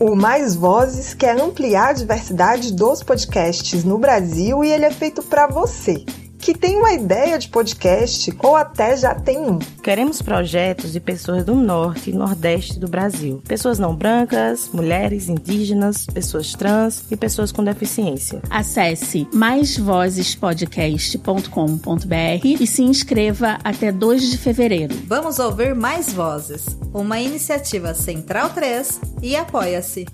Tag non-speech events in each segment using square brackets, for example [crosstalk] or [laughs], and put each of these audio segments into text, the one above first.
O Mais Vozes quer ampliar a diversidade dos podcasts no Brasil e ele é feito para você que tem uma ideia de podcast ou até já tem um. Queremos projetos de pessoas do norte e nordeste do Brasil. Pessoas não brancas, mulheres, indígenas, pessoas trans e pessoas com deficiência. Acesse maisvozespodcast.com.br e se inscreva até 2 de fevereiro. Vamos ouvir Mais Vozes, uma iniciativa Central 3 e Apoia-se.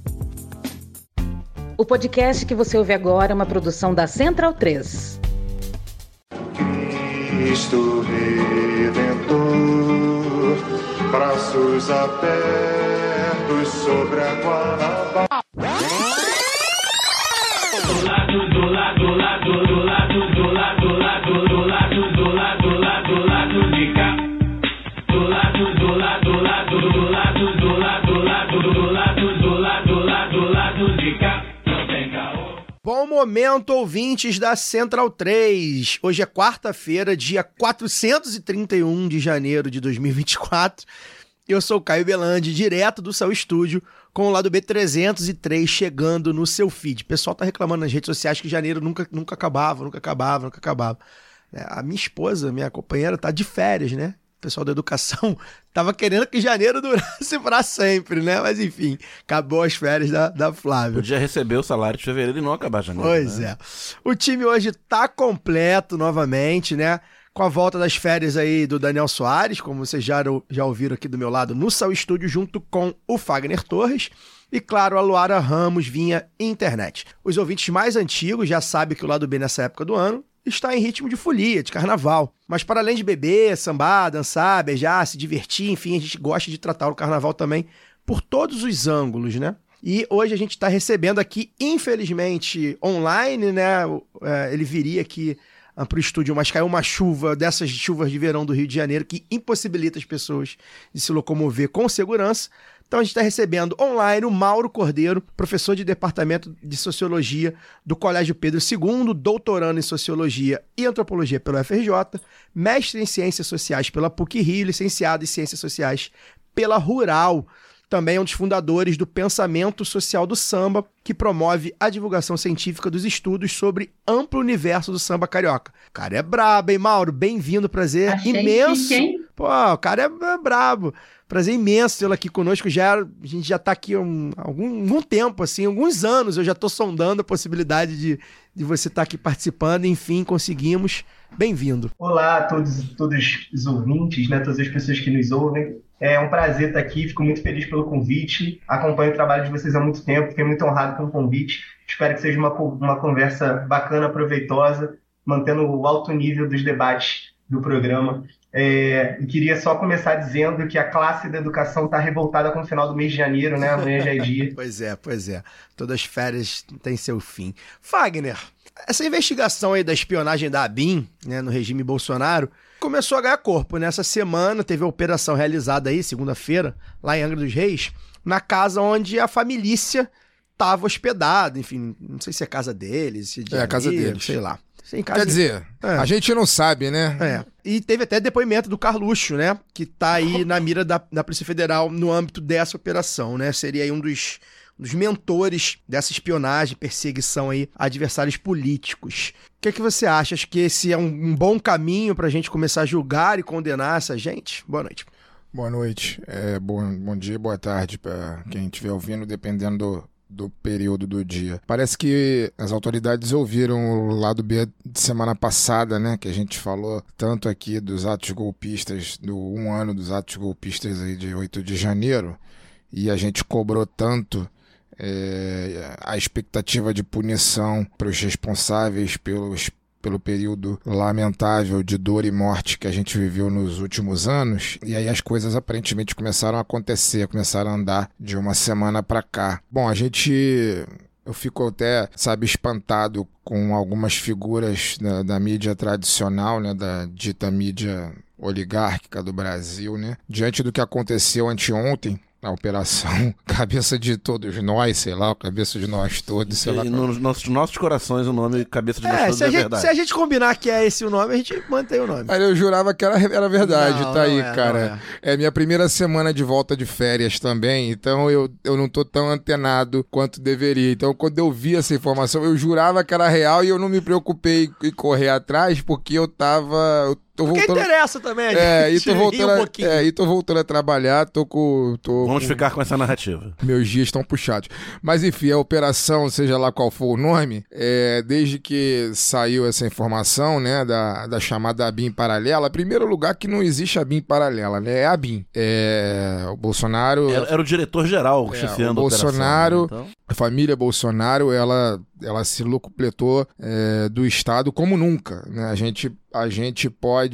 O podcast que você ouve agora é uma produção da Central 3. Cristo Redentor, braços abertos sobre a Guanabara. Do lado, do lado, do lado, Bom momento, ouvintes da Central 3. Hoje é quarta-feira, dia 431 de janeiro de 2024. Eu sou Caio Belandi, direto do seu estúdio, com o lado B303 chegando no seu feed. O pessoal tá reclamando nas redes sociais que janeiro nunca, nunca acabava, nunca acabava, nunca acabava. É, a minha esposa, minha companheira, tá de férias, né? O pessoal da educação [laughs] tava querendo que janeiro durasse [laughs] para sempre, né? Mas enfim, acabou as férias da, da Flávia. Podia receber o salário de fevereiro e não acabar janeiro. Pois né? é. O time hoje tá completo novamente, né? Com a volta das férias aí do Daniel Soares, como vocês já, já ouviram aqui do meu lado, no Sal Estúdio, junto com o Fagner Torres. E claro, a Luara Ramos vinha internet. Os ouvintes mais antigos já sabem que o lado B nessa época do ano está em ritmo de folia, de carnaval. Mas para além de beber, sambar, dançar, beijar, se divertir, enfim, a gente gosta de tratar o carnaval também por todos os ângulos, né? E hoje a gente está recebendo aqui, infelizmente, online, né? É, ele viria aqui ah, para o estúdio, mas caiu uma chuva, dessas chuvas de verão do Rio de Janeiro, que impossibilita as pessoas de se locomover com segurança. Então a gente está recebendo online o Mauro Cordeiro, professor de Departamento de Sociologia do Colégio Pedro II, doutorando em Sociologia e Antropologia pelo FRJ, mestre em Ciências Sociais pela PUC-Rio, licenciado em Ciências Sociais pela Rural. Também é um dos fundadores do Pensamento Social do Samba, que promove a divulgação científica dos estudos sobre amplo universo do samba carioca. O cara é brabo, hein, Mauro? Bem-vindo, prazer Achei imenso. Pô, o cara é brabo. Prazer imenso tê-lo aqui conosco. Já, a gente já está aqui há um, algum, algum tempo, assim, alguns anos. Eu já estou sondando a possibilidade de, de você estar tá aqui participando. Enfim, conseguimos. Bem-vindo. Olá a todos, todos os ouvintes, né, todas as pessoas que nos ouvem. É um prazer estar aqui, fico muito feliz pelo convite. Acompanho o trabalho de vocês há muito tempo, fiquei muito honrado com o convite. Espero que seja uma, uma conversa bacana, proveitosa, mantendo o alto nível dos debates do programa. É, e queria só começar dizendo que a classe da educação está revoltada com o final do mês de janeiro, né? Amanhã já é dia. [laughs] pois é, pois é. Todas as férias têm seu fim. Fagner, essa investigação aí da espionagem da ABIN, né, no regime Bolsonaro, começou a ganhar corpo. Nessa semana teve a operação realizada aí, segunda-feira, lá em Angra dos Reis, na casa onde a família estava hospedada. Enfim, não sei se é casa deles, se é, é a casa deles. sei lá. Quer dizer, é. a gente não sabe, né? É. E teve até depoimento do Carluxo, né? Que tá aí na mira da, da Polícia Federal no âmbito dessa operação, né? Seria aí um dos, dos mentores dessa espionagem, perseguição aí a adversários políticos. O que, é que você acha? Acho que esse é um, bom caminho para a gente começar a julgar e condenar essa gente? Boa noite. Boa noite, é, bom, bom dia, boa tarde para quem estiver ouvindo, dependendo do, do período do dia. Parece que as autoridades ouviram o lado B de semana passada, né? Que a gente falou tanto aqui dos atos golpistas, do um ano dos atos golpistas aí de 8 de janeiro, e a gente cobrou tanto é, a expectativa de punição para os responsáveis pelos pelo período lamentável de dor e morte que a gente viveu nos últimos anos. E aí as coisas aparentemente começaram a acontecer, começaram a andar de uma semana para cá. Bom, a gente eu fico até, sabe, espantado com algumas figuras da, da, mídia tradicional, né, da dita mídia oligárquica do Brasil, né? Diante do que aconteceu anteontem a operação [laughs] cabeça de todos nós, sei lá, cabeça de nós todos, sei lá. E nos nossos, nossos corações o nome Cabeça de Nós É, Todos se a, é gente, verdade. se a gente combinar que é esse o nome, a gente mantém o nome. Mas eu jurava que era, era verdade, Não, tá aí, não é, cara. não É. minha primeira semana de volta de férias também, então eu, eu não tô tão antenado quanto deveria. Então, quando eu vi essa informação, eu jurava que era real e eu não me preocupei em correr atrás, porque eu tava. Eu tô Porque voltando. interessa também, É, e tô, voltando um a, pouquinho. é, e tô voltando a trabalhar, tô com. Tô Vamos com- ficar com essa narrativa. meus dias estão puxados. Mas enfim, a operação, seja lá qual for o nome, é, desde que saiu essa informação, né, da, da chamada ABIN paralela, primeiro lugar que não existe ABIN paralela, né, é a ABIN. É, o Bolsonaro... Era, era o diretor-geral É, chefiando o a operação, Bolsonaro- né? Então, A família Bolsonaro, ela, ela se locupletou é, do Estado como nunca. Né? A, gente, a gente pode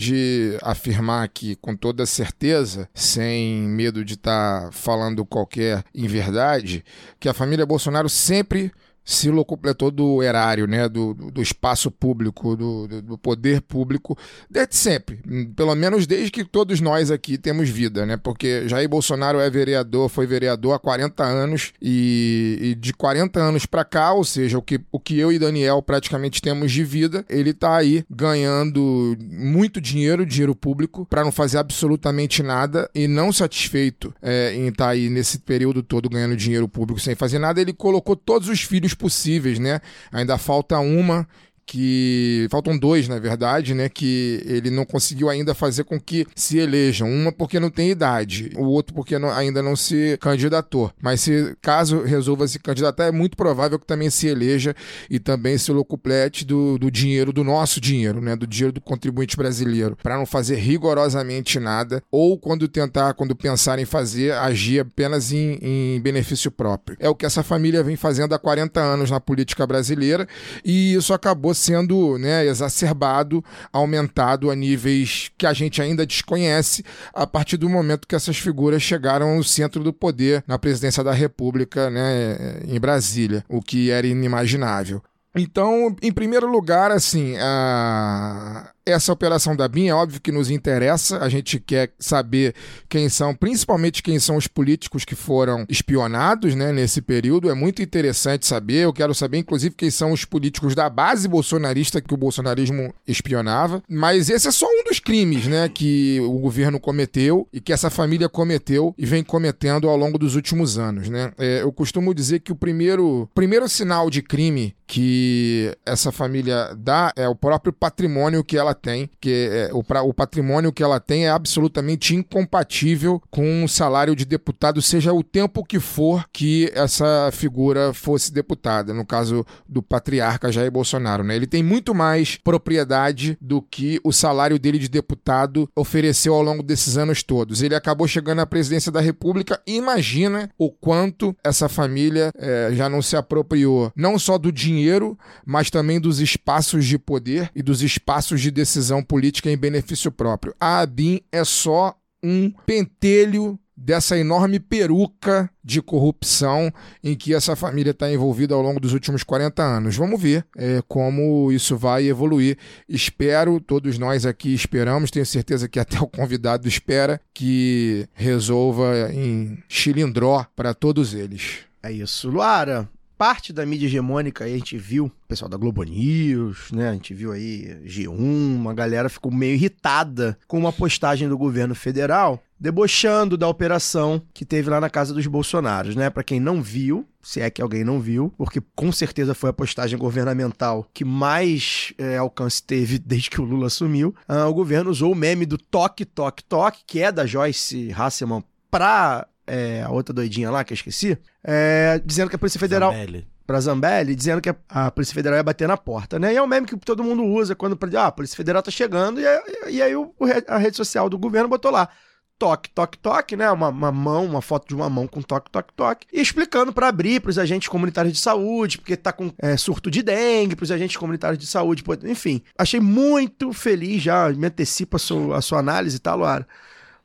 afirmar aqui com toda certeza, sem medo de estar falando qualquer inverdade, que a família Bolsonaro sempre se locupletou do erário, né, do, do- espaço público, do, do- poder público, desde sempre. Pelo menos desde que todos nós aqui temos vida, né? Porque Jair Bolsonaro é vereador, foi vereador há 40 anos e, e de 40 anos pra cá, ou seja, o que, o que eu e Daniel praticamente temos de vida, ele tá aí ganhando muito dinheiro, dinheiro público, pra não fazer absolutamente nada e não satisfeito é, em estar aí nesse período todo ganhando dinheiro público sem fazer nada, ele colocou todos os filhos possíveis, né? Ainda falta uma que faltam dois, na verdade, né, que ele não conseguiu ainda fazer com que se elejam. Uma porque não tem idade, o outro porque não- ainda não se candidatou. Mas se caso resolva se candidatar, é muito provável que também se eleja e também se locuplete do, do dinheiro, do nosso dinheiro, né, do dinheiro do contribuinte brasileiro, para não fazer rigorosamente nada ou quando tentar, quando pensar em fazer, agir apenas em, em benefício próprio. É o que essa família vem fazendo há 40 anos na política brasileira e isso acabou sendo né, exacerbado, aumentado a níveis que a gente ainda desconhece a partir do momento que essas figuras chegaram ao centro do poder na presidência da República né, em Brasília, o que era inimaginável. Então, em primeiro lugar, assim, a- essa operação da BIM é óbvio que nos interessa, a gente quer saber quem são, principalmente quem são os políticos que foram espionados né, nesse período. É muito interessante saber. Eu quero saber, inclusive, quem são os políticos da base bolsonarista que o bolsonarismo espionava. Mas esse é só um dos crimes né, que o governo cometeu e que essa família cometeu e vem cometendo ao longo dos últimos anos. Né? É, eu costumo dizer que o primeiro, primeiro sinal de crime que essa família dá é o próprio patrimônio que ela tem, que é, o, pra- o patrimônio que ela tem é absolutamente incompatível com o salário de deputado, seja o tempo que for que essa figura fosse deputada, no caso do patriarca Jair Bolsonaro. Né? Ele tem muito mais propriedade do que o salário dele de deputado ofereceu ao longo desses anos todos. Ele acabou chegando à presidência da República, imagina o quanto essa família eh, já não se apropriou, não só do dinheiro, mas também dos espaços de poder e dos espaços de decisão política em benefício próprio. A ABIN é só um pentelho dessa enorme peruca de corrupção em que essa família está envolvida ao longo dos últimos 40 anos. Vamos ver é, como isso vai evoluir. Espero, todos nós aqui esperamos, tenho certeza que até o convidado espera que resolva em chilindró para todos eles. É isso. Luara, parte da mídia hegemônica aí a gente viu, pessoal da Globo News, né? A gente viu aí G1, uma galera ficou meio irritada com uma postagem do governo federal debochando da operação que teve lá na casa dos Bolsonaros, né? Pra quem não viu, se é que alguém não viu, porque com certeza foi a postagem governamental que mais é, alcance teve [laughs] desde que o Lula assumiu. Ah, o governo usou o meme do toque, toque, toque, que é da Joyce Hasselman pra é, a outra doidinha lá, que eu esqueci, é, dizendo que a Polícia Federal. Zambelli. Pra Zambelli, dizendo que a, a Polícia Federal ia bater na porta, né? E é um meme que todo mundo usa quando ah, a Polícia Federal tá chegando, e, aí- e aí o, o a rede social do governo botou lá. Toque, toque, toque, né? Uma, uma mão, uma foto de uma mão com toque, toque, toque. E explicando pra abrir pros agentes comunitários de saúde, porque tá com é, surto de dengue, pros agentes comunitários de saúde. pô, Enfim, achei muito feliz já, me antecipa a sua, a sua análise, tá, Luara?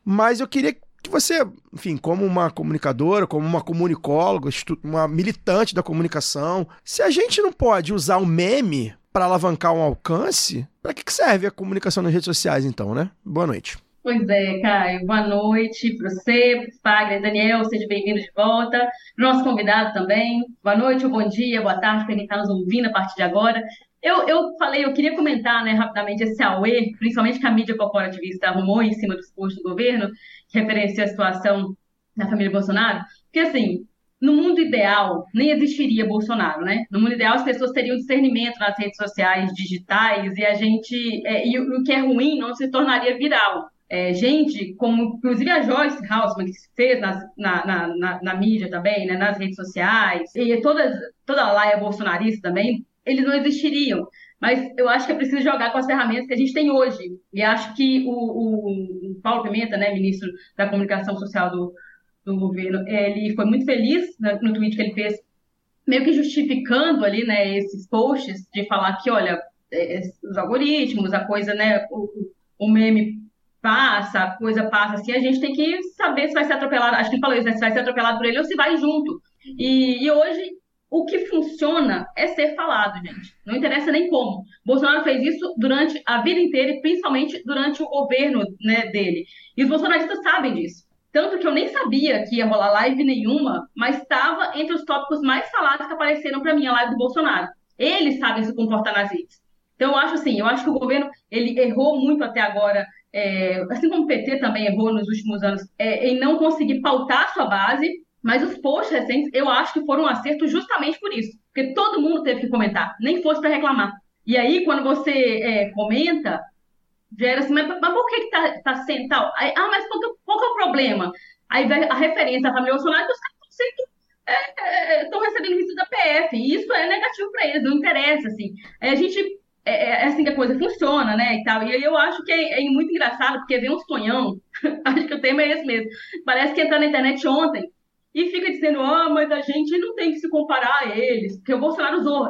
Mas eu queria que você, enfim, como uma comunicadora, como uma comunicóloga, uma militante da comunicação, se a gente não pode usar o meme para alavancar um alcance, para que serve a comunicação nas redes sociais então, né? Boa noite. Pois é, Caio. Boa noite para você, Fagner, Daniel, seja bem-vindo de volta. Nosso convidado também. Boa noite, bom dia, boa tarde para quem está nos ouvindo a partir de agora. Eu, eu falei, eu queria comentar né, rapidamente esse AUE, principalmente que a mídia corporativista arrumou em cima dos postos do governo, que referencia a situação da família Bolsonaro. Porque, assim, no mundo ideal, nem existiria Bolsonaro, né? No mundo ideal, as pessoas teriam discernimento nas redes sociais digitais e a gente. É, e o que é ruim não se tornaria viral. É, gente, como inclusive a Joyce Hausman, que fez nas, na, na, na, na, mídia também, né, nas redes sociais, e todas, toda a laia bolsonarista também, eles não existiriam. Mas eu acho que é preciso jogar com as ferramentas que a gente tem hoje. E acho que o, o, Paulo Pimenta, né, ministro da Comunicação Social do, do governo, ele foi muito feliz no tweet que ele fez, meio que justificando ali, né, esses posts de falar que, olha, é, é, os algoritmos, a coisa, né, o, o meme passa, a coisa passa assim, a gente tem que saber se vai ser atropelado, acho que ele falou isso, né, se vai ser atropelado por ele ou se vai junto. E, e hoje o que funciona é ser falado, gente. Não interessa nem como. Bolsonaro fez isso durante a vida inteira e principalmente durante o governo né, dele. E os bolsonaristas sabem disso. Tanto que eu nem sabia que ia rolar live nenhuma, mas estava entre os tópicos mais falados que apareceram para mim, a live do Bolsonaro. Eles sabem se comportar nas redes. Então, eu acho assim, eu acho que o governo ele errou muito até agora, é, assim como o PT também errou nos últimos anos, é, em não conseguir pautar sua base, mas os posts recentes eu acho que foram um acerto justamente por isso, porque todo mundo teve que comentar, nem fosse para reclamar. E aí, quando você é, comenta, gera assim, mas, mas por que, que tá, tá sendo tal? Aí, ah, mas qual, qual que é o problema? Aí a referência à família Bolsonaro que os caras estão é, é, recebendo visto da PF, e isso é negativo para eles, não interessa, assim. Aí a gente, é, é, é, assim que a coisa funciona, né, e tal, e aí eu acho que é, é muito engraçado, porque vem uns tonhão, [laughs] acho que o tema é esse mesmo, parece que entrar na internet ontem, e fica dizendo, ah, mas a gente não tem que se comparar a eles, porque o Bolsonaro usou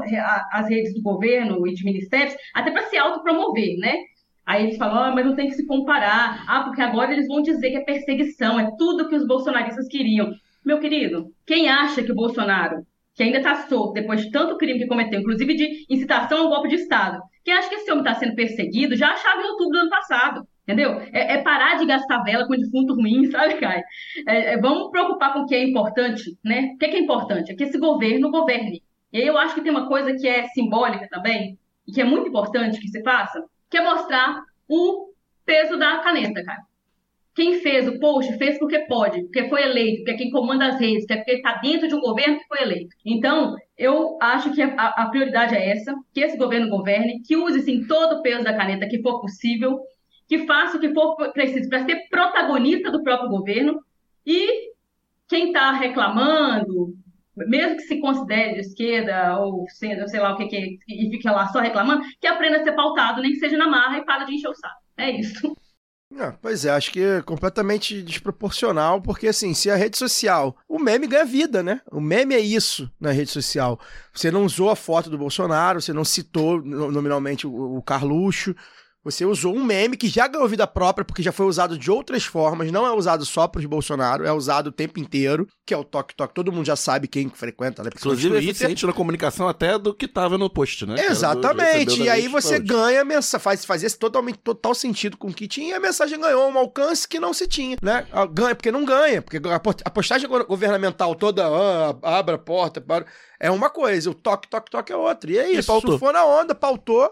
as redes do governo e de ministérios até para se autopromover, né? Aí eles falam, ah, mas não tem que se comparar. Ah, porque agora eles vão dizer que é perseguição, é tudo que os bolsonaristas queriam. Meu querido, quem acha que o Bolsonaro, que ainda está solto depois de tanto crime que cometeu, inclusive de incitação ao golpe de Estado, quem acha que esse homem está sendo perseguido já achava em outubro do ano passado. Entendeu? É, é, parar de gastar vela com defunto ruim, [laughs] sabe, Caio? É, é, vamos preocupar com o que é importante, né? O que é, que é importante? É que esse governo governe. E aí eu acho que tem uma coisa que é simbólica também, e que é muito importante que se faça, que é mostrar o peso da caneta, cara. Quem fez o post fez porque pode, porque foi eleito, porque é quem comanda as redes, porque é está dentro de um governo que foi eleito. Então, eu acho que a, a, prioridade é essa, que esse governo governe, que use sim todo o peso da caneta que for possível, que faça o que for preciso para ser protagonista do próprio governo e quem está reclamando, mesmo que se considere de esquerda ou sendo, sei lá o que, que é, e fique lá só reclamando, que aprenda a ser pautado, nem que seja na marra e para de encher o saco. É isso. Pois é, acho que é completamente desproporcional, porque assim, se a rede social. O meme ganha vida, né? O meme é isso na rede social. Você não usou a foto do Bolsonaro, você não citou nominalmente o, o Carluxo, você usou um meme que já ganhou vida própria, porque já foi usado de outras formas, não é usado só para os Bolsonaro, é usado o tempo inteiro, que é o toque-toque. Todo mundo já sabe quem frequenta, né? Inclusive é eficiente na comunicação até do que tava no post, né? Exatamente. Do, e aí você post. ganha, faz, fazia totalmente total sentido com o que tinha, e a mensagem ganhou um alcance que não se tinha, né? Ah, ganha, porque não ganha, porque a postagem governamental toda, ah, abra a porta, para, é uma coisa, o toque-toque-toque é outra. E é isso, e for na onda, pautou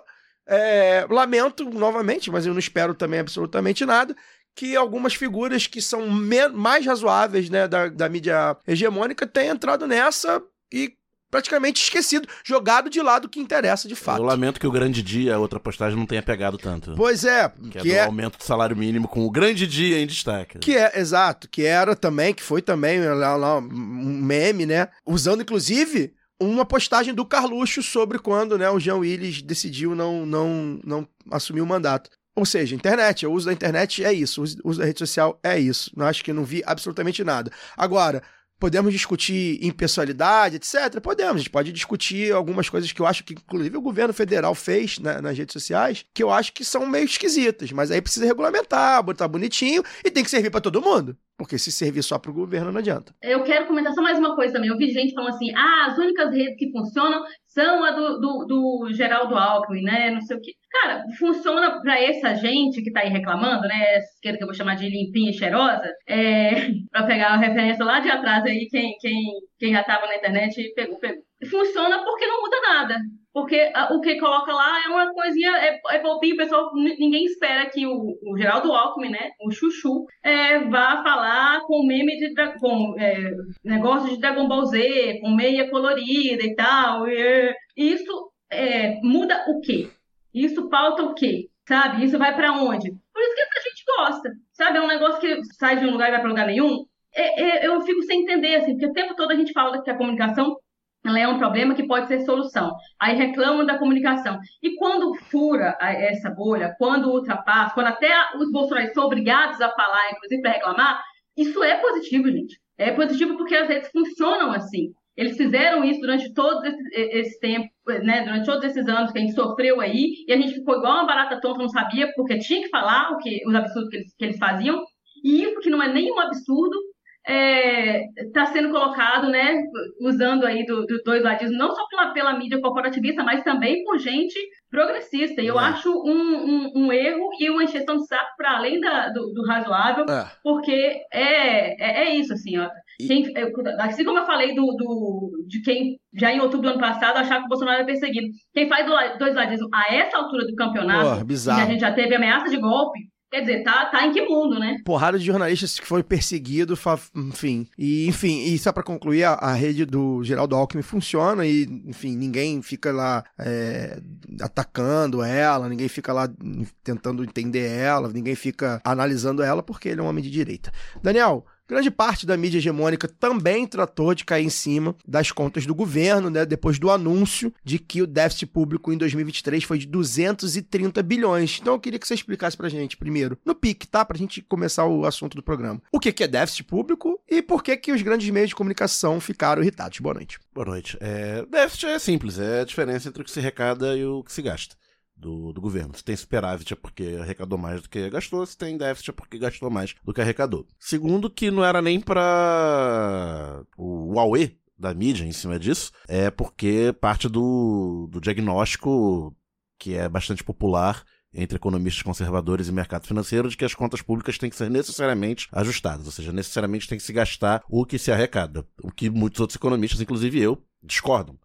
é, lamento novamente, mas eu não espero também absolutamente nada, que algumas figuras que são mais razoáveis né, da, da mídia hegemônica tenham entrado nessa e praticamente esquecido, jogado de lado o que interessa de fato. Eu lamento que o grande dia, a outra postagem, não tenha pegado tanto. Pois é. Que, é que é, é... aumento do salário mínimo com o grande dia em destaque. Que é, exato, que era também, que foi também lá, lá, um meme, né? Usando, inclusive, uma postagem do Carluxo sobre quando né, o Jean Willis decidiu não, não, não assumir o mandato. Ou seja, internet, o uso da internet é isso, o uso da rede social é isso. Não acho que não vi absolutamente nada. Agora, Podemos discutir impessoalidade, etc. Podemos. A gente pode discutir algumas coisas que eu acho que, inclusive, o governo federal fez né, nas redes sociais, que eu acho que são meio esquisitas. Mas aí precisa regulamentar, botar bonitinho e tem que servir para todo mundo. Porque se servir só para o governo não adianta. Eu quero comentar só mais uma coisa também. Eu vi gente falando assim: ah, as únicas redes que funcionam são a do, do, do Geraldo Alckmin, né? Não sei o quê. Cara, funciona para essa gente que tá aí reclamando, né? Essa esquerda que eu vou chamar de limpinha e cheirosa, é, [laughs] para pegar a referência lá de atrás aí, quem, quem, quem já tava na internet pegou, pegou. Funciona porque não muda nada. Porque a, o que coloca lá é uma coisinha, é, é pessoal, ninguém espera que o, o Geraldo Alckmin, né, o Chuchu, é, vá falar com meme de, com é, negócio de Dragon Ball Z, com meia colorida e tal. E, isso é, muda o quê? Isso pauta o quê? Sabe? Isso vai para onde? Por isso que a gente gosta. Sabe? É um negócio que sai de um lugar e vai para lugar nenhum. É, é, eu fico sem entender, assim, porque o tempo todo a gente fala que a comunicação ela é um problema que pode ser solução. Aí reclamam da comunicação. E quando fura essa bolha, quando ultrapassa, quando até os bolsonaristas são obrigados a falar, inclusive para reclamar, isso é positivo, gente. É positivo porque as redes funcionam assim. Eles fizeram isso durante todo esse, esse, tempo, né, durante todos esses anos que a gente sofreu aí, e a gente ficou igual uma barata tonta, não sabia, porque tinha que falar o que, os absurdos que eles, que eles faziam. E isso que não é nenhum absurdo, está é, tá sendo colocado, né, usando aí do, do dois ladismos, não só pela, pela mídia corporativista, mas também por gente progressista. E eu é. acho um, um, um, erro e uma encheção de saco para além da, do, do razoável, é. porque é, é, é, isso, assim, ó. Quem, assim como eu falei do, do, de quem já em outubro do ano passado achava que o Bolsonaro era perseguido. Quem faz do, dois ladismos a essa altura do campeonato, Pô, a gente já teve ameaça de golpe, Quer dizer, tá, tá em que mundo, né? Porrada de jornalistas que foi perseguido, enfim. E, enfim, e só pra concluir, a, a, rede do Geraldo Alckmin funciona e, enfim, ninguém fica lá é, atacando ela, ninguém fica lá tentando entender ela, ninguém fica analisando ela porque ele é um homem de direita. Daniel, Grande parte da mídia hegemônica também tratou de cair em cima das contas do governo, né, depois do anúncio de que o déficit público em 2023 foi de 230 bilhões. Então eu queria que você explicasse pra gente primeiro, no PIC, tá? Pra gente começar o assunto do programa. O que é déficit público e por que que os grandes meios de comunicação ficaram irritados? Boa noite. Boa noite. É, déficit é simples, é a diferença entre o que se arrecada e o que se gasta do, do governo. Se tem superávit é porque arrecadou mais do que gastou, se tem déficit é porque gastou mais do que arrecadou. Segundo, que não era nem para o Huawei da mídia em cima disso, é porque parte do, do diagnóstico que é bastante popular entre economistas conservadores e mercado financeiro de que as contas públicas têm que ser necessariamente ajustadas, ou seja, necessariamente tem que se gastar o que se arrecada, o que muitos outros economistas, inclusive eu, discordam.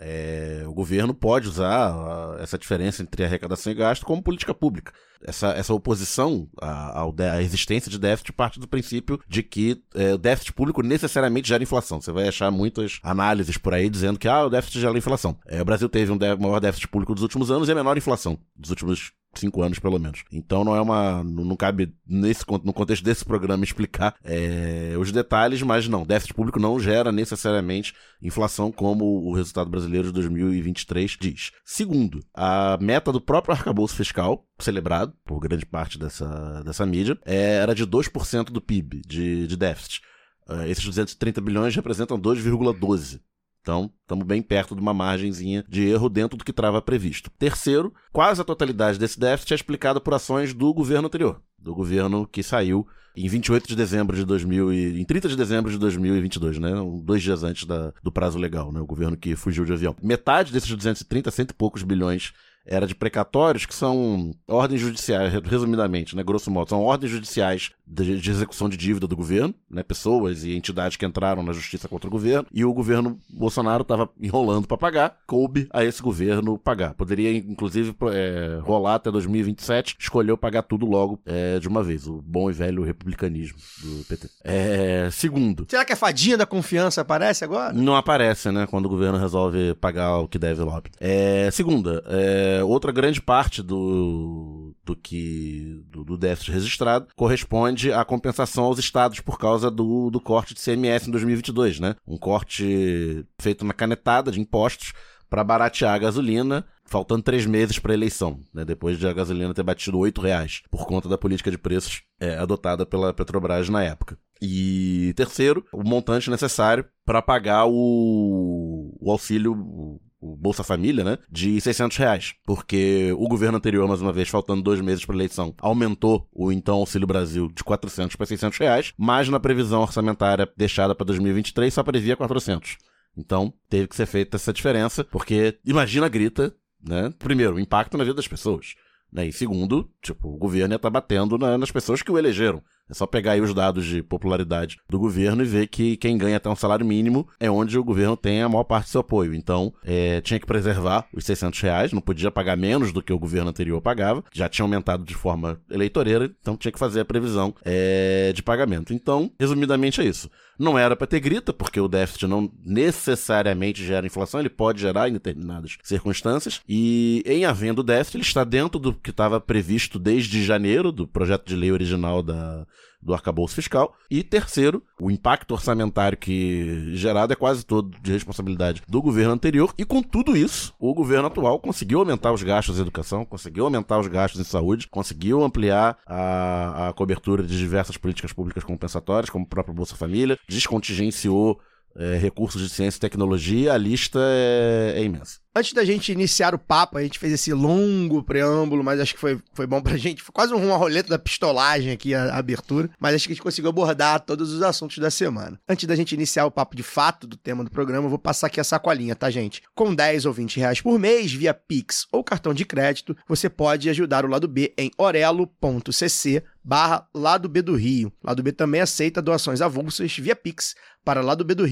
É, o governo pode usar essa diferença entre arrecadação e gasto como política pública. Essa, essa oposição à, à existência de déficit parte do princípio de que é, o déficit público necessariamente gera inflação. Você vai achar muitas análises por aí dizendo que ah, o déficit gera inflação. É, o Brasil teve um maior déficit público dos últimos anos e a menor inflação dos últimos cinco anos pelo menos. Então não é uma. Não, cabe nesse, no contexto desse programa explicar é, os detalhes, mas não, déficit público não gera necessariamente inflação, como o resultado brasileiro de 2023 diz. Segundo, a meta do próprio arcabouço fiscal, celebrado por grande parte dessa, dessa mídia, é, era de 2% do PIB de, de déficit. Uh, esses 230 bilhões representam 2,12%. Então, estamos bem perto de uma margenzinha de erro dentro do que estava previsto. Terceiro, quase a totalidade desse déficit é explicada por ações do governo anterior, do governo que saiu em 28 de dezembro de 2000 e, em 30 de dezembro de 2022, né? Dois dias antes da, do prazo legal, né? O governo que fugiu de avião. Metade desses 230, cento e poucos bilhões era de precatórios, que são ordens judiciais, resumidamente, né, grosso modo, são ordens judiciais de, de, execução de dívida do governo, né, pessoas e entidades que entraram na justiça contra o governo, e o governo Bolsonaro estava enrolando para pagar, coube a esse governo pagar. Poderia, inclusive, é, rolar até 2027, escolheu pagar tudo logo é, de uma vez, o bom e velho republicanismo do PT. É, segundo. Será que a fadinha da confiança aparece agora? Não aparece, né, quando o governo resolve pagar o que deve logo. É, segunda, é, outra grande parte do, do que do, do déficit registrado corresponde a compensação aos estados por causa do, do corte de CMS em 2022, né? Um corte feito na canetada de impostos para baratear a gasolina, faltando três meses para a eleição, né? depois de a gasolina ter batido oito reais, por conta da política de preços é, adotada pela Petrobras na época. E terceiro, o montante necessário para pagar o, o auxílio o Bolsa Família, né, de 600 reais. Porque o governo anterior, mais uma vez, faltando dois meses para eleição, aumentou o então Auxílio Brasil de 400 para 600 reais, mas na previsão orçamentária deixada para 2023 só previa 400. Então, teve que ser feita essa diferença, porque imagina a grita, né? Primeiro, o impacto na vida das pessoas. Né? E segundo, tipo, o governo ia estar batendo na- nas pessoas que o elegeram. É só pegar aí os dados de popularidade do governo e ver que quem ganha até um salário mínimo é onde o governo tem a maior parte do seu apoio. Então, é, tinha que preservar os 600 reais, não podia pagar menos do que o governo anterior pagava. Já tinha aumentado de forma eleitoreira, então tinha que fazer a previsão é, de pagamento. Então, resumidamente é isso. Não era para ter grita, porque o déficit não necessariamente gera inflação, ele pode gerar em determinadas circunstâncias. E em havendo déficit, ele está dentro do que estava previsto desde janeiro, do projeto de lei original da, do arcabouço fiscal. E terceiro, o impacto orçamentário que gerado é quase todo de responsabilidade do governo anterior. E com tudo isso, o governo atual conseguiu aumentar os gastos em educação, conseguiu aumentar os gastos em saúde, conseguiu ampliar a, a cobertura de diversas políticas públicas compensatórias, como o próprio Bolsa Família, descontingenciou é, recursos de ciência e tecnologia, a lista é, é imensa. Antes da gente iniciar o papo, a gente fez esse longo preâmbulo, mas acho que foi, foi bom pra [laughs] gente. Foi quase uma roleta da pistolagem aqui, a, a abertura. Mas acho que a gente conseguiu abordar todos os assuntos da semana. Antes da gente iniciar o papo de fato do tema do programa, eu vou passar aqui a sacolinha, tá, gente? Com 10 ou 20 reais por mês, via Pix ou cartão de crédito, você pode ajudar o lado B em orelo.cc barra lado B do Rio. Lado B também aceita doações avulsas via Pix para lado B do.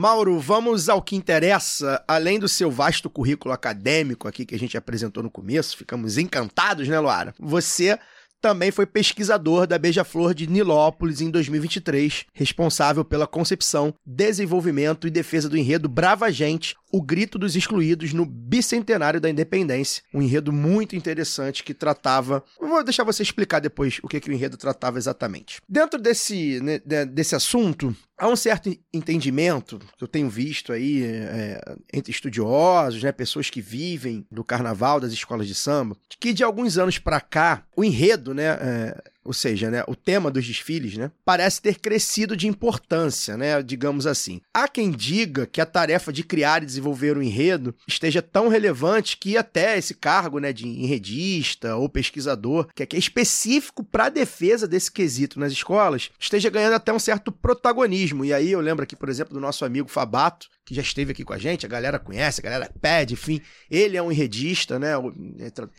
Mauro, vamos ao que interessa. Além do seu vasto currículo acadêmico aqui que a gente apresentou no começo, ficamos encantados, né, Luara? Você também foi pesquisador da Beija-Flor de Nilópolis em 2023, responsável pela concepção, desenvolvimento e defesa do enredo Brava Gente, o Grito dos Excluídos no bicentenário da Independência. Um enredo muito interessante que tratava. Vou deixar você explicar depois o que, que o enredo tratava exatamente. Dentro desse, né, de- desse assunto, há um certo entendimento que eu tenho visto aí é, entre estudiosos, né, pessoas que vivem do carnaval, das escolas de samba, de que de alguns anos para cá, o enredo, né, é, ou seja, né, o tema dos desfiles, né, parece ter crescido de importância, né, digamos assim. Há quem diga que a tarefa de criar e desenvolver o enredo esteja tão relevante que até esse cargo, né, de enredista ou pesquisador, que é, é específico para a defesa desse quesito nas escolas, esteja ganhando até um certo protagonismo. E aí eu lembro aqui, por exemplo, do nosso amigo Fabato, que já esteve aqui com a gente, a galera conhece, a galera pede, enfim. Ele é um enredista, né?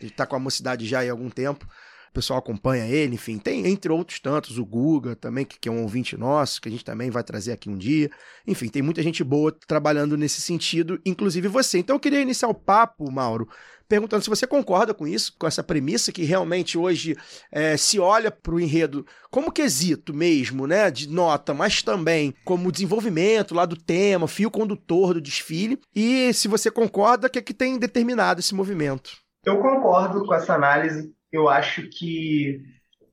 Ele tá com a mocidade já há algum tempo. O pessoal acompanha ele, enfim. Tem, entre outros tantos, o Guga também, que, que é um ouvinte nosso, que a gente também vai trazer aqui um dia. Enfim, tem muita gente boa trabalhando nesse sentido, inclusive você. Então eu queria iniciar o papo, Mauro, perguntando se você concorda com isso, com essa premissa que realmente hoje é, se olha para o enredo como quesito mesmo, né, de nota, mas também como desenvolvimento lá do tema, fio condutor do desfile, e se você concorda, o que é que tem determinado esse movimento? Eu concordo com essa análise. Eu acho que,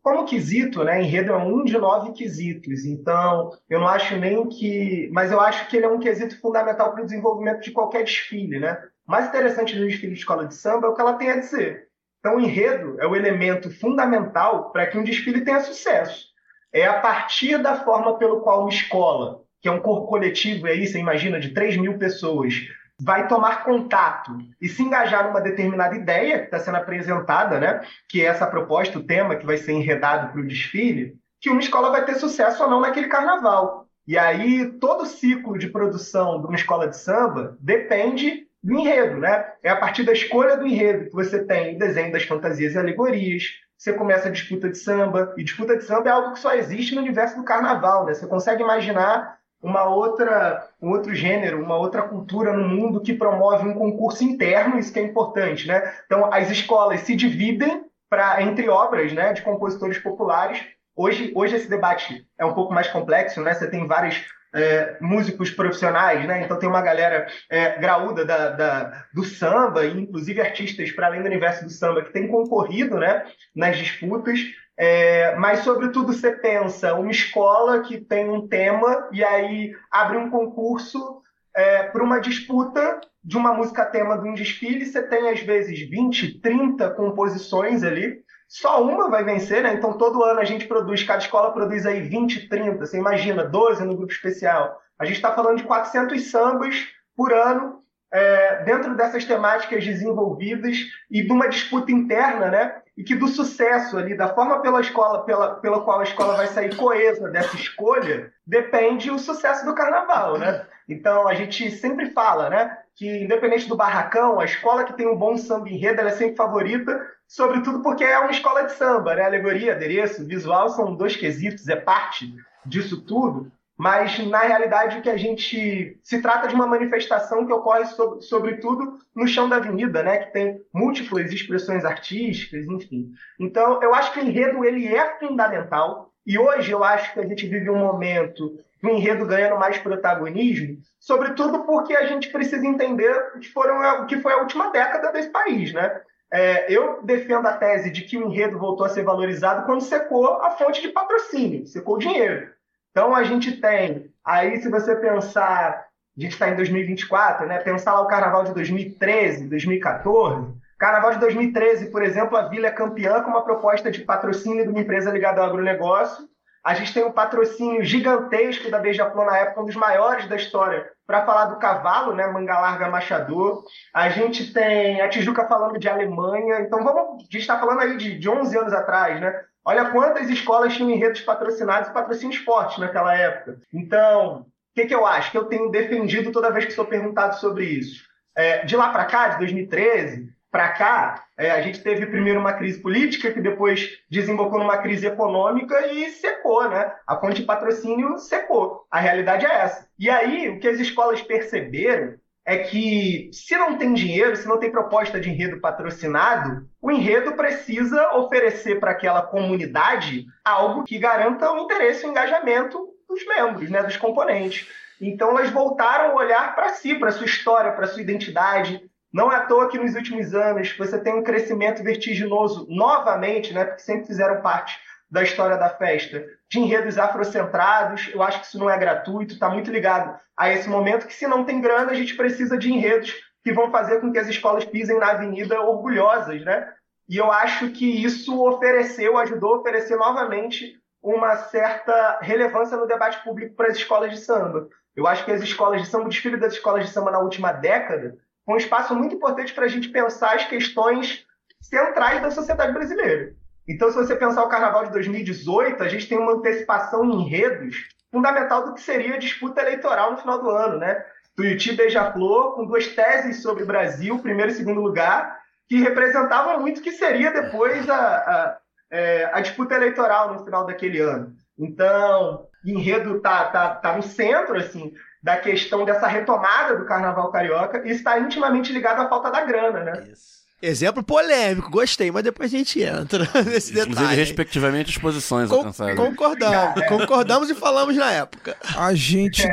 como quesito, né, enredo é um de nove quesitos. Então, eu não acho nem que. Mas eu acho que ele é um quesito fundamental para o desenvolvimento de qualquer desfile. Né? O mais interessante do desfile de escola de samba é o que ela tem a dizer. Então, o enredo é o elemento fundamental para que um desfile tenha sucesso. É a partir da forma pelo qual uma escola, que é um corpo coletivo, aí você imagina, de 3 mil pessoas, vai tomar contato e se engajar numa determinada ideia que está sendo apresentada, né? que é essa proposta, o tema que vai ser enredado para o desfile, que uma escola vai ter sucesso ou não naquele carnaval. E aí, todo o ciclo de produção de uma escola de samba depende do enredo, né? É a partir da escolha do enredo que você tem o desenho das fantasias e alegorias, você começa a disputa de samba, e disputa de samba é algo que só existe no universo do carnaval, né? Você consegue imaginar uma outra, um outro gênero, uma outra cultura no mundo que promove um concurso interno, isso que é importante, né? Então, as escolas se dividem pra, entre obras né, de compositores populares. Hoje, hoje esse debate é um pouco mais complexo, né? Você tem vários é, músicos profissionais, né? Então tem uma galera é, graúda da, da, do samba, inclusive artistas para além do universo do samba que tem concorrido né, nas disputas. É, mas, sobretudo, você pensa uma escola que tem um tema e aí abre um concurso é, para uma disputa de uma música tema de um desfile. Você tem, às vezes, 20, 30 composições ali. Só uma vai vencer, né? Então, todo ano a gente produz, cada escola produz aí 20, 30. Você imagina, 12 no grupo especial. A gente está falando de 400 sambas por ano, é, dentro dessas temáticas desenvolvidas e de uma disputa interna, né? e que do sucesso ali, da forma pela escola, pela, pela qual a escola vai sair coesa dessa escolha, depende o sucesso do carnaval, né? Então a gente sempre fala, né, que independente do barracão, a escola que tem um bom samba enredo ela é sempre favorita, sobretudo porque é uma escola de samba, né? Alegoria, adereço, visual são dois quesitos, é parte disso tudo mas na realidade o que a gente se trata de uma manifestação que ocorre sobre, sobretudo no chão da avenida, né, que tem múltiplas expressões artísticas, enfim. Então, eu acho que o enredo ele é fundamental e hoje eu acho que a gente vive um momento do enredo ganhando mais protagonismo, sobretudo porque a gente precisa entender o que, foram, o que foi a última década desse país, né? É, eu defendo a tese de que o enredo voltou a ser valorizado quando secou a fonte de patrocínio, secou o dinheiro. Então a gente tem, aí se você pensar, a gente está em 2024, né? Pensar lá o carnaval de 2013, 2014. Carnaval de 2013, por exemplo, a Vila é campeã com uma proposta de patrocínio de uma empresa ligada ao agronegócio. A gente tem um patrocínio gigantesco da Beija-Flor na época, um dos maiores da história, para falar do cavalo, né? Manga Larga Machador. A gente tem a Tijuca falando de Alemanha. Então, vamos, a gente está falando aí de, de 11 anos atrás, né? Olha quantas escolas tinham enredos patrocinados e patrocínios fortes naquela época. Então, o que, que eu acho? Que eu tenho defendido toda vez que sou perguntado sobre isso. É, de lá para cá, de 2013 para cá, é, a gente teve primeiro uma crise política, que depois desembocou numa crise econômica e secou, né? A fonte de patrocínio secou. A realidade é essa. E aí, o que as escolas perceberam é que se não tem dinheiro, se não tem proposta de enredo patrocinado, o enredo precisa oferecer para aquela comunidade algo que garanta o interesse e o engajamento dos membros, né, dos componentes. Então elas voltaram a olhar para si, para sua história, para sua identidade. Não é à toa que nos últimos anos você tem um crescimento vertiginoso novamente, né, porque sempre fizeram parte da história da festa, de enredos afrocentrados. Eu acho que isso não é gratuito, está muito ligado a esse momento que, se não tem grana, a gente precisa de enredos que vão fazer com que as escolas pisem na avenida orgulhosas, né? E eu acho que isso ofereceu, ajudou a oferecer novamente uma certa relevância no debate público para as escolas de samba. Eu acho que as escolas de samba, o desfile das escolas de samba na última década, um espaço muito importante para a gente pensar as questões centrais da sociedade brasileira. Então, se você pensar o carnaval de 2018, a gente tem uma antecipação em enredos fundamental do que seria a disputa eleitoral no final do ano, né? Tuiuti Beija-Flor, com duas teses sobre o Brasil, primeiro e segundo lugar, que representavam muito o que seria depois a, a, é, a disputa eleitoral no final daquele ano. Então, enredo tá, tá, tá no centro, assim, da questão dessa retomada do carnaval carioca e está intimamente ligado à falta da grana, né? Isso. Exemplo polêmico, gostei, mas depois a gente entra [laughs] nesse detalhe. Inclusive, respectivamente, as posições Con alcançadas. Concordamos, [laughs] concordamos e falamos na época. A gente,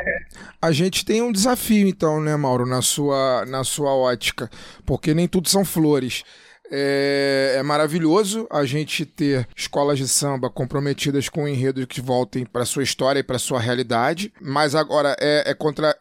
a gente tem um desafio, então, né, Mauro, na sua, na sua ótica, porque nem tudo são flores. É, é, maravilhoso a gente ter escolas de samba comprometidas com enredos que voltem para sua história e para sua realidade, mas agora é, é contra.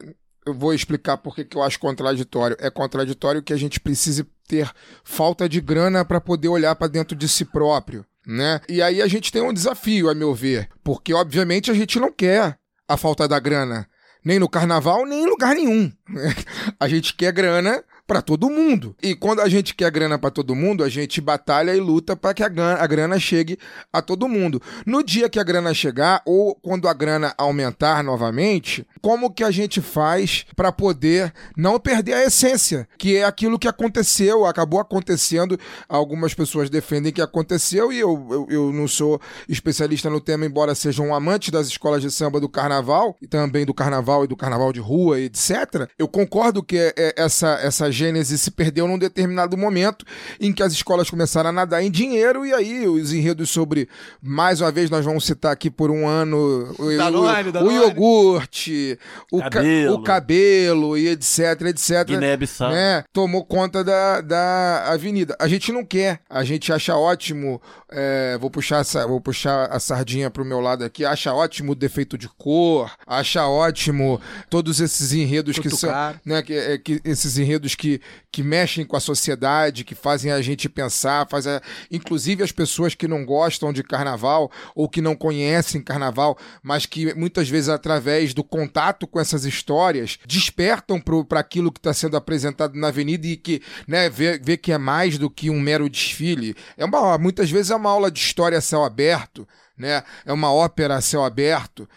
Eu vou explicar por que eu acho contraditório. É contraditório que a gente precise ter falta de grana para poder olhar para dentro de si próprio, né? E aí a gente tem um desafio, a meu ver, porque obviamente a gente não quer a falta da grana, nem no carnaval, nem em lugar nenhum. [laughs] a gente quer grana para todo mundo. E quando a gente quer grana para todo mundo, a gente batalha e luta para que a grana, a grana chegue a todo mundo. No dia que a grana chegar ou quando a grana aumentar novamente, como que a gente faz para poder não perder a essência, que é aquilo que aconteceu, acabou acontecendo. Algumas pessoas defendem que aconteceu e eu, eu, eu não sou especialista no tema, embora seja um amante das escolas de samba do carnaval e também do carnaval e do carnaval de rua, etc. Eu concordo que é, é essa essa gênese se perdeu num determinado momento em que as escolas começaram a nadar em dinheiro e aí os enredos sobre, mais uma vez nós vamos citar aqui por um ano o, Danone, o, Danone. o iogurte, o ca- Cabelo. o cabelo e etc, etc. Guiné-Bissau. né, tomou conta da, da avenida. A gente não quer, a gente acha ótimo, é, vou, puxar essa, vou puxar a sardinha pro meu lado aqui, acha ótimo o defeito de cor, acha ótimo todos esses enredos que são, né, que, é, que esses enredos que que, mexem com a sociedade, que fazem a gente pensar, faz a, inclusive as pessoas que não gostam de carnaval ou que não conhecem carnaval, mas que muitas vezes através do contato com essas histórias despertam para aquilo que está sendo apresentado na avenida e que né, vê, vê que é mais do que um mero desfile. É uma, muitas vezes é uma aula de história a céu aberto, né? É uma ópera a céu aberto,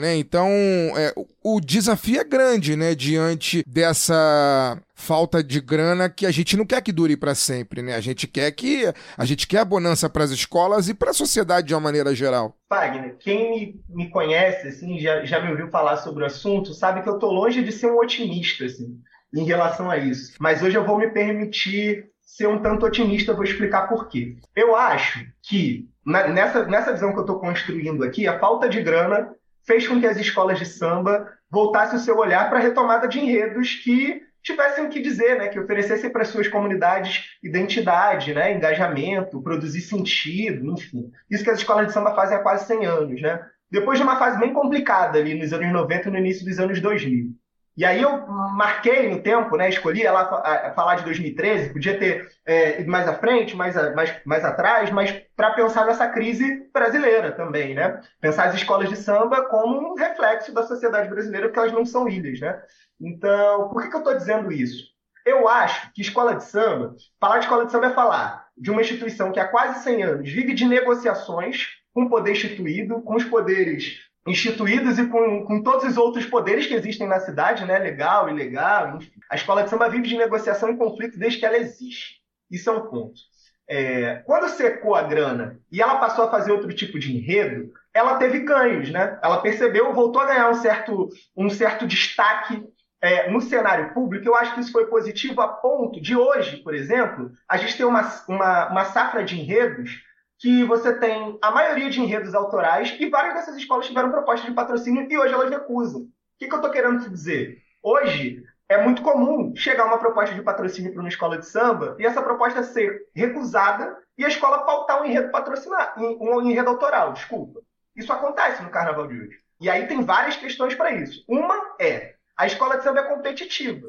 né? Então, é, o desafio é grande, né? Diante dessa falta de grana que a gente não quer que dure para sempre, né? A gente quer que a gente quer a bonança para as escolas e para a sociedade de uma maneira geral. Wagner, quem me, me conhece, assim, já, já me ouviu falar sobre o assunto, sabe que eu tô longe de ser um otimista, assim, em relação a isso. Mas hoje eu vou me permitir ser um tanto otimista, vou explicar por quê. Eu acho que nessa, nessa visão que eu estou construindo aqui, a falta de grana fez com que as escolas de samba voltassem o seu olhar para a retomada de enredos que tivessem o que dizer, né? que oferecessem para suas comunidades identidade, né? engajamento, produzir sentido, enfim. Isso que as escolas de samba fazem há quase 100 anos. Né? Depois de uma fase bem complicada ali nos anos 90 e no início dos anos 2000. E aí eu marquei no tempo, né? Escolhi ela falar de 2013, podia ter é, ido mais à frente, mais, a, mais, mais atrás, mas para pensar nessa crise brasileira também, né? Pensar as escolas de samba como um reflexo da sociedade brasileira, porque elas não são ilhas, né? Então, por que, que eu estou dizendo isso? Eu acho que escola de samba, falar de escola de samba é falar de uma instituição que há quase 100 anos vive de negociações com o poder instituído, com os poderes instituídos e com, com todos os outros poderes que existem na cidade, né? legal, ilegal, enfim. A escola de samba vive de negociação e conflito desde que ela existe. Isso é um ponto. É, quando secou a grana e ela passou a fazer outro tipo de enredo, ela teve ganhos, né? Ela percebeu, voltou a ganhar um certo, um certo destaque é, no cenário público. Eu acho que isso foi positivo a ponto de hoje, por exemplo, a gente ter uma, uma, uma safra de enredos que você tem a maioria de enredos autorais e várias dessas escolas tiveram proposta de patrocínio e hoje elas recusam. O que, que eu estou querendo te dizer? Hoje é muito comum chegar uma proposta de patrocínio para uma escola de samba e essa proposta ser recusada e a escola pautar um enredo patrocinado, um enredo autoral, desculpa. Isso acontece no carnaval de hoje. E aí tem várias questões para isso. Uma é a escola de samba é competitiva.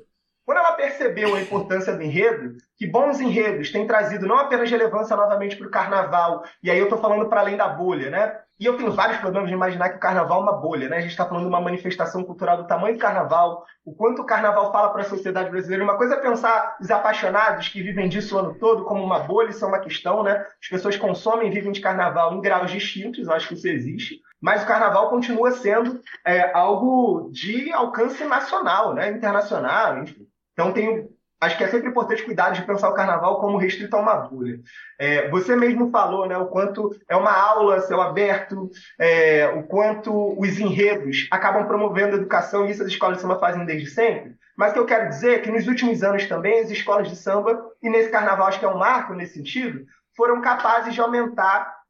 Quando ela percebeu a importância do enredo, que bons enredos têm trazido não apenas relevância novamente para o carnaval, e aí eu estou falando para além da bolha, né? E eu tenho vários problemas de imaginar que o carnaval é uma bolha, né? A gente está falando de uma manifestação cultural do tamanho do carnaval, o quanto o carnaval fala para a sociedade brasileira. Uma coisa é pensar os apaixonados que vivem disso o ano todo como uma bolha, isso é uma questão, né? As pessoas consomem e vivem de carnaval em graus distintos, eu acho que isso existe. Mas o carnaval continua sendo é, algo de alcance nacional, né? internacional, enfim. Então, tenho, acho que é sempre importante cuidar de pensar o carnaval como restrito a uma bolha. É, você mesmo falou né, o quanto é uma aula céu aberto, é, o quanto os enredos acabam promovendo a educação, e isso as escolas de samba fazem desde sempre. Mas o que eu quero dizer é que nos últimos anos também as escolas de samba, e nesse carnaval acho que é um marco nesse sentido, foram capazes de aumentar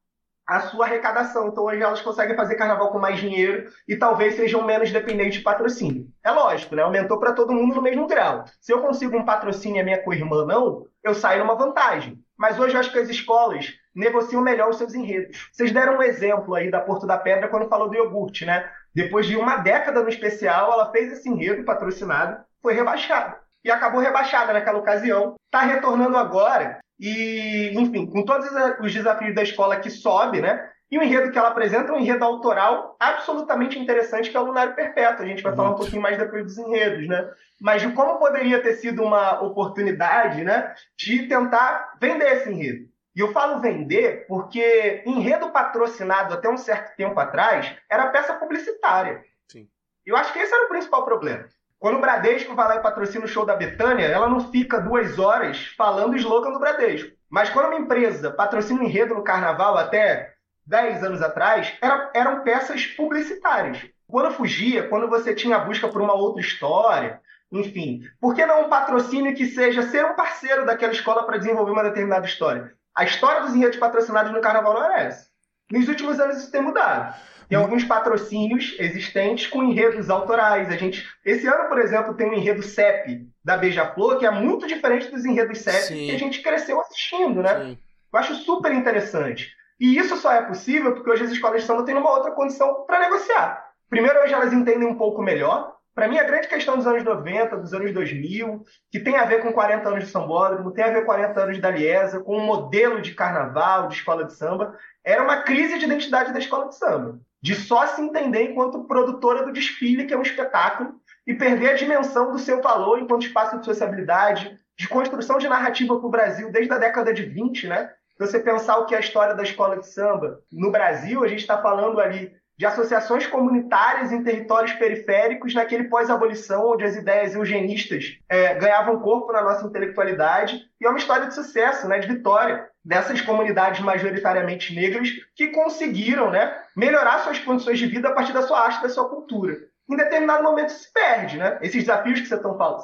a sua arrecadação. Então hoje elas conseguem fazer carnaval com mais dinheiro e talvez sejam menos dependentes de patrocínio. É lógico, né? Aumentou para todo mundo no mesmo grau. Se eu consigo um patrocínio e a minha co-irmã não, eu saio numa vantagem. Mas hoje eu acho que as escolas negociam melhor os seus enredos. Vocês deram um exemplo aí da Porto da Pedra quando falou do iogurte, né? Depois de uma década no especial, ela fez esse enredo patrocinado, foi rebaixada. E acabou rebaixada naquela ocasião. Está retornando agora e, enfim, com todos os desafios da escola que sobe, né? E o enredo que ela apresenta é um enredo autoral absolutamente interessante, que é o Lunário Perpétuo. A gente vai Muito. falar um pouquinho mais depois dos enredos, né? Mas de como poderia ter sido uma oportunidade, né? De tentar vender esse enredo. E eu falo vender porque enredo patrocinado até um certo tempo atrás era peça publicitária. Sim. Eu acho que esse era o principal problema. Quando o Bradesco vai lá e patrocina o show da Betânia, ela não fica duas horas falando o slogan do Bradesco. Mas quando uma empresa patrocina um enredo no carnaval até 10 anos atrás, era, eram peças publicitárias. Quando fugia, quando você tinha a busca por uma outra história, enfim, por que não um patrocínio que seja ser um parceiro daquela escola para desenvolver uma determinada história? A história dos enredos patrocinados no carnaval não era essa. Nos últimos anos isso tem mudado. Tem alguns patrocínios existentes com enredos autorais. A gente, esse ano, por exemplo, tem um enredo CEP da Beija-Flor, que é muito diferente dos enredos CEP Sim. que a gente cresceu assistindo, né? Sim. Eu acho super interessante. E isso só é possível porque hoje as escolas de samba têm uma outra condição para negociar. Primeiro, hoje elas entendem um pouco melhor Para mim, a grande questão dos anos 90, dos anos 2000, que tem a ver com 40 anos de sambódromo, tem a ver com 40 anos da Liesa, com um modelo de carnaval, de escola de samba, era uma crise de identidade da escola de samba. De só se entender enquanto produtora do desfile, que é um espetáculo, e perder a dimensão do seu valor enquanto espaço de sociabilidade, de construção de narrativa para o Brasil desde a década de 20, né? Se você pensar o que é a história da escola de samba no Brasil, a gente está falando ali de associações comunitárias em territórios periféricos naquele pós-abolição, onde as ideias eugenistas é, ganhavam corpo na nossa intelectualidade, e é uma história de sucesso, né, de vitória dessas comunidades majoritariamente negras que conseguiram né, melhorar suas condições de vida a partir da sua arte, da sua cultura em determinado momento se perde, né? Esses desafios que você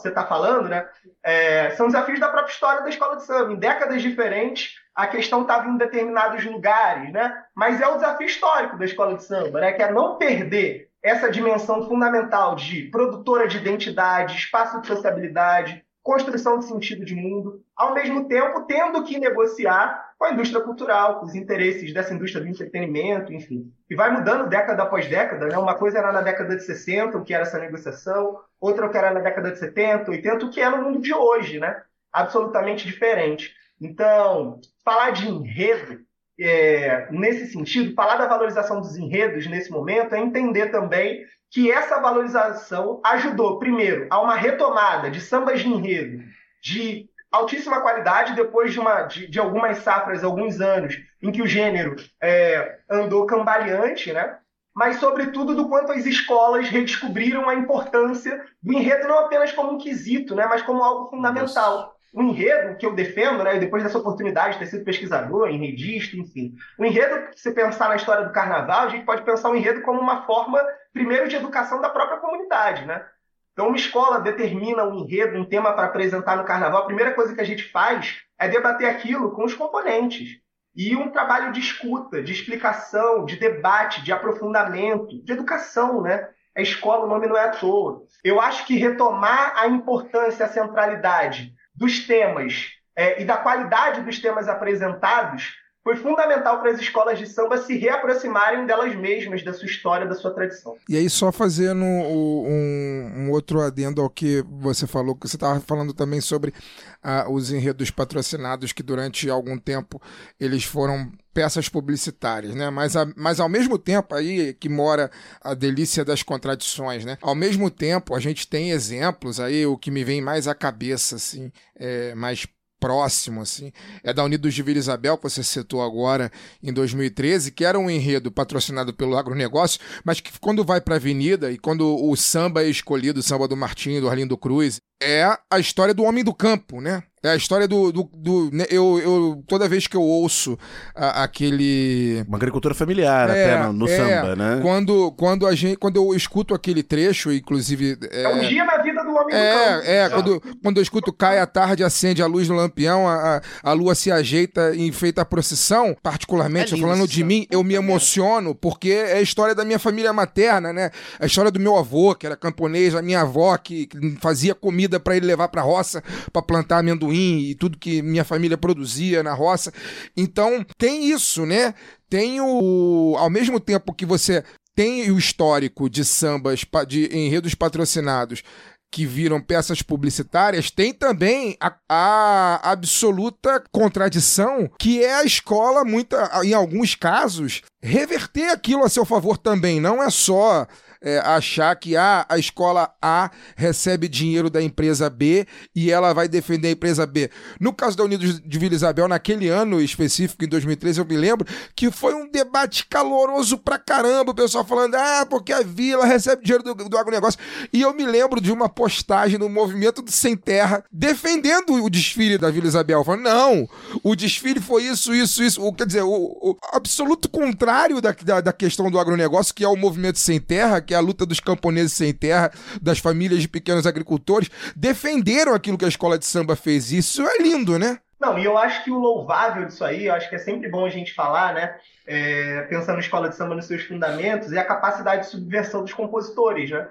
está falando, né? É, são desafios da própria história da escola de samba. Em décadas diferentes, a questão estava em determinados lugares, né? Mas é o desafio histórico da escola de samba, né? Que é não perder essa dimensão fundamental de produtora de identidade, espaço de sociabilidade, construção de sentido de mundo, ao mesmo tempo tendo que negociar com a indústria cultural, com os interesses dessa indústria do entretenimento, enfim. E vai mudando década após década, né? Uma coisa era na década de 60, o que era essa negociação, outra o que era na década de 70, 80, o que é no mundo de hoje, né? Absolutamente diferente. Então, falar de enredo é, nesse sentido, falar da valorização dos enredos nesse momento é entender também que essa valorização ajudou, primeiro, a uma retomada de sambas de enredo de altíssima qualidade depois de, uma, de, de algumas safras, alguns anos, em que o gênero é, andou cambaleante, né? mas, sobretudo, do quanto as escolas redescobriram a importância do enredo não apenas como um quesito, né? mas como algo fundamental. Nossa o enredo que eu defendo, né, depois dessa oportunidade de ter sido pesquisador, enredista, enfim, o enredo, se pensar na história do carnaval, a gente pode pensar o enredo como uma forma, primeiro, de educação da própria comunidade, né? Então, uma escola determina um enredo, um tema para apresentar no carnaval, a primeira coisa que a gente faz é debater aquilo com os componentes. E um trabalho de escuta, de explicação, de debate, de aprofundamento, de educação, né? A escola, o nome não é à toa. Eu acho que retomar a importância, a centralidade dos temas é, e da qualidade dos temas apresentados foi fundamental para as escolas de samba se reaproximarem delas mesmas, da sua história, da sua tradição. E aí, só fazendo um, um outro adendo ao que você falou, que você estava falando também sobre uh, os enredos patrocinados, que durante algum tempo eles foram peças publicitárias, né? Mas, a, mas ao mesmo tempo aí que mora a delícia das contradições, né? Ao mesmo tempo a gente tem exemplos aí, o que me vem mais à cabeça, assim, é, mais próximo, assim, é da Unidos de Vila Isabel, que você citou agora, em 2013, que era um enredo patrocinado pelo agronegócio, mas que quando vai para a avenida e quando o samba é escolhido, o samba do Martinho, do Arlindo Cruz, é a história do homem do campo, né? É a história do. do, do né? eu, eu, toda vez que eu ouço a, aquele. Uma agricultura familiar, é, até no, no é, samba, né? Quando, quando, a gente, quando eu escuto aquele trecho, inclusive. É, é um dia na vida do homem é, do campo. É, quando, quando eu escuto cai a tarde, acende a luz no lampião, a, a lua se ajeita e enfeita a procissão, particularmente, é falando de mim, eu me emociono, porque é a história da minha família materna, né? A história do meu avô, que era camponês, a minha avó, que, que fazia comida para ele levar pra roça para plantar amendoim e tudo que minha família produzia na roça. Então, tem isso, né? Tem o. Ao mesmo tempo que você tem o histórico de sambas, de enredos patrocinados que viram peças publicitárias, tem também a, a, absoluta contradição que é a escola, muita, em alguns casos, reverter aquilo a seu favor também. Não é só é, achar que ah, a escola A recebe dinheiro da empresa B e ela vai defender a empresa B. No caso da Unidos de Vila Isabel, naquele ano específico, em 2013, eu me lembro que foi um debate caloroso pra caramba, o pessoal falando, ah, porque a Vila recebe dinheiro do, do agronegócio. E eu me lembro de uma postagem no movimento do Sem Terra defendendo o desfile da Vila Isabel, falando, não, o desfile foi isso, isso, isso. O, quer dizer, o, o absoluto contrário da, da, da questão do agronegócio, que é o movimento Sem Terra, que é a luta dos camponeses sem terra, das famílias de pequenos agricultores, defenderam aquilo que a escola de samba fez. Isso é lindo, né? Não, e eu acho que o louvável disso aí, eu acho que é sempre bom a gente falar, né? É, pensando na escola de samba nos seus fundamentos, é a capacidade de subversão dos compositores, né?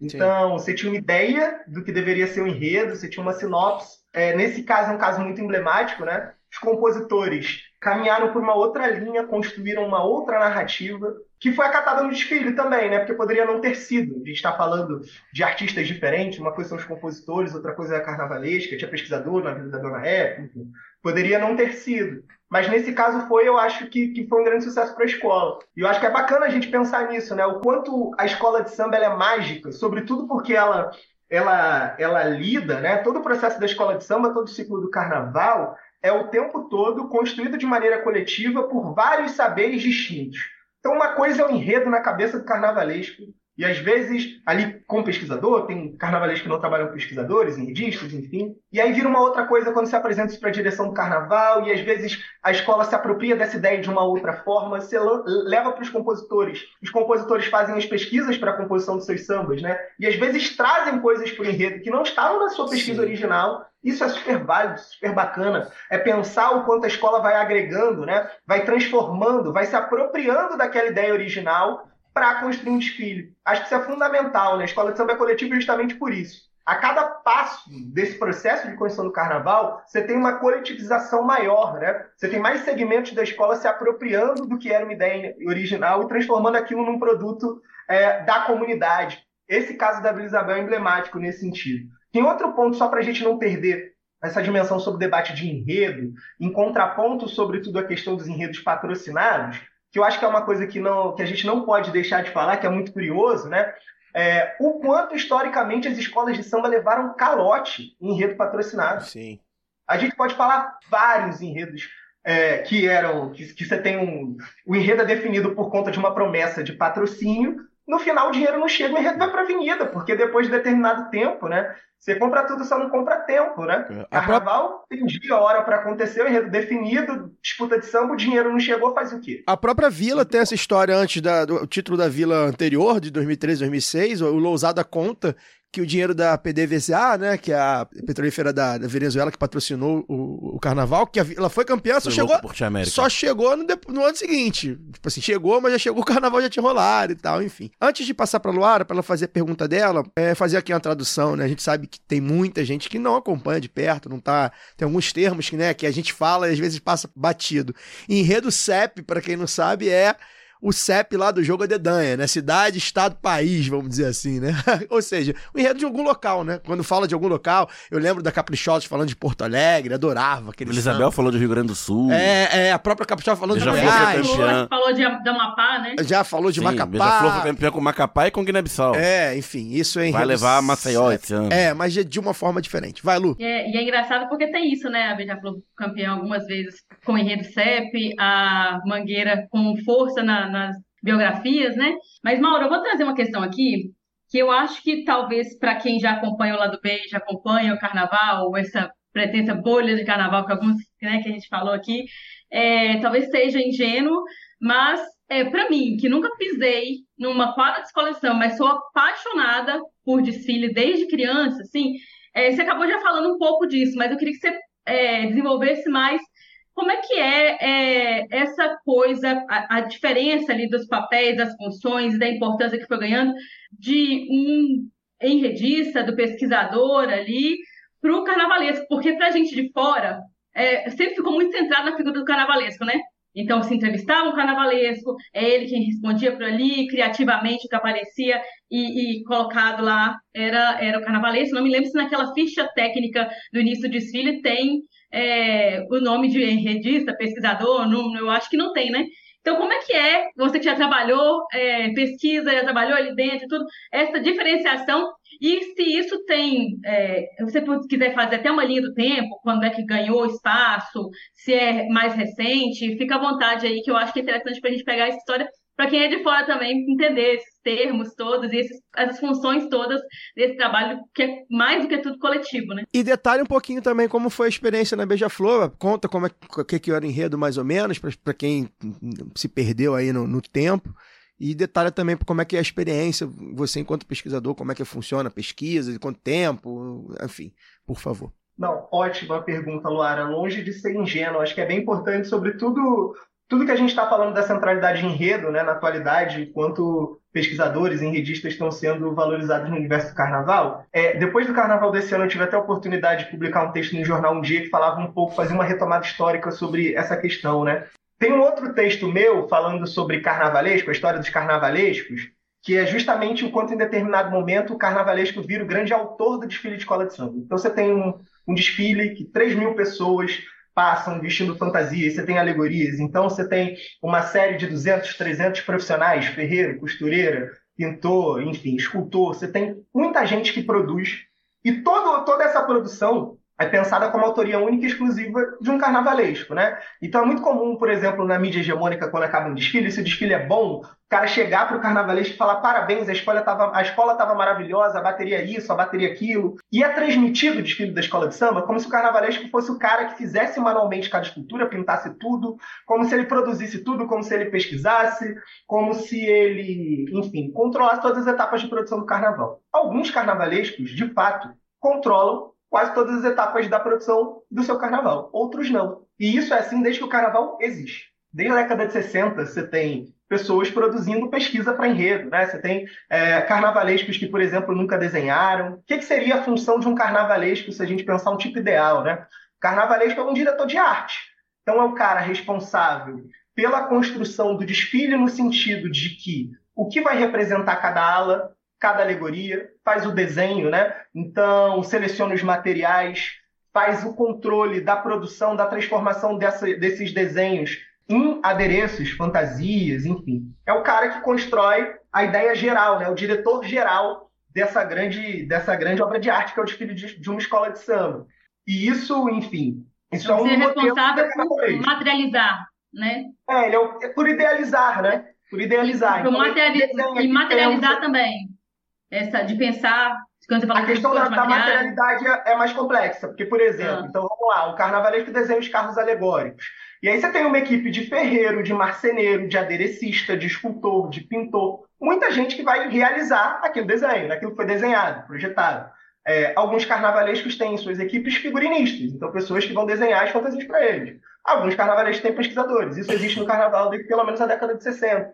Então, Sim. você tinha uma ideia do que deveria ser o enredo, você tinha uma sinopse. É, nesse caso, é um caso muito emblemático, né? os compositores caminharam por uma outra linha, construíram uma outra narrativa, que foi acatada no desfile também, né? Porque poderia não ter sido. A gente está falando de artistas diferentes, uma coisa são os compositores, outra coisa é a carnavalesca, tinha pesquisador na vida da Dona enfim. Poderia não ter sido. Mas nesse caso foi, eu acho que, que foi um grande sucesso para a escola. E eu acho que é bacana a gente pensar nisso, né? O quanto a escola de samba é mágica, sobretudo porque ela, ela, ela lida, né? Todo o processo da escola de samba, todo o ciclo do carnaval, é o tempo todo construído de maneira coletiva por vários saberes distintos. Então, uma coisa é o enredo na cabeça do carnavalesco, e às vezes, ali com pesquisador, tem carnavalescos que não trabalham com pesquisadores, enredistas, enfim. E aí vira uma outra coisa quando se apresenta isso para a direção do carnaval, e às vezes a escola se apropria dessa ideia de uma outra forma, se leva para os compositores. Os compositores fazem as pesquisas para a composição dos seus sambas, né? E às vezes trazem coisas para o enredo que não estavam na sua pesquisa Sim. original. Isso é super válido, super bacana. É pensar o quanto a escola vai agregando, né? vai transformando, vai se apropriando daquela ideia original para construir um desfile. Acho que isso é fundamental, né? A escola de samba é coletiva justamente por isso. A cada passo desse processo de construção do carnaval, você tem uma coletivização maior, né? Você tem mais segmentos da escola se apropriando do que era uma ideia original e transformando aquilo num produto é, da comunidade. Esse caso da Vila Isabel é emblemático nesse sentido. Tem outro ponto, só para a gente não perder essa dimensão sobre o debate de enredo, em contraponto, sobretudo, a questão dos enredos patrocinados, que eu acho que é uma coisa que, não, que a gente não pode deixar de falar, que é muito curioso, né? É, o quanto historicamente as escolas de samba levaram calote em enredo patrocinado. Sim. A gente pode falar vários enredos é, que eram que, que você tem um o enredo é definido por conta de uma promessa de patrocínio no final o dinheiro não chega, o enredo vai para a avenida, porque depois de determinado tempo, né? Você compra tudo, só não compra tempo, né? É, a Carnaval própria... tem dia, hora para acontecer, o enredo definido, disputa de samba, o dinheiro não chegou, faz o quê? A própria Vila tem essa história antes da, do título da Vila anterior, de 2013, 2006, o Lousada conta que o dinheiro da PDVSA, né, que é a petrolífera da, da Venezuela que patrocinou o, o, carnaval, que a, ela foi campeã, só chegou, só chegou no, no, ano seguinte. Tipo assim, chegou, mas já chegou [laughs] o carnaval já tinha rolado e tal, enfim. Antes de passar para Luara, para ela fazer a pergunta dela, é, fazer aqui uma tradução, né? A gente sabe que tem muita gente que não acompanha de perto, não tá, tem alguns termos que, né, que a gente fala e às vezes passa batido. Enredo CEP, para quem não sabe, é o CEP lá do jogo é dedanha, né? Cidade, estado, país, vamos dizer assim, né? [laughs] Ou seja, o enredo de algum local, né? Quando fala de algum local, eu lembro da Caprichosa falando de Porto Alegre, adorava aquele Isabel samba. falou de Rio Grande do Sul. É, é a própria Caprichosa falando já de Goiás. Falou, falou de, de Amapá, né? Já falou de Sim, Macapá. Já falou campeão com Macapá e com Guiné-Bissau. É, enfim, isso é Vai levar a Maceió esse ano. É, mas de uma forma diferente. Vai, Lu. É, e é engraçado porque tem isso, né? A já falou campeão algumas vezes com o enredo CEP, a Mangueira com força na, nas biografias, né? Mas, Mauro, eu vou trazer uma questão aqui que eu acho que talvez para quem já acompanha o lado B, já acompanha o carnaval, essa pretensa bolha de carnaval que alguns né, que a gente falou aqui, é, talvez seja ingênuo, mas é, para mim, que nunca pisei numa quadra de escola de samba, mas sou apaixonada por desfile desde criança, assim, é, você acabou já falando um pouco disso, mas eu queria que você é, desenvolvesse mais como é que é, é essa coisa, a, a, diferença ali dos papéis, das funções, da importância que foi ganhando de um enredista, do pesquisador ali, para o carnavalesco? Porque para a gente de fora, é, sempre ficou muito centrado na figura do carnavalesco, né? Então, se entrevistava um carnavalesco, é ele quem respondia por ali, criativamente o que aparecia e, e, colocado lá era, era o carnavalesco. Não me lembro se naquela ficha técnica do início do desfile tem é, o nome de enredista, pesquisador, eu acho que não tem, né? Então, como é que é, você que já trabalhou, é, pesquisa, já trabalhou ali dentro, tudo, essa diferenciação, e se isso tem, é, você quiser fazer até uma linha do tempo, quando é que ganhou espaço, se é mais recente, fica à vontade aí, que eu acho que é interessante para a gente pegar essa história para quem é de fora também entender esses termos todos e esses, essas funções todas desse trabalho que é mais do que tudo coletivo, né? E detalhe um pouquinho também como foi a experiência na Beija-Flor, conta como é que, que era o enredo mais ou menos, para quem se perdeu aí no, no tempo. E detalha também como é que é a experiência, você enquanto pesquisador, como é que funciona a pesquisa, de quanto tempo, enfim, por favor. Não, ótima pergunta, Luara. Longe de ser ingênuo, acho que é bem importante, sobretudo tudo que a gente está falando da centralidade de enredo né, na atualidade, quanto pesquisadores, enredistas estão sendo valorizados no universo do carnaval. É, depois do carnaval desse ano, eu tive até a oportunidade de publicar um texto no jornal Um Dia que falava um pouco, fazia uma retomada histórica sobre essa questão, né? Tem um outro texto meu falando sobre carnavalesco, a história dos carnavalescos, que é justamente o quanto em determinado momento o carnavalesco vira o grande autor do desfile de escola de samba. Então você tem um, um desfile que 3 mil pessoas passam vestindo fantasias, você tem alegorias, então você tem uma série de 200, 300 profissionais, ferreiro, costureira, pintor, enfim, escultor, você tem muita gente que produz. E todo, toda essa produção é pensada como autoria única e exclusiva de um carnavalesco, né? Então é muito comum, por exemplo, na mídia hegemônica, quando acaba um desfile, se o desfile é bom, o cara chegar para o carnavalesco e falar parabéns, a escola estava a escola tava maravilhosa, a bateria isso, a bateria aquilo. E é transmitido o desfile da escola de samba como se o carnavalesco fosse o cara que fizesse manualmente cada escultura, pintasse tudo, como se ele produzisse tudo, como se ele pesquisasse, como se ele, enfim, controlasse todas as etapas de produção do carnaval. Alguns carnavalescos, de fato, controlam quase todas as etapas da produção do seu carnaval. Outros não. E isso é assim desde que o carnaval existe. Desde a década de 60, você tem pessoas produzindo pesquisa para enredo, né? Você tem é, carnavalescos que, por exemplo, nunca desenharam. O que, que, seria a função de um carnavalesco se a gente pensar um tipo ideal, né? Carnavalesco é um diretor de arte. Então é o cara responsável pela construção do desfile no sentido de que o que vai representar cada ala, cada alegoria, faz o desenho, né? Então, seleciona os materiais, faz o controle da produção, da transformação dessa, desses desenhos em adereços, fantasias, enfim. É o cara que constrói a ideia geral, né? O diretor geral dessa grande, dessa grande obra de arte que é o desfile de, de uma escola de samba. E isso, enfim, isso Você é um é responsável por materializar, né? É, ele é, o, é por idealizar, né? Por idealizar. Por Então, ele materiali- desenha, e materializar pensa. também. Essa, de pensar, quando você fala A questão da, da materialidade é é mais complexa, porque, por exemplo, Ah. então vamos lá, o carnavalesco desenha os carros alegóricos. E aí você tem uma equipe de ferreiro, de marceneiro, de aderecista, de escultor, de pintor, muita gente que vai realizar aquele desenho, né, aquilo que foi desenhado, projetado. É, alguns carnavalescos têm em suas equipes figurinistas, então pessoas que vão desenhar as fantasias para eles. Alguns carnavalescos têm pesquisadores, isso existe no carnaval desde pelo menos a década de 60.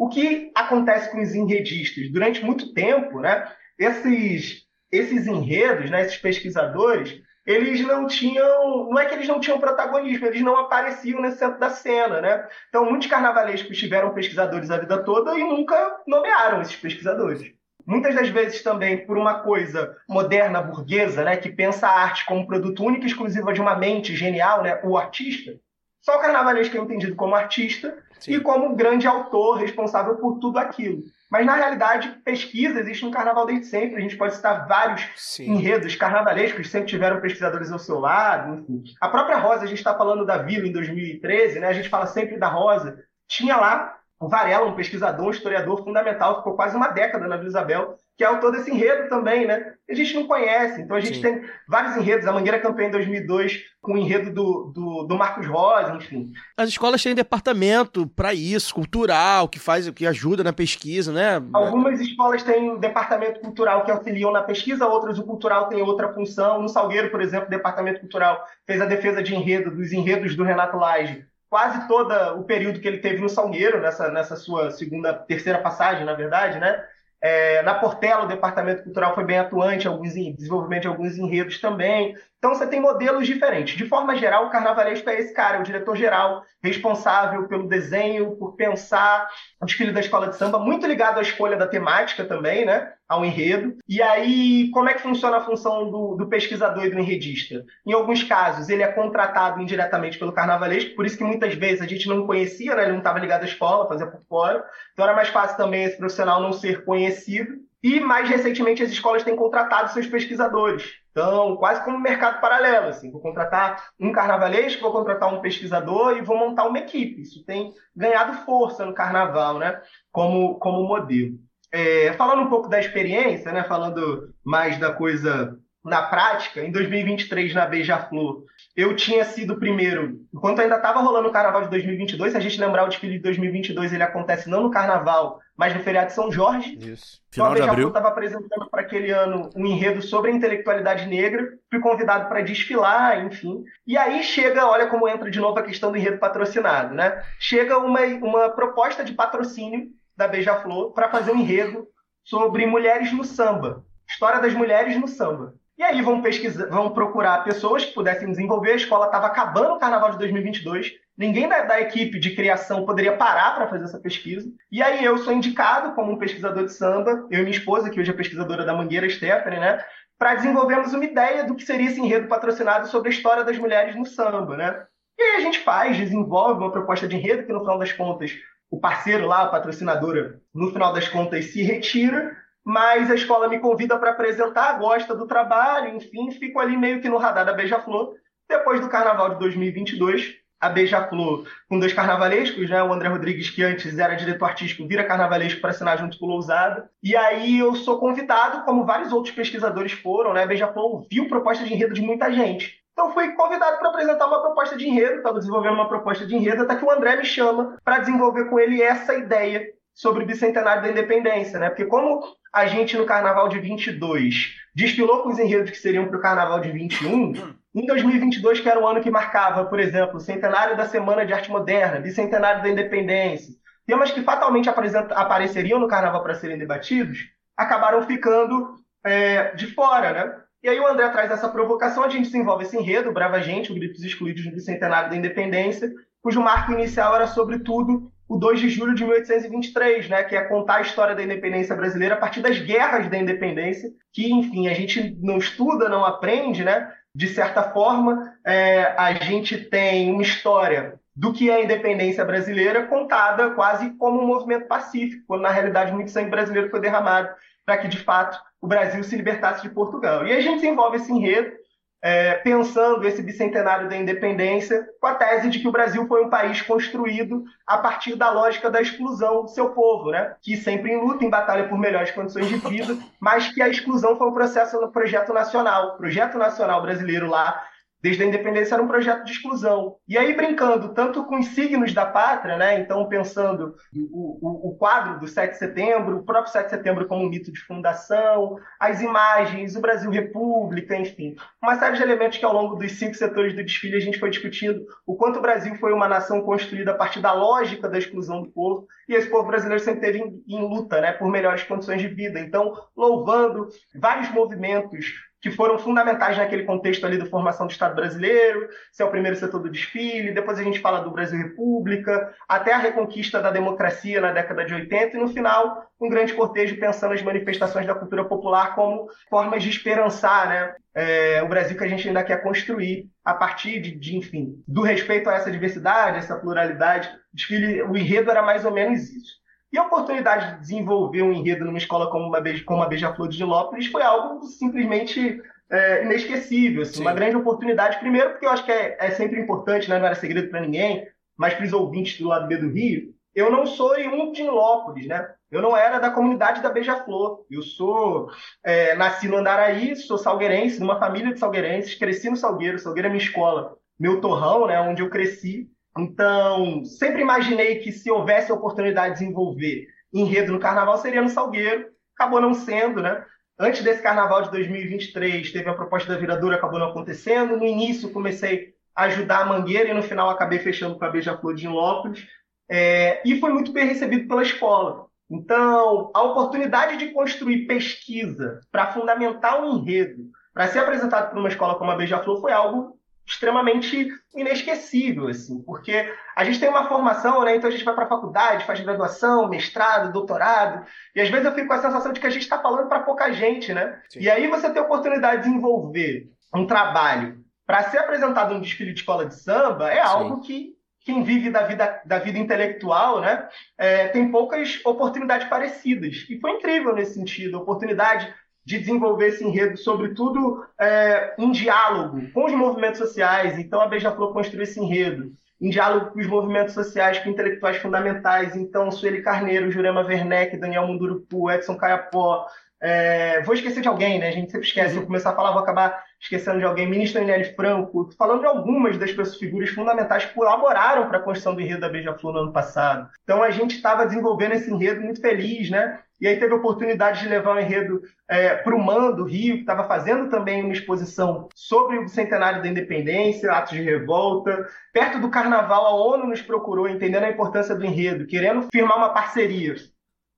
O que acontece com os enredistas? Durante muito tempo, né, esses, esses enredos, né, esses pesquisadores, eles não tinham. Não é que eles não tinham protagonismo, eles não apareciam no centro da cena. Né? Então, muitos carnavalescos tiveram pesquisadores a vida toda e nunca nomearam esses pesquisadores. Muitas das vezes também por uma coisa moderna, burguesa, né, que pensa a arte como produto único e exclusivo de uma mente genial, né, o artista. Só o carnavalesco é entendido como artista e como grande autor responsável por tudo aquilo. Mas, na realidade, pesquisa existe no carnaval desde sempre. A gente pode citar vários enredos carnavalescos que sempre tiveram pesquisadores ao seu lado. Enfim. A própria Rosa, a gente está falando da Vila em 2013, né? a gente fala sempre da Rosa. Tinha lá o Varela, um pesquisador, um historiador fundamental, ficou quase uma década na Vila Isabel, que é autor desse enredo também, né? A gente não conhece. Então a gente Sim. tem vários enredos. A Mangueira campeã em 2002 com o enredo do, do, do Marcos Rosa, enfim. As escolas têm departamento para isso, cultural, que faz, que ajuda na pesquisa, né? Algumas escolas têm um departamento cultural que auxiliam na pesquisa, outras o cultural tem outra função. No Salgueiro, por exemplo, o departamento cultural fez a defesa de enredo, dos enredos do Renato Lage, quase todo o período que ele teve no Salgueiro, nessa, nessa sua segunda, terceira passagem, na verdade, né? É, na Portela, o departamento cultural foi bem atuante, alguns desenvolvimento de alguns enredos também. Então você tem modelos diferentes. De forma geral, o carnavalesco é esse cara, é o diretor-geral, responsável pelo desenho, por pensar o desfile da escola de samba, muito ligado à escolha da temática também, né? Ao enredo. E aí, como é que funciona a função do, do pesquisador e do enredista? Em alguns casos, ele é contratado indiretamente pelo carnavalesco, por isso que muitas vezes a gente não conhecia, né? Ele não estava ligado à escola, fazia por fora. Então era mais fácil também esse profissional não ser conhecido. E mais recentemente as escolas têm contratado seus pesquisadores. Então, quase como um mercado paralelo, assim, vou contratar um carnavalesco, vou contratar um pesquisador e vou montar uma equipe. Isso tem ganhado força no carnaval, né? Como, como modelo. É, falando um pouco da experiência, né? Falando mais da coisa na prática, em 2023 na Beija-Flor, eu tinha sido primeiro, enquanto ainda estava rolando o carnaval de 2022, se a gente lembrar o desfile de 2022, ele acontece não no carnaval, mas no feriado de São Jorge. Isso. Então, a Final Beija-Flor estava apresentando para aquele ano um enredo sobre a intelectualidade negra. Fui convidado para desfilar, enfim. E aí chega, olha como entra de novo a questão do enredo patrocinado, né? Chega uma, uma proposta de patrocínio da Beija-Flor para fazer um enredo sobre mulheres no samba, história das mulheres no samba. E aí vão pesquisar, vão procurar pessoas que pudessem desenvolver. A escola estava acabando o carnaval de 2022. Ninguém da, da equipe de criação poderia parar para fazer essa pesquisa. E aí eu sou indicado como um pesquisador de samba, eu e minha esposa, que hoje é pesquisadora da Mangueira, Stephanie, né? Para desenvolvermos uma ideia do que seria esse enredo patrocinado sobre a história das mulheres no samba, né? E aí a gente faz, desenvolve uma proposta de enredo que no final das contas o parceiro lá, a patrocinadora, no final das contas se retira mas a escola me convida para apresentar, gosta do trabalho, enfim, fico ali meio que no radar da Beija-Flor. Depois do carnaval de 2022, a Beija-Flor, com dois carnavalescos, né? O André Rodrigues, que antes era diretor artístico, vira carnavalesco para assinar junto com o Lousada. E aí eu sou convidado, como vários outros pesquisadores foram, né? A Beija-Flor viu proposta de enredo de muita gente. Então fui convidado para apresentar uma proposta de enredo, estava desenvolvendo uma proposta de enredo, até que o André me chama para desenvolver com ele essa ideia sobre o bicentenário da independência, né? Porque como a gente no carnaval de 22 desfilou com os enredos que seriam para o carnaval de 21, em 2022, que era o ano que marcava, por exemplo, o centenário da Semana de Arte Moderna, bicentenário da Independência, temas que fatalmente apareceriam no carnaval para serem debatidos, acabaram ficando é, de fora, né? E aí o André traz essa provocação, a gente desenvolve esse enredo, Brava Gente, o Gritos Excluídos no Bicentenário da Independência, cujo marco inicial era, sobretudo, o 2 de julho de 1823, né, que é contar a história da independência brasileira a partir das guerras da independência, que, enfim, a gente não estuda, não aprende, né? De certa forma, é, a gente tem uma história do que é a independência brasileira contada quase como um movimento pacífico, quando na realidade muito sangue brasileiro foi derramado para que, de fato, o Brasil se libertasse de Portugal. E a gente desenvolve esse enredo é, pensando esse bicentenário da independência com a tese de que o Brasil foi um país construído a partir da lógica da exclusão do seu povo, né? que sempre em luta, em batalha por melhores condições de vida, mas que a exclusão foi um processo no projeto nacional, projeto nacional brasileiro lá desde a independência era um projeto de exclusão. E aí, brincando tanto com os signos da pátria, né? então pensando o, o, o, quadro do 7 de setembro, o próprio 7 de setembro como um mito de fundação, as imagens, o Brasil República, enfim. Uma série de elementos que ao longo dos cinco setores do desfile a gente foi discutindo o quanto o Brasil foi uma nação construída a partir da lógica da exclusão do povo, e esse povo brasileiro sempre teve em, em luta né? por melhores condições de vida. Então, louvando vários movimentos que foram fundamentais naquele contexto ali da formação do Estado brasileiro, se é o primeiro setor do desfile, depois a gente fala do Brasil República, até a reconquista da democracia na década de 80 e no final um grande cortejo pensando as manifestações da cultura popular como formas de esperançar né, é, o Brasil que a gente ainda quer construir a partir de, de, enfim, do respeito a essa diversidade, essa pluralidade. Desfile, o enredo era mais ou menos isso. E a oportunidade de desenvolver um enredo numa escola como uma, beija, como a Beija-Flor de Nilópolis foi algo simplesmente é, inesquecível. Assim, uma grande oportunidade, primeiro porque eu acho que é, é sempre importante, né, não era segredo para ninguém, mas para os ouvintes do lado B do Rio, eu não sou um de Nilópolis, né? Eu não era da comunidade da Beija-Flor. Eu sou é, nasci no Andaraí, sou salgueirense, numa família de salgueirenses, cresci no Salgueiro, Salgueiro é minha escola, meu torrão, né, onde eu cresci. Então, sempre imaginei que se houvesse a oportunidade de desenvolver enredo no carnaval, seria no Salgueiro. Acabou não sendo, né? Antes desse carnaval de 2023, teve a proposta da viradura, acabou não acontecendo. No início, comecei a ajudar a Mangueira e no final acabei fechando com a Beija-Flor de Lopes. É, e foi muito bem recebido pela escola. Então, a oportunidade de construir pesquisa para fundamentar um enredo, para ser apresentado por uma escola como a Beija-Flor, foi algo extremamente inesquecível, assim, porque a gente tem uma formação, né? Então a gente vai para a faculdade, faz graduação, mestrado, doutorado, e às vezes eu fico com a sensação de que a gente está falando para pouca gente, né? Sim. E aí você tem a oportunidade de desenvolver um trabalho para ser apresentado num desfile de escola de samba é algo Sim. que quem vive da vida, da vida intelectual, né, é, tem poucas oportunidades parecidas. E foi incrível nesse sentido, a oportunidade de desenvolver esse enredo, sobretudo é, em diálogo com os movimentos sociais. Então, a Beija-Flor construiu esse enredo em diálogo com os movimentos sociais, com intelectuais fundamentais. Então, Sueli Carneiro, Jurema Werneck, Daniel Munduruku, Edson Caiapó. É, vou esquecer de alguém, né? A gente sempre esquece. Se eu começar a falar, vou acabar esquecendo de alguém. Ministro Daniel Franco, falando de algumas das pessoas, figuras fundamentais que colaboraram para a construção do enredo da Beija-Flor no ano passado. Então, a gente estava desenvolvendo esse enredo muito feliz, né? E aí teve a oportunidade de levar o enredo é, para o MAN do Rio, que estava fazendo também uma exposição sobre o centenário da independência, atos de revolta. Perto do carnaval, a ONU nos procurou, entendendo a importância do enredo, querendo firmar uma parceria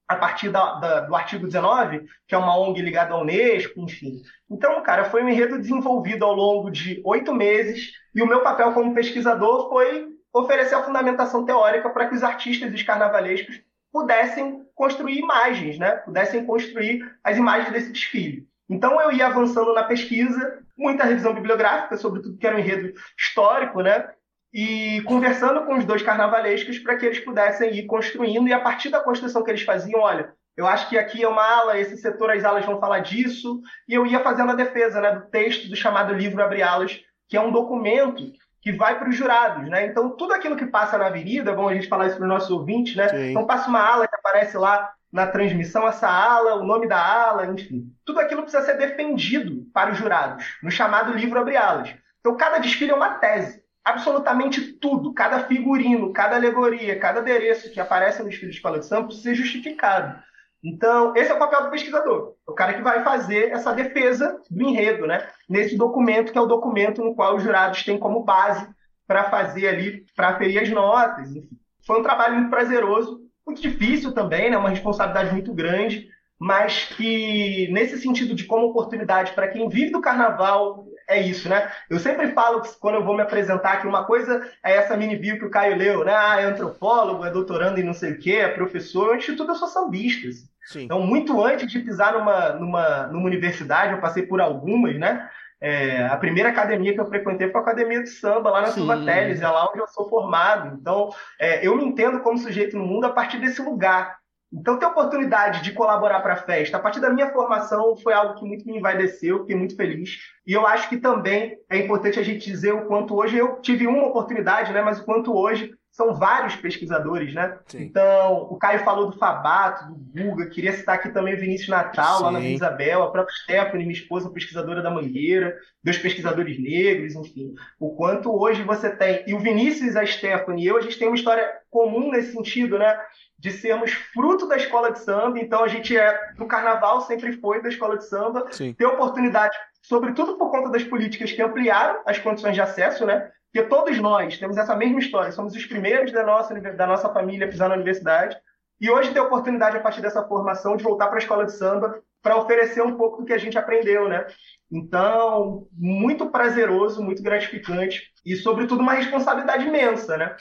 a partir da, da, do artigo 19, que é uma ONG ligada à Unesco, enfim. Então, cara, foi um enredo desenvolvido ao longo de oito meses, e o meu papel como pesquisador foi oferecer a fundamentação teórica para que os artistas e os carnavalescos pudessem construir imagens, né? pudessem construir as imagens desse desfile. Então eu ia avançando na pesquisa, muita revisão bibliográfica sobre tudo que era um enredo histórico, né? E conversando com os dois carnavalescos para que eles pudessem ir construindo e a partir da construção que eles faziam, olha, eu acho que aqui é uma ala, esse setor as alas vão falar disso, e eu ia fazendo a defesa, né, do texto do chamado livro Abre Alas, que é um documento que vai para os jurados, né? Então tudo aquilo que passa na avenida, vamos a gente falar isso para os nossos ouvintes, né? Sim. Então passa uma ala que aparece lá na transmissão essa ala, o nome da ala, enfim. Tudo aquilo precisa ser defendido para os jurados, no chamado livro Abre Alas. Então, cada desfile é uma tese. Absolutamente tudo, cada figurino, cada alegoria, cada adereço que aparece no desfile de escola de samba precisa ser justificado. Então, esse é o papel do pesquisador, o cara que vai fazer essa defesa do enredo, né? Nesse documento, que é o documento no qual os jurados têm como base para fazer ali, para aferir as notas, enfim. Foi um trabalho muito prazeroso, muito difícil também, né? uma responsabilidade muito grande, mas que nesse sentido de como oportunidade para quem vive do carnaval é isso, né? Eu sempre falo que quando eu vou me apresentar que uma coisa é essa mini bio que o Caio leu, né? Ah, é antropólogo, é doutorando em não sei o quê, é professor, antes de tudo eu sou sambista. Sim. Então, muito antes de pisar numa, numa, numa universidade, eu passei por algumas, né? É, a primeira academia que eu frequentei foi a academia de samba, lá na. Silva Teles, é lá onde eu sou formado. Então, é, eu me entendo como sujeito no mundo a partir desse lugar. Então, ter a oportunidade de colaborar para a festa, a partir da minha formação, foi algo que muito me envaideceu, fiquei muito feliz. E eu acho que também é importante a gente dizer o quanto hoje eu tive uma oportunidade, né, mas o quanto hoje são vários pesquisadores, né? Sim. Então, o Caio falou do Fabato, do Guga, queria citar aqui também o Vinícius Natal, Sim. lá na Vila Isabel, a própria Stephanie, minha esposa, pesquisadora da Mangueira, dois pesquisadores negros, enfim. O quanto hoje você tem. E o Vinícius, a Stephanie e eu, a gente tem uma história comum nesse sentido, né? De sermos fruto da escola de samba, então a gente é do carnaval, sempre foi da escola de samba, Sim. ter oportunidade, sobretudo por conta das políticas que ampliaram as condições de acesso, né? Porque todos nós temos essa mesma história, somos os primeiros da nossa, da nossa família a pisar na universidade, e hoje ter a oportunidade, a partir dessa formação, de voltar para a escola de samba para oferecer um pouco do que a gente aprendeu, né? Então, muito prazeroso, muito gratificante e, sobretudo, uma responsabilidade imensa, né?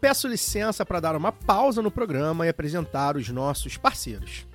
Peço licença para dar uma pausa no programa e apresentar os nossos parceiros.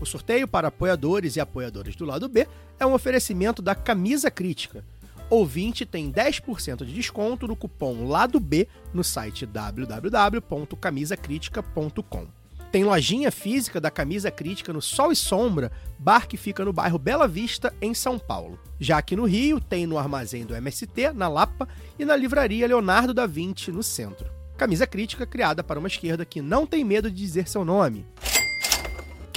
O sorteio para apoiadores e apoiadoras do lado B é um oferecimento da Camisa Crítica. Ouvinte tem 10% de desconto no cupom Lado B no site www.camisacritica.com. Tem lojinha física da Camisa Crítica no Sol e Sombra, bar que fica no bairro Bela Vista, em São Paulo. Já aqui no Rio, tem no armazém do MST, na Lapa, e na livraria Leonardo da Vinci, no centro. Camisa Crítica criada para uma esquerda que não tem medo de dizer seu nome.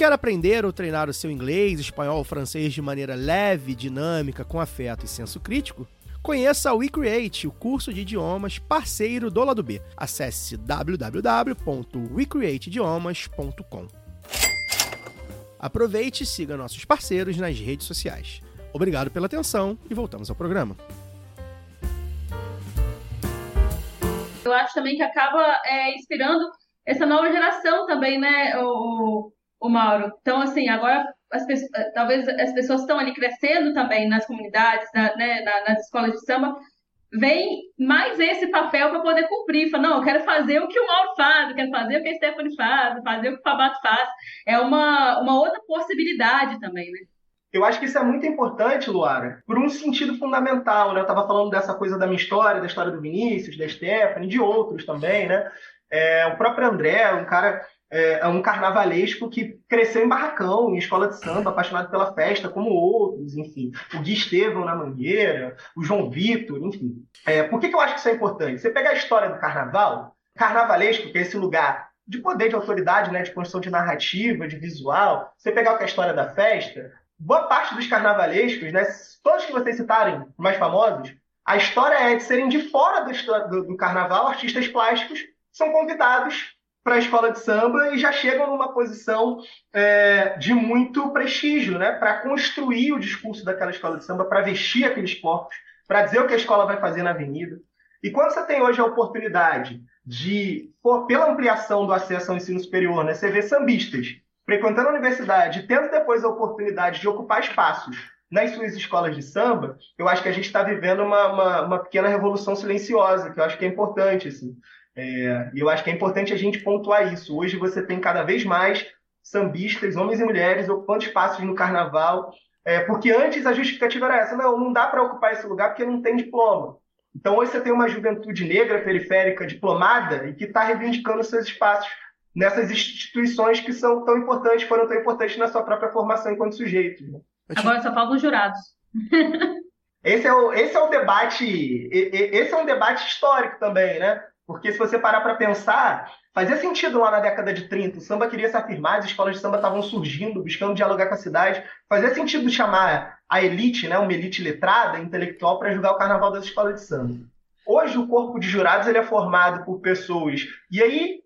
Quer aprender ou treinar o seu inglês, espanhol ou francês de maneira leve, dinâmica, com afeto e senso crítico? Conheça o WeCreate, o curso de idiomas parceiro do lado B. Acesse www.wecreateidiomas.com. Aproveite e siga nossos parceiros nas redes sociais. Obrigado pela atenção e voltamos ao programa. Eu acho também que acaba é, inspirando essa nova geração também, né? O, o Mauro. Então, assim, agora as pessoas, eh, talvez as pessoas estão ali crescendo também nas comunidades, na, né, nas escolas de samba, vem mais esse papel para poder cumprir. Fala, não, eu quero fazer o que o Mauro faz, eu quero fazer o que a Stephanie faz, fazer o que o Fabato faz. É uma, uma outra possibilidade também, né? Eu acho que isso é muito importante, Luara, por um sentido fundamental, né? Eu estava falando dessa coisa da minha história, da história do Vinícius, da Stephanie, de outros também, né? É, o próprio André, um cara é, é, um carnavalesco que cresceu em barracão, em escola de samba, apaixonado pela festa, como outros, enfim. O Gui Estevão na Mangueira, o João Vitor, enfim. É, por que, que eu acho que isso é importante? Você pega a história do carnaval, carnavalesco, que é esse lugar de poder, de autoridade, né, de construção de narrativa, de visual, você pegar a história da festa, boa parte dos carnavalescos, né, todos que vocês citarem, mais famosos, a história é de serem de fora do, do, do carnaval, artistas plásticos são convidados para a escola de samba e já chegam numa posição é, de muito prestígio, né? Para construir o discurso daquela escola de samba, para vestir aqueles corpos, para dizer o que a escola vai fazer na avenida. E quando você tem hoje a oportunidade de, por, pela ampliação do acesso ao ensino superior, né, você vê sambistas frequentando a universidade, tendo depois a oportunidade de ocupar espaços nas suas escolas de samba, eu acho que a gente está vivendo uma, uma, uma, pequena revolução silenciosa, que eu acho que é importante. Assim. É, e eu acho que é importante a gente pontuar isso. Hoje você tem cada vez mais sambistas, homens e mulheres, ocupando espaços no carnaval, é, porque antes a justificativa era essa: não, não dá para ocupar esse lugar porque não tem diploma. Então hoje você tem uma juventude negra, periférica, diplomada, e que está reivindicando seus espaços nessas instituições que são tão importantes, foram tão importantes na sua própria formação enquanto sujeito. Né? Agora só faltam os jurados. [laughs] esse, é o, esse é o debate, esse é um debate histórico também, né? Porque se você parar para pensar, fazia sentido lá na década de 30, o samba queria se afirmar, as escolas de samba estavam surgindo, buscando dialogar com a cidade. Fazia sentido chamar a elite, né, uma elite letrada, intelectual, para julgar o carnaval das escolas de samba. Hoje o corpo de jurados ele é formado por pessoas, e aí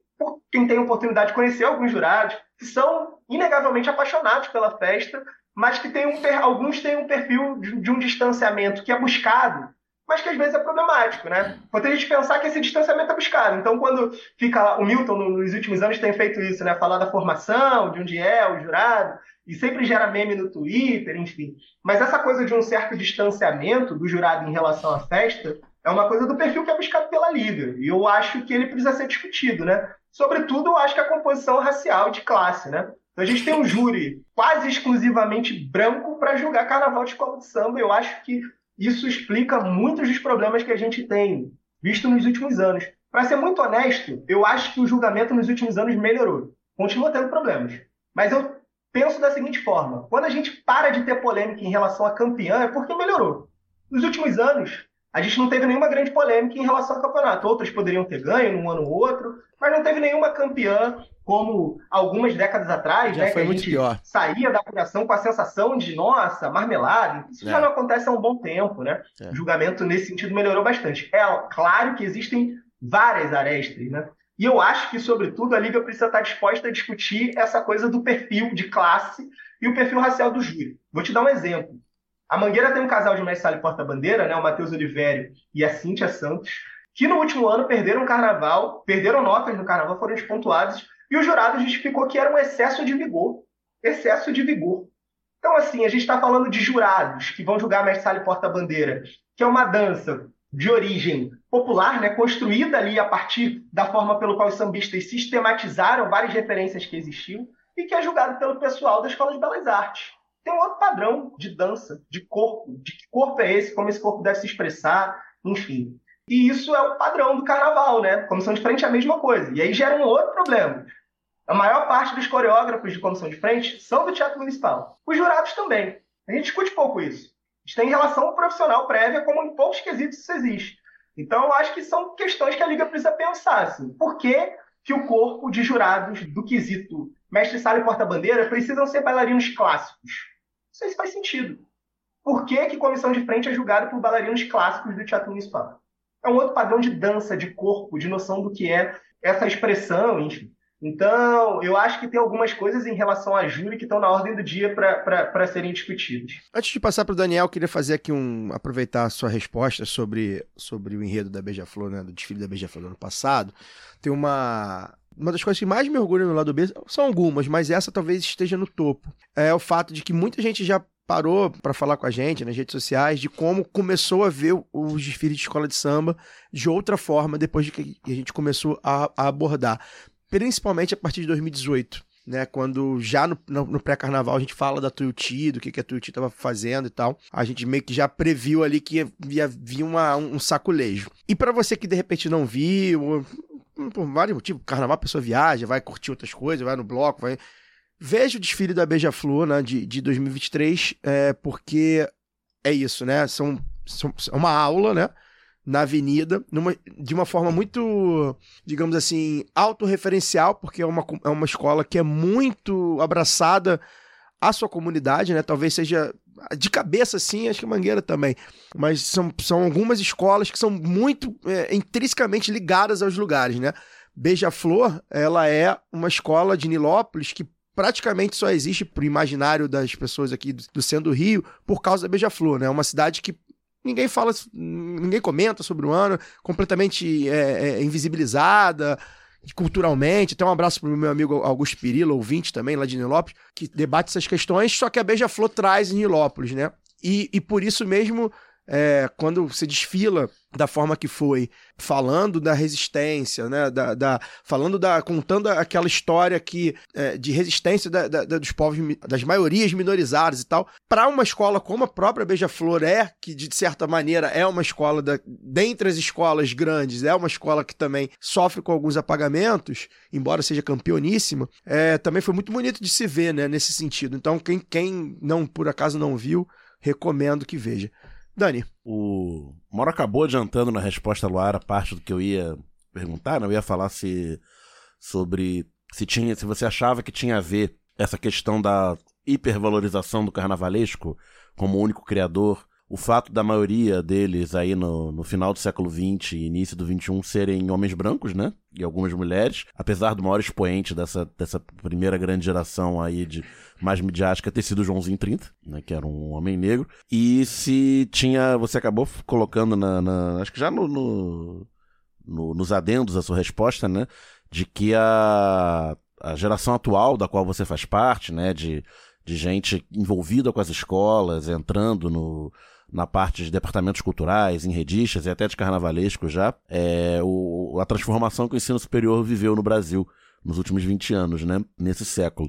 quem tem oportunidade de conhecer alguns jurados, que são inegavelmente apaixonados pela festa, mas que tem um, alguns têm um perfil de, de um distanciamento que é buscado mas que às vezes é problemático, né? Pode a gente pensar que esse distanciamento é buscado. Então, quando fica o Milton nos últimos anos tem feito isso, né? Falar da formação, de onde é o jurado, e sempre gera meme no Twitter, enfim. Mas essa coisa de um certo distanciamento do jurado em relação à festa é uma coisa do perfil que é buscado pela Liga. E eu acho que ele precisa ser discutido, né? Sobretudo, eu acho que a composição racial de classe, né? Então a gente tem um júri quase exclusivamente branco para julgar carnaval de escola de samba. Eu acho que isso explica muitos dos problemas que a gente tem visto nos últimos anos. Para ser muito honesto, eu acho que o julgamento nos últimos anos melhorou. Continua tendo problemas. Mas eu penso da seguinte forma: quando a gente para de ter polêmica em relação a campeã, é porque melhorou. Nos últimos anos, a gente não teve nenhuma grande polêmica em relação ao campeonato. Outras poderiam ter ganho num ano ou outro, mas não teve nenhuma campeã como algumas décadas atrás, já né, foi que a muito gente pior. saía da apuração com a sensação de, nossa, marmelada. Isso É. já não acontece há um bom tempo, né? É. O julgamento nesse sentido melhorou bastante. É claro que existem várias arestas, né? E eu acho que, sobretudo, a Liga precisa estar disposta a discutir essa coisa do perfil de classe e o perfil racial do júri. Vou te dar um exemplo. A Mangueira tem um casal de mestre e porta-bandeira, né? O Matheus Olivério e a Cíntia Santos, que no último ano perderam o carnaval, perderam notas no carnaval, foram despontuados, e o jurado justificou que era um excesso de vigor. Excesso de vigor. Então, assim, a gente está falando de jurados que vão julgar mestre e porta-bandeira, que é uma dança de origem popular, né, construída ali a partir da forma pelo qual os sambistas sistematizaram várias referências que existiam, e que é julgado pelo pessoal da Escola de Belas Artes. Tem um outro padrão de dança, de corpo, de que corpo é esse, como esse corpo deve se expressar, enfim. E isso é o padrão do carnaval, né? Comissão de frente é a mesma coisa. E aí gera um outro problema. A maior parte dos coreógrafos de comissão de frente são do Teatro Municipal. Os jurados também. A gente discute pouco isso. A gente tem relação profissional prévia, como em poucos quesitos isso existe. Então, eu acho que são questões que a Liga precisa pensar. Assim. Por que, que o corpo de jurados do quesito mestre sala e porta-bandeira precisam ser bailarinos clássicos? Não sei se faz sentido. Por que, que comissão de frente é julgada por bailarinos clássicos do Teatro Municipal? É um outro padrão de dança, de corpo, de noção do que é essa expressão, enfim. Então, eu acho que tem algumas coisas em relação à júri que estão na ordem do dia para serem discutidas. Antes de passar para o Daniel, queria fazer aqui um. aproveitar a sua resposta sobre, sobre o enredo da Beija-Flor, né? Do desfile da Beija-Flor do ano passado. Tem uma. Uma das coisas que mais me orgulha no lado B são algumas, mas essa talvez esteja no topo. É o fato de que muita gente já parou para falar com a gente nas redes sociais de como começou a ver os desfiles de escola de samba de outra forma depois de que a gente começou a, a abordar. Principalmente a partir de 2018 né? Quando já no, no, pré-carnaval a gente fala da Tuiuti, do que, que a Tuiuti estava fazendo e tal, a gente meio que já previu ali que ia, vir um saculejo. E para você que de repente não viu, por vários motivos, carnaval a pessoa viaja, vai curtir outras coisas, vai no bloco, vai. Veja o desfile da Beija-Flor, né, de, de 2023, é, porque é isso, né? São, são, é uma aula, né? Na avenida, numa, de uma forma muito, digamos assim, autorreferencial, porque é uma, é uma escola que é muito abraçada à sua comunidade, né? Talvez seja de cabeça, sim, acho que Mangueira também. Mas são, são algumas escolas que são muito é, intrinsecamente ligadas aos lugares, né? Beija-Flor, ela é uma escola de Nilópolis que praticamente só existe pro imaginário das pessoas aqui do, do centro do Rio por causa da Beija-Flor, né? É uma cidade que ninguém fala, ninguém comenta sobre o ano, completamente é, é, invisibilizada culturalmente. Até um abraço pro meu amigo Augusto Pirillo, ouvinte também, lá de Nilópolis, que debate essas questões, só que a Beija-Flor traz em Nilópolis, né? E, e por isso mesmo é, quando se desfila da forma que foi, falando da resistência, né, da, da falando da, contando aquela história que é, de resistência da, da, dos povos, das maiorias minorizadas e tal, para uma escola como a própria Beija-Flor é, que de certa maneira é uma escola da, dentre as escolas grandes, é uma escola que também sofre com alguns apagamentos, embora seja campeoníssima, é, também foi muito bonito de se ver, né, nesse sentido. Então quem, quem não por acaso não viu, recomendo que veja. Dani. O Moro acabou adiantando na resposta Luara parte do que eu ia perguntar, né? Eu ia falar se sobre se tinha, se você achava que tinha a ver essa questão da hipervalorização do carnavalesco como único criador o fato da maioria deles aí no, no final do século XX e início do XXI serem homens brancos, né? E algumas mulheres, apesar do maior expoente dessa, dessa primeira grande geração aí de mais midiática ter sido Joãozinho 30, né? Que era um homem negro. E se tinha. Você acabou colocando na. na acho que já no, no, no, nos adendos a sua resposta, né? De que a, a geração atual da qual você faz parte, né? De, de gente envolvida com as escolas, entrando no na parte de departamentos culturais, enredistas e até de carnavalesco já, é o, a transformação que o ensino superior viveu no Brasil nos últimos 20 anos, né? Nesse século.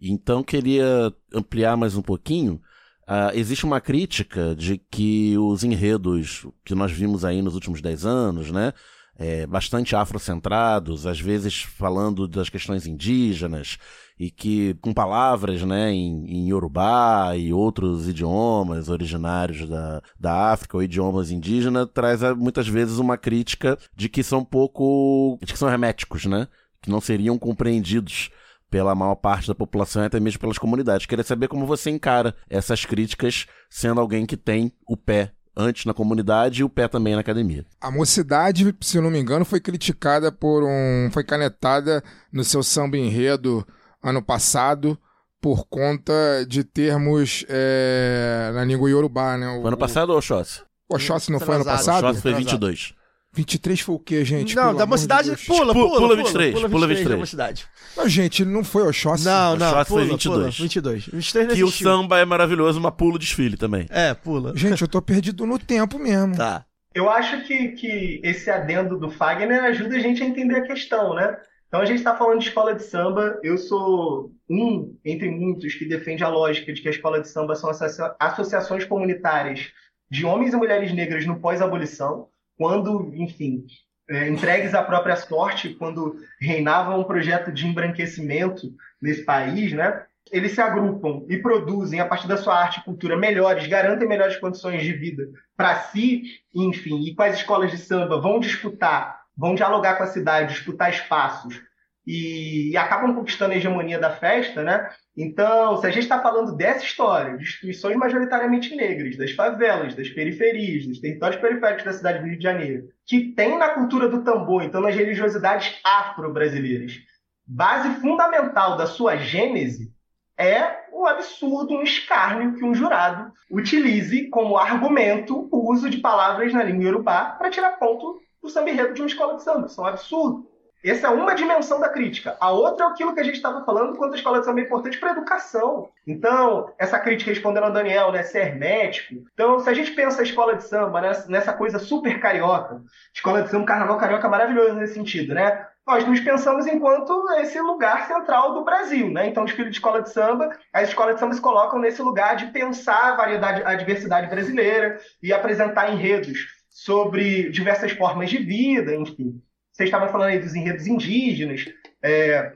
Então, queria ampliar mais um pouquinho. Uh, existe uma crítica de que os enredos que nós vimos aí nos últimos 10 anos, né? É, bastante afrocentrados, às vezes falando das questões indígenas, e que com palavras né, em, em Yorubá e outros idiomas originários da, da África ou idiomas indígenas, traz eh, muitas vezes uma crítica de que são pouco. de que são herméticos, né? Que não seriam compreendidos pela maior parte da população e até mesmo pelas comunidades. Queria saber como você encara essas críticas sendo alguém que tem o pé antes na comunidade e o pé também na academia. A mocidade, se não me engano, foi criticada por um. foi canetada no seu samba enredo ano passado por conta de termos é, na língua iorubá, né? O, ano passado ou Oxóssi? O Oxóssi não foi ano passado? Oxóssi foi 22. 23 foi o quê, gente? Não, da mocidade, de pula, pula, pula, pula, 23, pula, pula 23 da 23. mocidade. Não, gente, ele não foi Oxóssi. Não, não, Oxóssi foi pula, 22. pula, 22. 23 não Que o existiu. samba é maravilhoso, mas pula o desfile também. É, pula. [laughs] Gente, eu tô perdido no tempo mesmo. Tá. Eu acho que, que esse adendo do Fagner ajuda a gente a entender a questão, né? Então a gente está falando de escola de samba. Eu sou um entre muitos que defende a lógica de que a escola de samba são associa- associações comunitárias de homens e mulheres negras no pós-abolição, quando, enfim, é, entregues à própria sorte, quando reinava um projeto de embranquecimento nesse país, né? Eles se agrupam e produzem, a partir da sua arte e cultura, melhores, garantem melhores condições de vida para si, enfim, e as escolas de samba vão disputar, vão dialogar com a cidade, disputar espaços e, e acabam conquistando a hegemonia da festa, né? Então, se a gente está falando dessa história, de instituições majoritariamente negras, das favelas, das periferias, dos territórios periféricos da cidade do Rio de Janeiro, que tem na cultura do tambor, então nas religiosidades afro-brasileiras, base fundamental da sua gênese é um absurdo, um escárnio que um jurado utilize como argumento o uso de palavras na língua iorubá para tirar ponto do samba enredo de uma escola de samba. Isso é um absurdo. Essa é uma dimensão da crítica. A outra é aquilo que a gente estava falando quanto a escola de samba é importante para a educação. Então, essa crítica respondendo ao Daniel, né, ser hermético. Então, se a gente pensa a escola de samba né, nessa coisa super carioca, escola de samba, carnaval carioca é maravilhoso nesse sentido, né? Nós nos pensamos enquanto esse lugar central do Brasil, né? Então, desfile de escola de samba, as escolas de samba se colocam nesse lugar de pensar a variedade, a diversidade brasileira e apresentar enredos sobre diversas formas de vida, enfim. Vocês estavam falando aí dos enredos indígenas. é,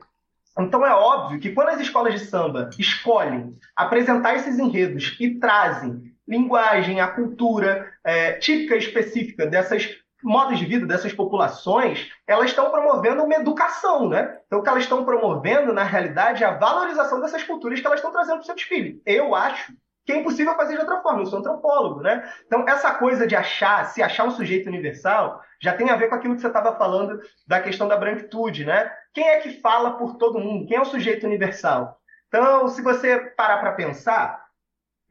Então é óbvio que quando as escolas de samba escolhem apresentar esses enredos e trazem linguagem, a cultura é, típica específica dessas modos de vida dessas populações, elas estão promovendo uma educação, né? Então o que elas estão promovendo, na realidade, é a valorização dessas culturas que elas estão trazendo para o seu desfile. Eu acho que é impossível fazer de outra forma. Eu sou antropólogo, né? Então, essa coisa de achar, se achar um sujeito universal, já tem a ver com aquilo que você estava falando da questão da branquitude, né? Quem é que fala por todo mundo? Quem é o sujeito universal? Então, se você parar para pensar,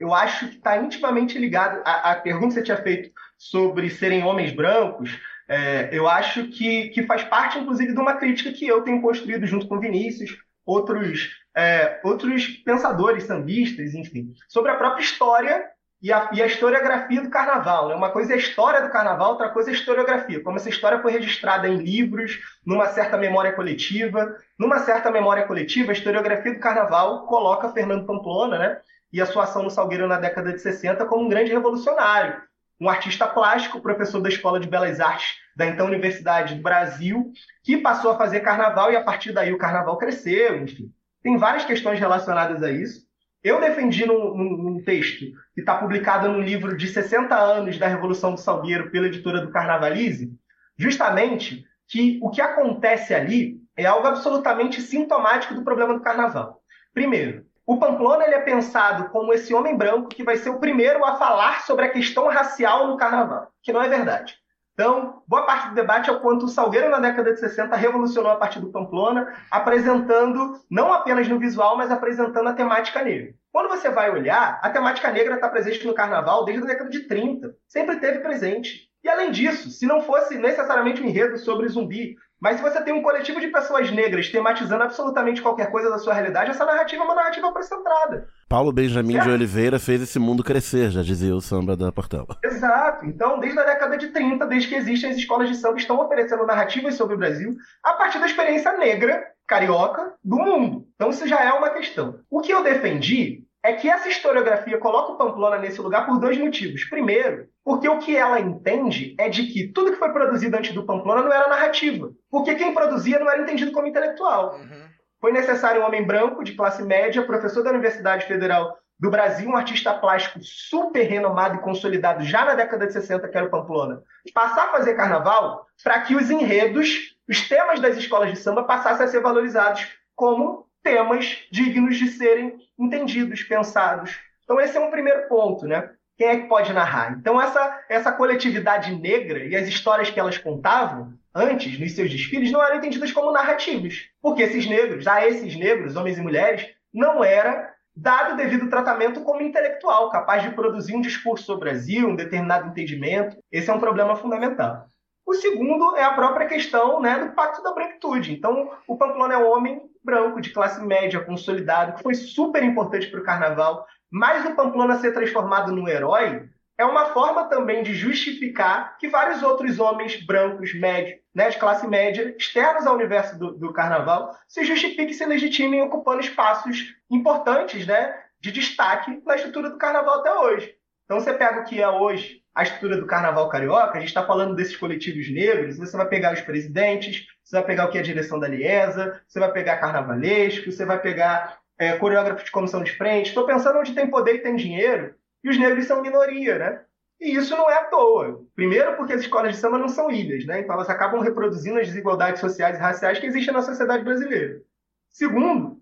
eu acho que está intimamente ligado. A, a pergunta que você tinha feito sobre serem homens brancos, é, eu acho que, que faz parte, inclusive, de uma crítica que eu tenho construído junto com Vinícius, outros, é, outros pensadores sambistas, enfim, sobre a própria história e a, e a historiografia do carnaval. Né? Uma coisa é a história do carnaval, outra coisa é a historiografia. Como essa história foi registrada em livros, numa certa memória coletiva. Numa certa memória coletiva, a historiografia do carnaval coloca Fernando Pamplona né, e a sua ação no Salgueiro na década de 60 como um grande revolucionário. Um artista plástico, professor da Escola de Belas Artes da então Universidade do Brasil, que passou a fazer carnaval e a partir daí o carnaval cresceu, enfim. Tem várias questões relacionadas a isso. Eu defendi num, num, num texto que está publicado no livro de 60 anos da Revolução do Salgueiro pela editora do Carnavalize, justamente que o que acontece ali é algo absolutamente sintomático do problema do carnaval. Primeiro, o Pamplona ele é pensado como esse homem branco que vai ser o primeiro a falar sobre a questão racial no carnaval, que não é verdade. Então, boa parte do debate é o quanto o Salgueiro, na década de 60, revolucionou a partir do Pamplona, apresentando, não apenas no visual, mas apresentando a temática negra. Quando você vai olhar, a temática negra está presente no carnaval desde a década de 30. Sempre teve presente. E além disso, se não fosse necessariamente um enredo sobre zumbi, mas se você tem um coletivo de pessoas negras tematizando absolutamente qualquer coisa da sua realidade, essa narrativa é uma narrativa concentrada. Paulo Benjamin certo? de Oliveira fez esse mundo crescer, já dizia o samba da Portela. Exato. Então, desde a década de 30, desde que existem as escolas de samba, estão oferecendo narrativas sobre o Brasil a partir da experiência negra, carioca, do mundo. Então, isso já é uma questão. O que eu defendi é que essa historiografia coloca o Pamplona nesse lugar por dois motivos. Primeiro, porque o que ela entende é de que tudo que foi produzido antes do Pamplona não era narrativa. Porque quem produzia não era entendido como intelectual. Uhum. Foi necessário um homem branco, de classe média, professor da Universidade Federal do Brasil, um artista plástico super renomado e consolidado já na década de 60, que era o Pamplona, passar a fazer carnaval para que os enredos, os temas das escolas de samba passassem a ser valorizados como temas dignos de serem entendidos, pensados. Então esse é um primeiro ponto, né? Quem é que pode narrar? Então essa essa coletividade negra e as histórias que elas contavam antes nos seus desfiles não eram entendidas como narrativas, porque esses negros, a esses negros, homens e mulheres, não era dado o devido tratamento como intelectual, capaz de produzir um discurso sobre o Brasil, um determinado entendimento. Esse é um problema fundamental. O segundo é a própria questão né, do pacto da branquitude. Então, o Pamplona é um homem branco, de classe média, consolidado, que foi super importante para o carnaval. Mas o Pamplona ser transformado num herói é uma forma também de justificar que vários outros homens brancos, médios, né, de classe média, externos ao universo do, do carnaval, se justifiquem e se legitimem ocupando espaços importantes né, de destaque na estrutura do carnaval até hoje. Então, você pega o que é hoje a estrutura do carnaval carioca, a gente está falando desses coletivos negros, você vai pegar os presidentes, você vai pegar o que é a direção da Liesa, você vai pegar carnavalesco, você vai pegar é, coreógrafo de comissão de frente. Estou pensando onde tem poder e tem dinheiro, e os negros são minoria, né? E isso não é à toa. Primeiro, porque as escolas de samba não são ilhas, né? Então elas acabam reproduzindo as desigualdades sociais e raciais que existem na sociedade brasileira. Segundo,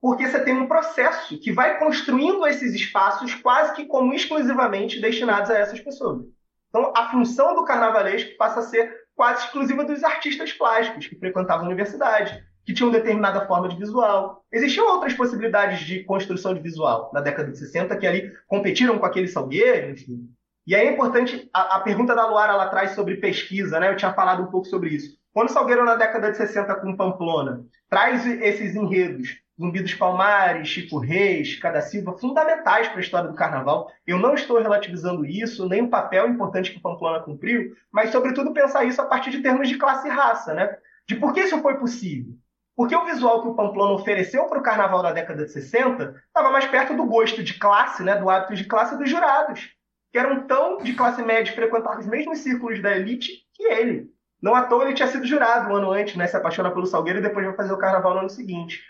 porque você tem um processo que vai construindo esses espaços quase que como exclusivamente destinados a essas pessoas. Então, a função do carnavalesco passa a ser quase exclusiva dos artistas plásticos que frequentavam a universidade, que tinham determinada forma de visual. Existiam outras possibilidades de construção de visual na década de 60 que ali competiram com aquele Salgueiro, enfim. E aí é importante, a, a pergunta da Luara lá atrás sobre pesquisa, né? Eu tinha falado um pouco sobre isso. Quando Salgueiro, na década de 60, com Pamplona, traz esses enredos Zumbi dos Palmares, Chico Reis, Cada Silva, fundamentais para a história do carnaval. Eu não estou relativizando isso, nem o papel importante que o Pamplona cumpriu, mas, sobretudo, pensar isso a partir de termos de classe e raça, né? De por que isso foi possível. Porque o visual que o Pamplona ofereceu para o carnaval da década de 60 estava mais perto do gosto de classe, né, do hábito de classe dos jurados, que eram tão de classe média e frequentavam os mesmos círculos da elite que ele. Não à toa ele tinha sido jurado um ano antes, né, se apaixona pelo Salgueiro e depois vai fazer o carnaval no ano seguinte.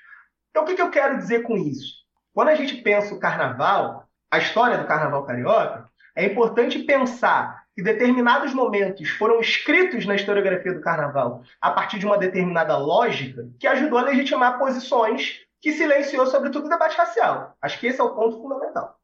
Então, o que, que eu quero dizer com isso? Quando a gente pensa o carnaval, a história do carnaval carioca, é importante pensar que determinados momentos foram escritos na historiografia do carnaval a partir de uma determinada lógica que ajudou a legitimar posições que silenciou, sobretudo, o debate racial. Acho que esse é o ponto fundamental.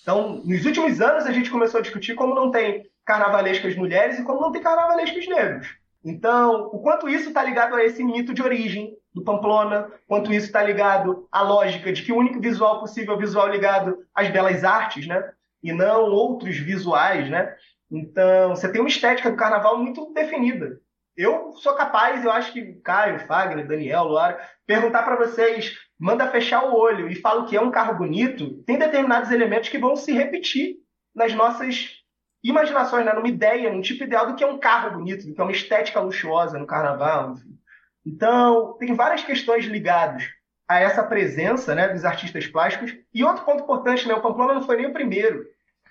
Então, nos últimos anos, a gente começou a discutir como não tem carnavalescas mulheres e como não tem carnavalescos negros. Então, o quanto isso está ligado a esse mito de origem do Pamplona, quanto isso está ligado à lógica de que o único visual possível é o visual ligado às belas artes, né? E não outros visuais, né? Então, você tem uma estética do carnaval muito definida. Eu sou capaz, eu acho que Caio, Fagner, Daniel, Luara, perguntar para vocês, manda fechar o olho e fala o que é um carro bonito, tem determinados elementos que vão se repetir nas nossas imaginações, né? numa ideia, num tipo ideal do que é um carro bonito, do que é uma estética luxuosa no carnaval. Enfim. Então, tem várias questões ligadas a essa presença né, dos artistas plásticos. E outro ponto importante, né, o Pamplona não foi nem o primeiro.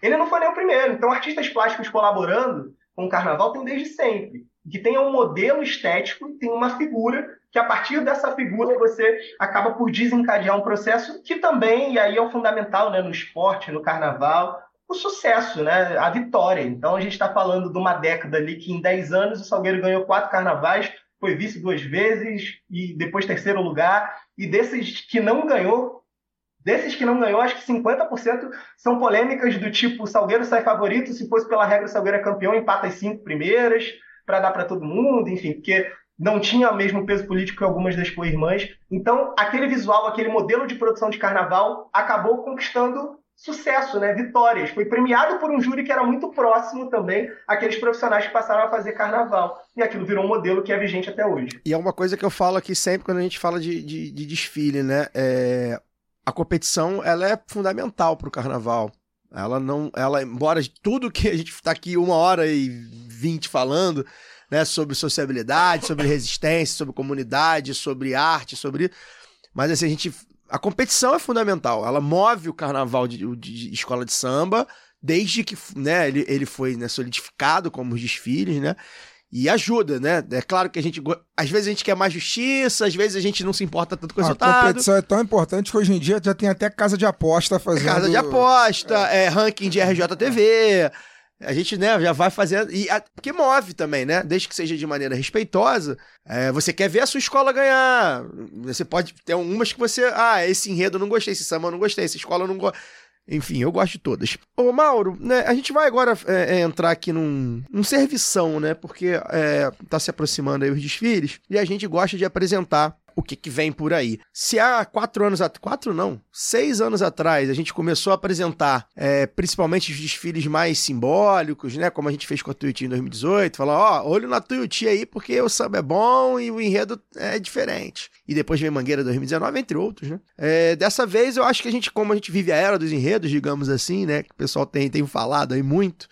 Ele não foi nem o primeiro. Então, artistas plásticos colaborando com o carnaval tem desde sempre. Que tem um modelo estético, tem uma figura, que a partir dessa figura você acaba por desencadear um processo que também, e aí é o fundamental né, no esporte, no carnaval, o sucesso, né, a vitória. Então a gente está falando de uma década ali que em 10 anos o Salgueiro ganhou quatro carnavais, foi vice duas vezes e depois terceiro lugar. E desses que não ganhou, desses que não ganhou, acho que 50% são polêmicas do tipo Salgueiro sai favorito, se fosse pela regra Salgueiro é campeão, empata as cinco primeiras para dar para todo mundo, enfim, porque não tinha o mesmo peso político que algumas das co-irmãs. Então, aquele visual, aquele modelo de produção de carnaval acabou conquistando sucesso, né? Vitórias. Foi premiado por um júri que era muito próximo também àqueles profissionais que passaram a fazer carnaval. E aquilo virou um modelo que é vigente até hoje. E é uma coisa que eu falo aqui sempre quando a gente fala de, de, de desfile, né? É... A competição, ela é fundamental para o carnaval. Ela não, ela, embora tudo que a gente está aqui uma hora e vinte falando, né, sobre sociabilidade, sobre resistência, sobre comunidade, sobre arte, sobre, mas assim a gente a competição é fundamental. Ela move o carnaval de, de escola de samba desde que né, ele, ele foi né, solidificado como os desfiles, né? E ajuda, né? É claro que a gente. Às vezes a gente quer mais justiça, às vezes a gente não se importa tanto com o resultado. A competição é tão importante que hoje em dia já tem até casa de aposta fazendo. Casa de aposta, é, é ranking de RJTV. A gente, né, já vai fazendo. E a, porque move também, né? Desde que seja de maneira respeitosa. É, você quer ver a sua escola ganhar. Você pode ter umas que você. Ah, esse enredo eu não gostei, esse samba eu não gostei, essa escola eu não gosto. Enfim, eu gosto de todas. Ô, Mauro, né, a gente vai agora é, é, entrar aqui num, num servição, né? Porque é, tá se aproximando aí os desfiles e a gente gosta de apresentar o que, que vem por aí. Se há quatro anos, quatro não, seis anos atrás, a gente começou a apresentar é, principalmente os desfiles mais simbólicos, né? Como a gente fez com a Tuiuti em 2018, falar, ó, olho na Tuiuti aí porque o samba é bom e o enredo é diferente. E depois vem Mangueira 2019, entre outros, né? É, dessa vez eu acho que a gente, como a gente vive a era dos enredos, digamos assim, né? Que o pessoal tem, tem falado aí muito.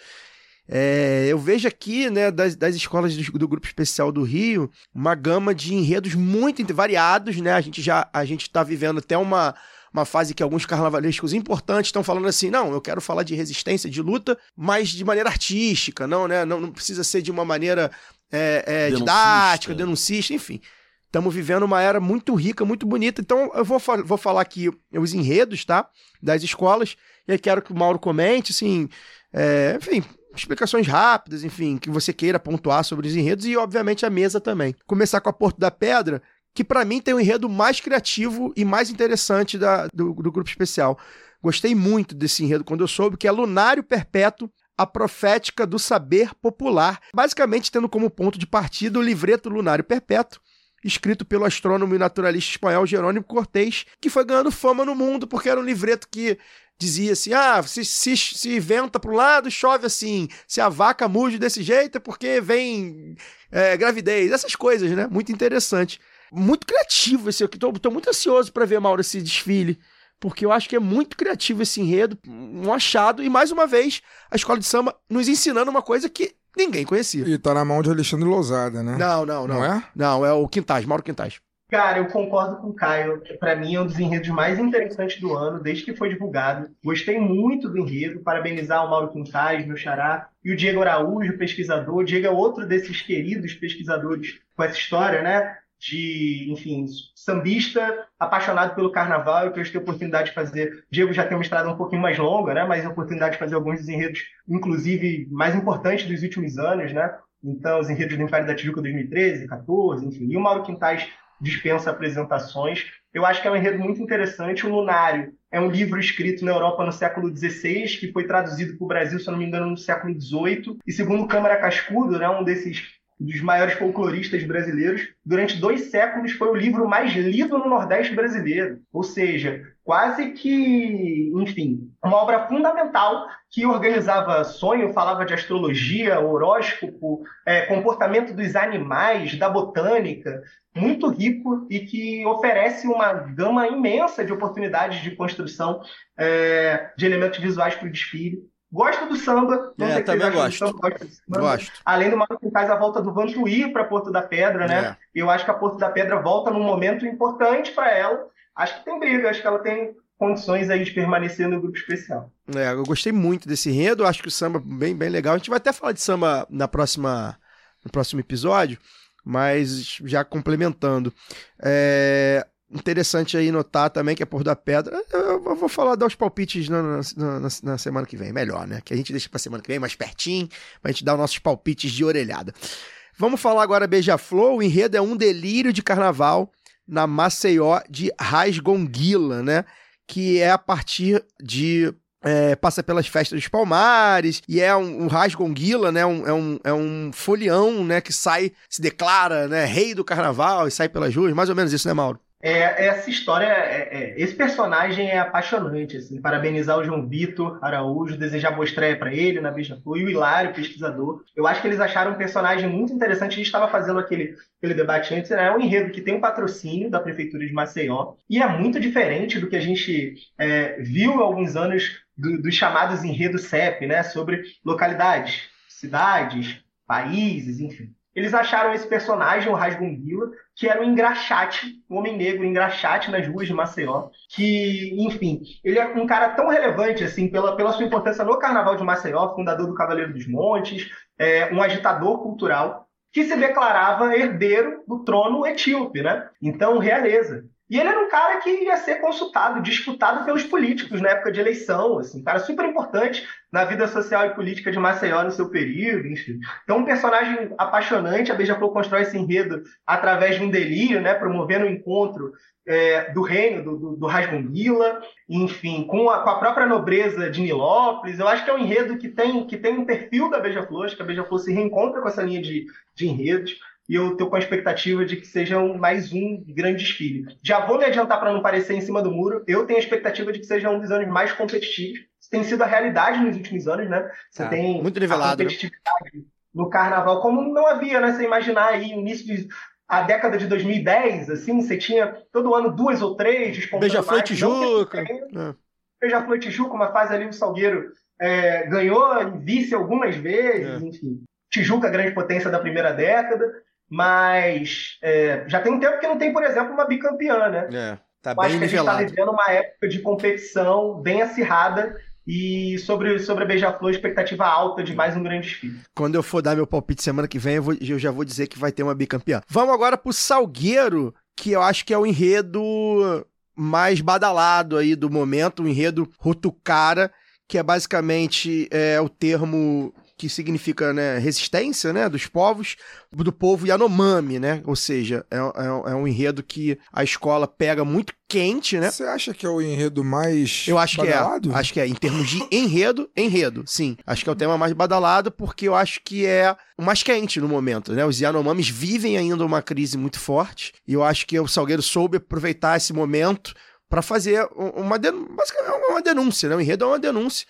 É, eu vejo aqui, né, das, das escolas do, do, Grupo Especial do Rio, uma gama de enredos muito variados, né? A gente já a gente está vivendo até uma, uma fase que alguns carnavalescos importantes estão falando assim, não, eu quero falar de resistência, de luta, mas de maneira artística, não, né? Não, não precisa ser de uma maneira é, é, didática, denuncista, enfim. Estamos vivendo uma era muito rica, muito bonita. Então, eu vou, vou falar aqui os enredos, tá? Das escolas. E aí quero que o Mauro comente, assim, é, enfim, explicações rápidas, enfim, que você queira pontuar sobre os enredos e, obviamente, a mesa também. Começar com a Porto da Pedra, que para mim tem o enredo mais criativo e mais interessante da, do, do grupo especial. Gostei muito desse enredo quando eu soube que é Lunário Perpétuo, a profética do saber popular, basicamente tendo como ponto de partida o livreto Lunário Perpétuo, escrito pelo astrônomo e naturalista espanhol Jerônimo Cortés, que foi ganhando fama no mundo porque era um livreto que dizia assim: ah, se, se, se venta para um lado, chove assim. Se a vaca muge desse jeito é porque vem é, gravidez. Essas coisas, né? Muito interessante. Muito criativo esse aqui. Tô, tô muito ansioso para ver, Mauro, esse desfile. Porque eu acho que é muito criativo esse enredo, um achado. E mais uma vez, a escola de samba nos ensinando uma coisa que ninguém conhecia. E tá na mão de Alexandre Lousada, né? Não, não, não. Não é? Não, é o Quintais, Mauro Quintais. Cara, eu concordo com o Caio. Para mim é um dos enredos mais interessantes do ano, desde que foi divulgado. Gostei muito do enredo. Parabenizar o Mauro Quintais, meu xará, e o Diego Araújo, pesquisador. O Diego é outro desses queridos pesquisadores com essa história, né? De, enfim, sambista, apaixonado pelo carnaval, eu tive a oportunidade de fazer. Diego já tem uma estrada um pouquinho mais longa, né? Mas a oportunidade de fazer alguns dos enredos, inclusive, mais importantes dos últimos anos, né? Então, os enredos do Império da Tijuca 2013, 14, enfim. E o Mauro Quintais dispensa apresentações. Eu acho que é um enredo muito interessante. O Lunário é um livro escrito na Europa no século XVI, que foi traduzido para o Brasil, se não me engano, no século XVIII. E segundo Câmara Cascudo, né, um desses dos maiores folcloristas brasileiros. Durante dois séculos foi o livro mais lido no Nordeste brasileiro. Ou seja, quase que, enfim, uma obra fundamental que organizava sonho, falava de astrologia, horóscopo, é, comportamento dos animais, da botânica, muito rico e que oferece uma gama imensa de oportunidades de construção é, de elementos visuais para o desfile. Gosto do samba. Não É, sei também gosto. samba, gosto do samba. Gosto. Além do que faz a volta do Vantuí para Porto da Pedra, né? É. Eu acho que a Porto da Pedra volta num momento importante para ela. Acho que tem briga, acho que ela tem condições aí de permanecer no grupo especial. É, eu gostei muito desse enredo, acho que o samba é bem, bem legal. A gente vai até falar de samba na próxima, no próximo episódio, mas já complementando. É interessante aí notar também que a Porto da Pedra. Eu eu vou falar, dar os palpites na, na- na- na semana que vem, melhor, né? Que a gente deixa pra semana que vem mais pertinho, pra gente dar os nossos palpites de orelhada. Vamos falar agora Beija-Flor. O enredo é um delírio de carnaval na Maceió de Rasgonguila, né? Que é a partir de. é, passa pelas festas dos Palmares e é um, um rasgonguila, né? Um, é, um, é um folião, né? Que sai, se declara, né? Rei do carnaval e sai pelas ruas. Mais ou menos isso, né, Mauro? É, essa história, é- é- esse personagem é apaixonante, assim, parabenizar o João Vitor Araújo, desejar boa estreia para ele na Beija-Flor e o Hilário, pesquisador. Eu acho que eles acharam um personagem muito interessante, a gente estava fazendo aquele, aquele debate antes, né? é um enredo que tem um patrocínio da Prefeitura de Maceió e é muito diferente do que a gente é, viu há alguns anos do- dos chamados enredos CEP, né? Sobre localidades, cidades, países, enfim. Eles acharam esse personagem, o Rasgunguila, que era um engraxate, um homem negro, um engraxate nas ruas de Maceió, que, enfim, ele é um cara tão relevante, assim, pela, pela sua importância no Carnaval de Maceió, fundador do Cavaleiro dos Montes, é, um agitador cultural, que se declarava herdeiro do trono etíope, né? Então, realeza. E ele era um cara que ia ser consultado, disputado pelos políticos na época de eleição, assim, um cara super importante na vida social e política de Maceió no seu período, enfim. Então, um personagem apaixonante, a Beija-Flor constrói esse enredo através de um delírio, né, promovendo o encontro é, do reino, do, do, do Rasgunguila, enfim, com a, com a própria nobreza de Nilópolis. Eu acho que é um enredo que tem, que tem um perfil da Beija-Flor, acho que a Beija-Flor se reencontra com essa linha de, de enredos. E eu estou com a expectativa de que seja um- mais um grande desfile. Já vou me adiantar para não parecer em cima do muro. Eu tenho a expectativa de que seja um dos anos mais competitivos. Isso tem sido a realidade nos últimos anos, né? Você Tá. tem Muito nivelado, né? competitividade no carnaval, como não havia, né? Você imaginar aí, no início de a década de 2010, assim, você tinha todo ano duas ou três despontando Beija-Flor Tijuca. tenha, É. Beija-Flor Tijuca, uma fase ali o Salgueiro é, ganhou vice algumas vezes, É. enfim. Tijuca, grande potência da primeira década, mas é, já tem um tempo que não tem, por exemplo, uma bicampeã, né? É, tá Eu acho bem que a gente está vivendo uma época de competição bem acirrada e sobre, sobre a Beija-Flor, expectativa alta de mais um grande desfile. Quando eu for dar meu palpite semana que vem, eu, vou- eu já vou dizer que vai ter uma bicampeã. Vamos agora pro Salgueiro, que eu acho que é o enredo mais badalado aí do momento, o enredo Rutucara, que é basicamente é, o termo que significa né, resistência né, dos povos, do povo Yanomami, né? Ou seja, é, é- é um enredo que a escola pega muito quente, né? Você acha que é o enredo mais Eu acho que badalado? é. Acho que é. Em termos de enredo, enredo, sim. Acho que é o tema mais badalado, porque eu acho que é o mais quente no momento, né? Os Yanomamis vivem ainda uma crise muito forte, e eu acho que o Salgueiro soube aproveitar esse momento para fazer um- uma, den- basicamente uma denúncia, né? O enredo é uma denúncia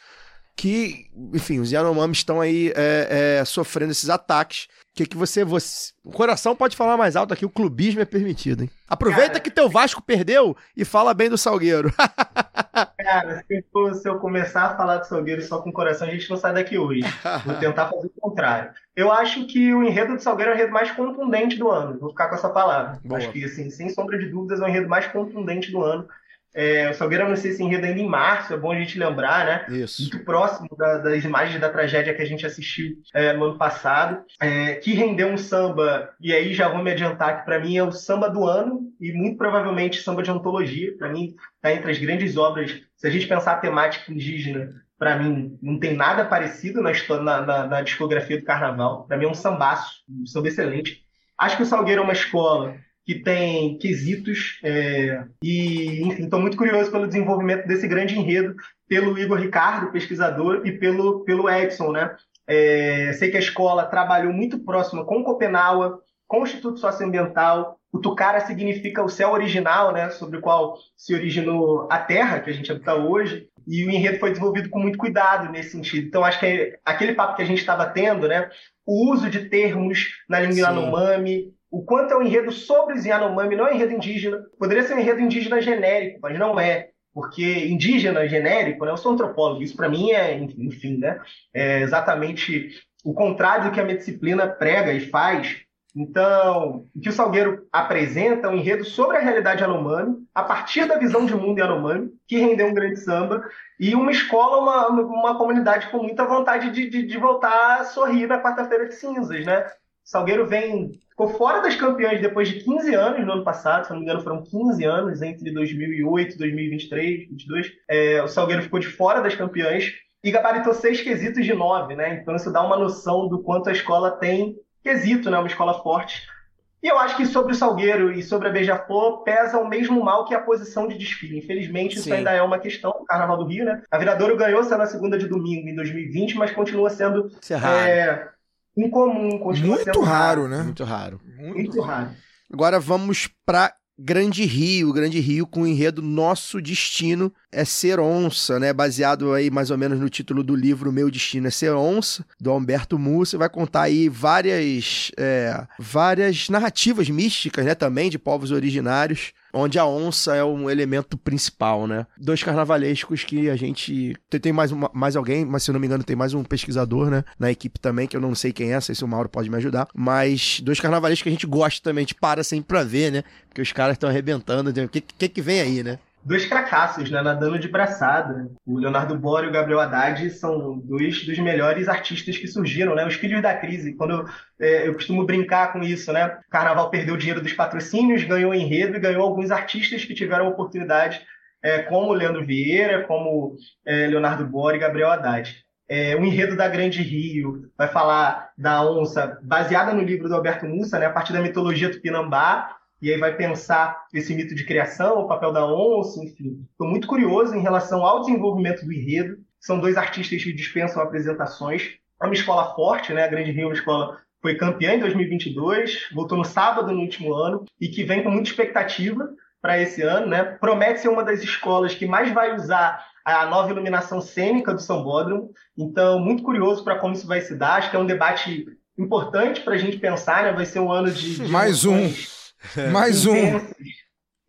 que, enfim, os Yanomamis estão aí é, é, sofrendo esses ataques. O que, que você, você. O coração pode falar mais alto aqui, o clubismo é permitido, hein? Aproveita Cara. que teu Vasco perdeu e fala bem do Salgueiro. [laughs] Cara, se eu, se eu começar a falar de Salgueiro só com o coração, a gente não sai daqui hoje. Vou tentar fazer o contrário. Eu acho que o enredo de Salgueiro é o enredo mais contundente do ano. Vou ficar com essa palavra. Boa. Acho que, assim, sem sombra de dúvidas, é o enredo mais contundente do ano. É, o Salgueiro anuncia esse enredo ainda em março, é bom a gente lembrar, né? Isso. muito próximo da- das imagens da tragédia que a gente assistiu é, no ano passado, é, que rendeu um samba, e aí já vou me adiantar que para mim é o samba do ano, e muito provavelmente samba de antologia, para mim está entre as grandes obras, se a gente pensar a temática indígena, para mim não tem nada parecido na, na- na- na discografia do carnaval, para mim é um sambaço, um samba excelente. Acho que o Salgueiro é uma escola que tem quesitos é, e, enfim, estou muito curioso pelo desenvolvimento desse grande enredo pelo Igor Ricardo, pesquisador, e pelo, pelo Edson, né? É, sei que a escola trabalhou muito próxima com Copenaua, com o Instituto Socioambiental. O Tucara significa o céu original, né, sobre o qual se originou a terra que a gente habita hoje. E o enredo foi desenvolvido com muito cuidado nesse sentido. Então, acho que aquele papo que a gente estava tendo, né, o uso de termos na língua. Yanomami, o quanto é um enredo sobre os Yanomami, não é um enredo indígena. Poderia ser um enredo indígena genérico, mas não é. Porque indígena genérico, né, eu sou antropólogo, isso para mim é, enfim, né, é exatamente o contrário do que a minha disciplina prega e faz. Então, o que o Salgueiro apresenta é um enredo sobre a realidade Yanomami, a partir da visão de mundo Yanomami, que rendeu um grande samba, e uma escola, uma, uma comunidade com muita vontade de, de, de voltar a sorrir na quarta-feira de cinzas, né? Salgueiro vem, ficou fora das campeãs depois de 15 anos no ano passado, se não me engano foram 15 anos entre 2008, 2023, 2022. É, o Salgueiro ficou de fora das campeãs e gabaritou seis quesitos de nove, né? Então isso dá uma noção do quanto a escola tem quesito, né? Uma escola forte. E eu acho que sobre o Salgueiro e sobre a Beija-Flor pesa o mesmo mal que a posição de desfile. Infelizmente, isso Sim. ainda é uma questão do Carnaval do Rio, né? A Viradouro ganhou sendo na segunda de domingo em 2020, mas continua sendo Isso é raro. é, incomum, Muito raro, né? Muito raro. Muito raro. Agora vamos pra Grande Rio, Grande Rio com o enredo Nosso Destino é Ser Onça, né? Baseado aí mais ou menos no título do livro Meu Destino é Ser Onça, do Humberto Múcio. Vai contar aí várias, é, várias narrativas místicas, né? Também de povos originários, onde a onça é um elemento principal, né? Dois carnavalescos que a gente... Tem, mais, uma- mais alguém, mas se não me engano tem mais um pesquisador, né? Na equipe também, que eu não sei quem é, sei se o Mauro pode me ajudar. Mas dois carnavalescos que a gente gosta também, a gente para sempre pra ver, né? Porque os caras estão arrebentando. O que, que que vem aí, né? Dois cracassos, né? Nadando de braçada. O Leonardo Bora e o Gabriel Haddad são dois dos melhores artistas que surgiram, né? Os filhos da crise. Quando eu, é, eu costumo brincar com isso, né? O Carnaval perdeu o dinheiro dos patrocínios, ganhou enredo e ganhou alguns artistas que tiveram oportunidade, é, como Leandro Vieira, como é, Leonardo Bora e Gabriel Haddad. É, o enredo da Grande Rio vai falar da onça, baseada no livro do Alberto Mussa, né? A partir da mitologia tupinambá, e aí vai pensar esse mito de criação, o papel da onça, enfim. Estou muito curioso em relação ao desenvolvimento do enredo. São dois artistas que dispensam apresentações. É uma escola forte, né? A Grande Rio é uma escola foi campeã em 2022, voltou no sábado no último ano e que vem com muita expectativa para esse ano, né? Promete ser uma das escolas que mais vai usar a nova iluminação cênica do Sambódromo. Então, muito curioso para como isso vai se dar. Acho que é um debate importante para a gente pensar, né? Vai ser um ano de, de Mais um. [laughs] Mais um.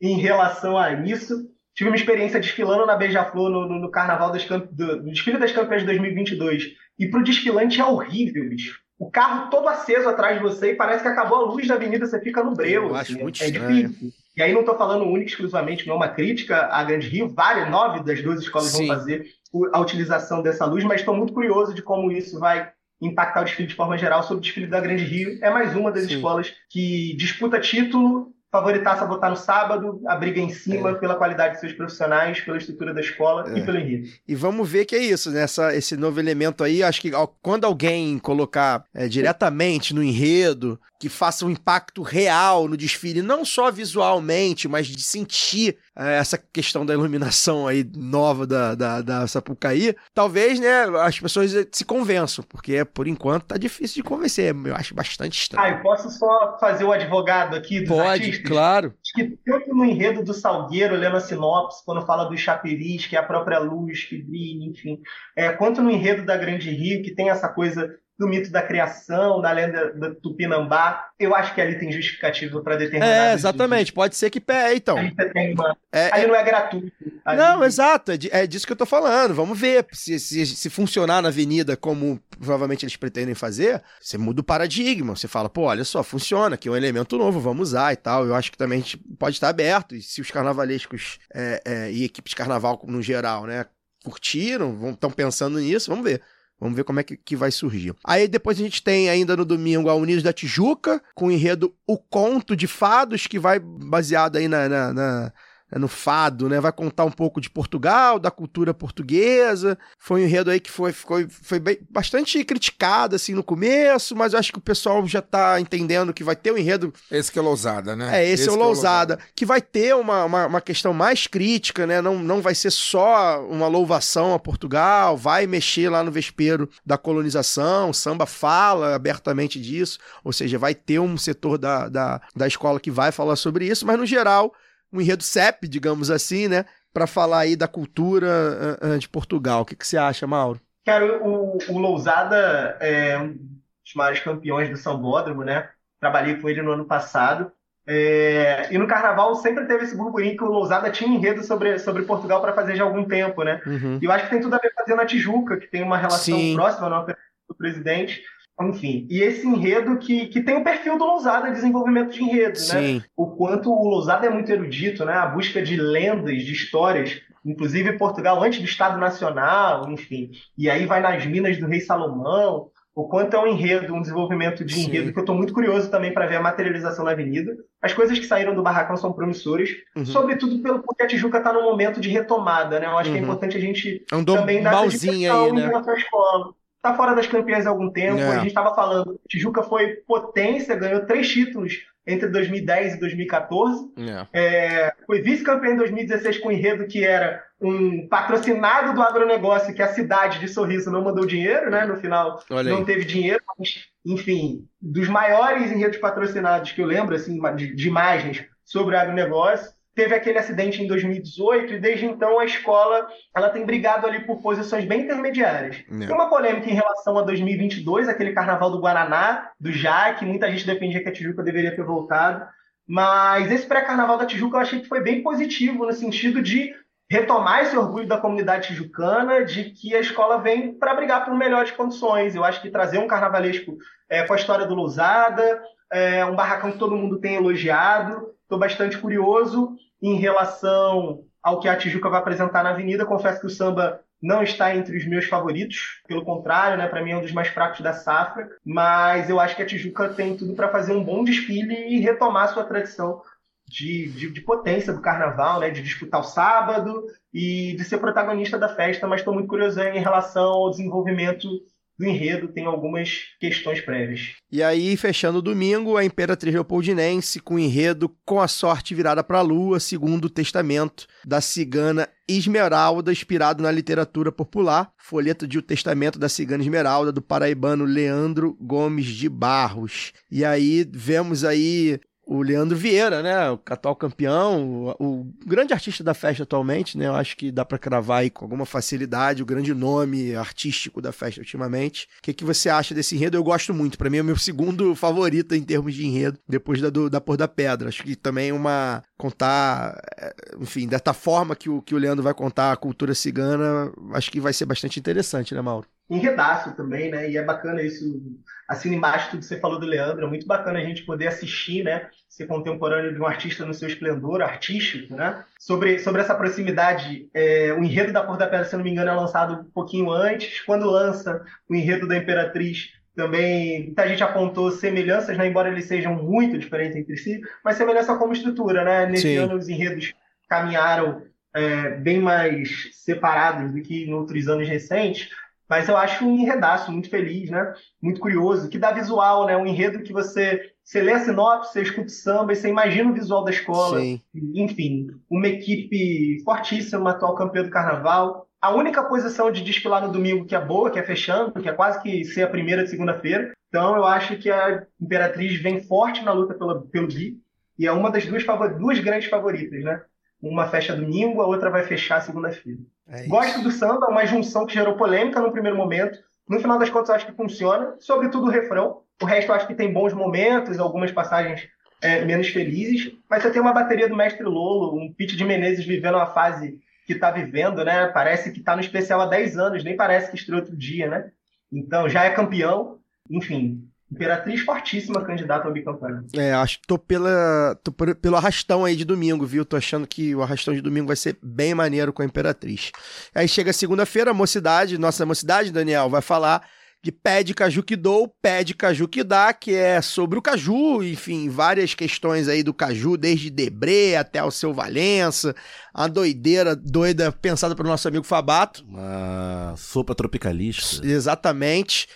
em relação a isso. Tive uma experiência desfilando na Beija-Flor no, no- no Carnaval das do, no desfile das campeãs de 2022. E pro desfilante é horrível, bicho. O carro todo aceso atrás de você e parece que acabou a luz da avenida, você fica no breu. Eu assim, acho muito é estranho. difícil. E aí não estou falando única e exclusivamente, não é uma crítica à Grande Rio, várias, nove das 12 escolas Sim. vão fazer o- a utilização dessa luz, mas estou muito curioso de como isso vai impactar o desfile de forma geral sobre o desfile da Grande Rio. É mais uma das Sim. escolas que disputa título, favoritaça a votar no sábado, a briga em cima É. pela qualidade de seus profissionais, pela estrutura da escola É. e pelo enredo. E vamos ver que é isso, né? Essa- esse novo elemento aí. Acho que quando alguém colocar é, diretamente no enredo, que faça um impacto real no desfile, não só visualmente, mas de sentir é, essa questão da iluminação aí nova da, da, da Sapucaí, talvez, né, as pessoas se convençam, porque por enquanto tá difícil de convencer. Eu acho bastante Ah, estranho. eu posso só fazer o advogado aqui dos Pode, artistas? claro. Acho que tanto no enredo do Salgueiro, lendo a sinopse, quando fala dos chaperis, que é a própria luz que brilha, enfim, é, quanto no enredo da Grande Rio, que tem essa coisa do mito da criação, da lenda do Tupinambá, eu acho que ali tem justificativa para determinados É, exatamente. Pode ser que pé, então. Ali tem uma. É, Ali não é gratuito. Ali- Não, exato, é, é disso que eu tô falando. Vamos ver se, se, se funcionar na avenida como provavelmente eles pretendem fazer, você muda o paradigma. Você fala, pô, olha só, funciona, aqui é um elemento novo, vamos usar e tal. Eu acho que também a gente pode estar aberto. E se os carnavalescos é, é, e equipes de carnaval no geral, né, curtiram, estão pensando nisso, vamos ver. Vamos ver como é que, que vai surgir. Aí depois a gente tem ainda no domingo a Unidos da Tijuca, com o enredo O Conto de Fados, que vai baseado aí na, na, na- no fado, né? Vai contar um pouco de Portugal, da cultura portuguesa. Foi um enredo aí que foi, foi, foi bem, bastante criticado, assim, no começo, mas eu acho que o pessoal já tá entendendo que vai ter um enredo... Esse que é Lousada, né? É, esse, esse é o Lousada, que, é que vai ter uma, uma, uma, questão mais crítica, né? Não, não vai ser só uma louvação a Portugal, vai mexer lá no vespeiro da colonização, o samba fala abertamente disso, ou seja, vai ter um setor da, da, da escola que vai falar sobre isso, mas no geral um enredo CEP, digamos assim, né? Para falar aí da cultura uh, uh, de Portugal. O que, que você acha, Mauro? Cara, o, o Lousada é um dos maiores campeões do sambódromo, né? Trabalhei com ele no ano passado. É, e no carnaval sempre teve esse burburinho que o Lousada tinha enredo sobre, sobre Portugal para fazer já algum tempo, né? Uhum. E eu acho que tem tudo a ver com a Tijuca, que tem uma relação Sim. próxima do presidente. Enfim, e esse enredo que, que tem o perfil do Lousada, desenvolvimento de enredo, né? Sim. né? O quanto o Lousada é muito erudito, né? A busca de lendas, de histórias, inclusive Portugal antes do Estado Nacional, enfim. E aí vai nas minas do Rei Salomão, o quanto é um enredo, um desenvolvimento de enredo, Sim. que eu estou muito curioso também para ver a materialização na avenida. As coisas que saíram do barracão são promissoras, uhum. sobretudo pelo, porque a Tijuca está num momento de retomada, né? Eu acho uhum. que é uhum. importante a gente Andou também dar essa aí, né? escola tá fora das campeãs há algum tempo. É. A gente estava falando, Tijuca foi potência, ganhou três títulos entre 2010 e 2014. É. É, foi vice-campeã em 2016 com o enredo que era um patrocinado do agronegócio que a cidade de Sorriso não mandou dinheiro, né? No final não teve dinheiro, mas, enfim, dos maiores enredos patrocinados que eu lembro, assim, de, de imagens sobre o agronegócio teve aquele acidente em 2018 e desde então a escola ela tem brigado ali por posições bem intermediárias. É. Tem uma polêmica em relação a 2022, aquele carnaval do Guaraná, do Jaque, muita gente defendia que a Tijuca deveria ter voltado, mas esse pré-carnaval da Tijuca eu achei que foi bem positivo no sentido de retomar esse orgulho da comunidade tijucana de que a escola vem para brigar por melhores condições. Eu acho que trazer um carnavalesco é, com a história do Lousada, é, um barracão que todo mundo tem elogiado, Estou bastante curioso em relação ao que a Tijuca vai apresentar na Avenida. Confesso que o samba não está entre os meus favoritos, pelo contrário, né, para mim é um dos mais fracos da safra, mas eu acho que a Tijuca tem tudo para fazer um bom desfile e retomar sua tradição de, de, de, potência do carnaval, né, de disputar o sábado e de ser protagonista da festa, mas estou muito curioso em relação ao desenvolvimento do enredo tem algumas questões prévias. E aí, fechando o domingo, a Imperatriz Leopoldinense com o enredo Com a Sorte Virada para a Lua, segundo o testamento da cigana Esmeralda, inspirado na literatura popular, folheto de O Testamento da Cigana Esmeralda, do paraibano Leandro Gomes de Barros. E aí, vemos aí o Leandro Vieira, né? O atual campeão, o, o, grande artista da festa atualmente, né? Eu acho que dá para cravar aí com alguma facilidade o grande nome artístico da festa ultimamente. O que, que você acha desse enredo? Eu gosto muito. Para mim é o meu segundo [laughs] favorito em termos de enredo, depois da, do, da Por da Pedra. Acho que também é uma. contar. É, enfim, dessa forma que o, que o Leandro vai contar a cultura cigana, acho que vai ser bastante interessante, né, Mauro? Enredaço também, né? E é bacana isso assina embaixo tudo que você falou do Leandro. É muito bacana a gente poder assistir, né? Ser contemporâneo de um artista no seu esplendor artístico, né? Sobre, sobre essa proximidade, é, o enredo da Cor da Pedra, se não me engano, é lançado um pouquinho antes. Quando lança o enredo da Imperatriz, também muita gente apontou semelhanças, né? embora eles sejam muito diferentes entre si, mas semelhança como estrutura, né? Nesse Sim. ano os enredos caminharam é, bem mais separados do que em outros anos recentes, mas eu acho um enredaço muito feliz, né? Muito curioso, que dá visual, né? Um enredo que você, você lê a sinopse, você escuta o samba e você imagina o visual da escola. Sim. Enfim, uma equipe fortíssima, atual campeã do carnaval. A única posição de desfilar no domingo que é boa, que é fechando, que é quase que ser a primeira de segunda-feira. Então eu acho que a Imperatriz vem forte na luta pela, pelo Gui. E é uma das duas, duas grandes favoritas, né? Uma fecha domingo, a outra vai fechar segunda-feira. É Gosto do samba, uma junção que gerou polêmica no primeiro momento. No final das contas, acho que funciona. Sobretudo o refrão. O resto, acho que tem bons momentos, algumas passagens é, menos felizes. Mas você tem uma bateria do Mestre Lolo, um Pete de Menezes vivendo a fase que está vivendo, né? Parece que está no especial há 10 anos, nem parece que estreou outro dia, né? Então, já é campeão. Enfim, Imperatriz fortíssima candidata ao bicampeonato. É, acho que tô, pela, tô pelo arrastão aí de domingo, viu? Tô achando que o arrastão de domingo vai ser bem maneiro com a Imperatriz. Aí chega segunda-feira, a mocidade, nossa mocidade, Daniel, vai falar de Pé de Caju que Dou, Pé de Caju que Dá, que é sobre o caju, enfim, várias questões aí do caju, desde Debré até o seu Valença, a doideira doida pensada pelo nosso amigo Fabato. Uma sopa tropicalista. Exatamente.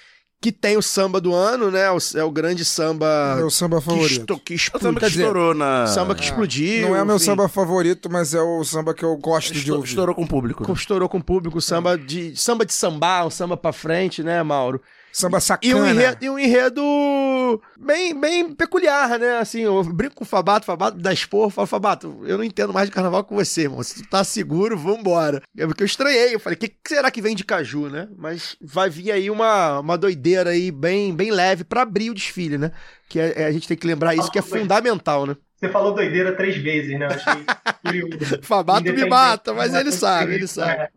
Que tem o samba do ano, né? O- É o grande samba. Meu samba que favorito. esto- Que, O explodiu. samba que estourou na. Samba que explodiu. Não é o meu enfim. samba favorito, mas é o samba que eu gosto de Estou- ouvir. Estourou com o público. né? Estourou com o público, samba de samba de sambar, um samba pra frente, né, Mauro? Samba E sacana. um enredo, e um enredo bem, bem peculiar, né? Assim, eu brinco com o Fabato, Fabato dá esporro, falo, Fabato, eu não entendo mais de carnaval com você, irmão. Se tu tá seguro, vambora. É porque eu estranhei, eu falei, o que, que será que vem de caju, né? Mas vai vir aí uma, uma doideira aí bem, bem leve pra abrir o desfile, né? Que é- é- a gente tem que lembrar isso, que é fundamental, né? Você falou doideira três vezes, né? Eu achei [laughs] curioso. Fabato me mata, mas ele sabe, ele sabe. É,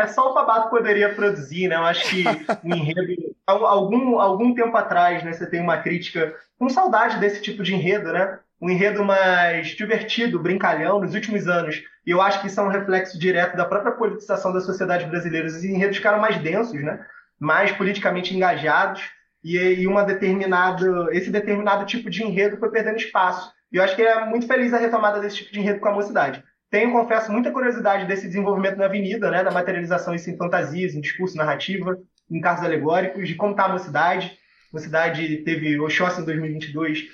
é, só o Fabato poderia produzir, né? Eu acho que o enredo. al- Algum, algum tempo atrás, né, você tem uma crítica com saudade desse tipo de enredo, né? Um enredo mais divertido, brincalhão, nos últimos anos. E eu acho que isso é um reflexo direto da própria politização da sociedade brasileira. Os enredos ficaram mais densos, né? Mais politicamente engajados. E, e uma determinada, esse determinado tipo de enredo foi perdendo espaço. E eu acho que é muito feliz a retomada desse tipo de enredo com a mocidade. Tenho, confesso, muita curiosidade desse desenvolvimento na Avenida, né, da materialização isso em fantasias, em discurso, narrativa, em carros alegóricos, de como está a mocidade. A mocidade teve Oxóssi em 2022,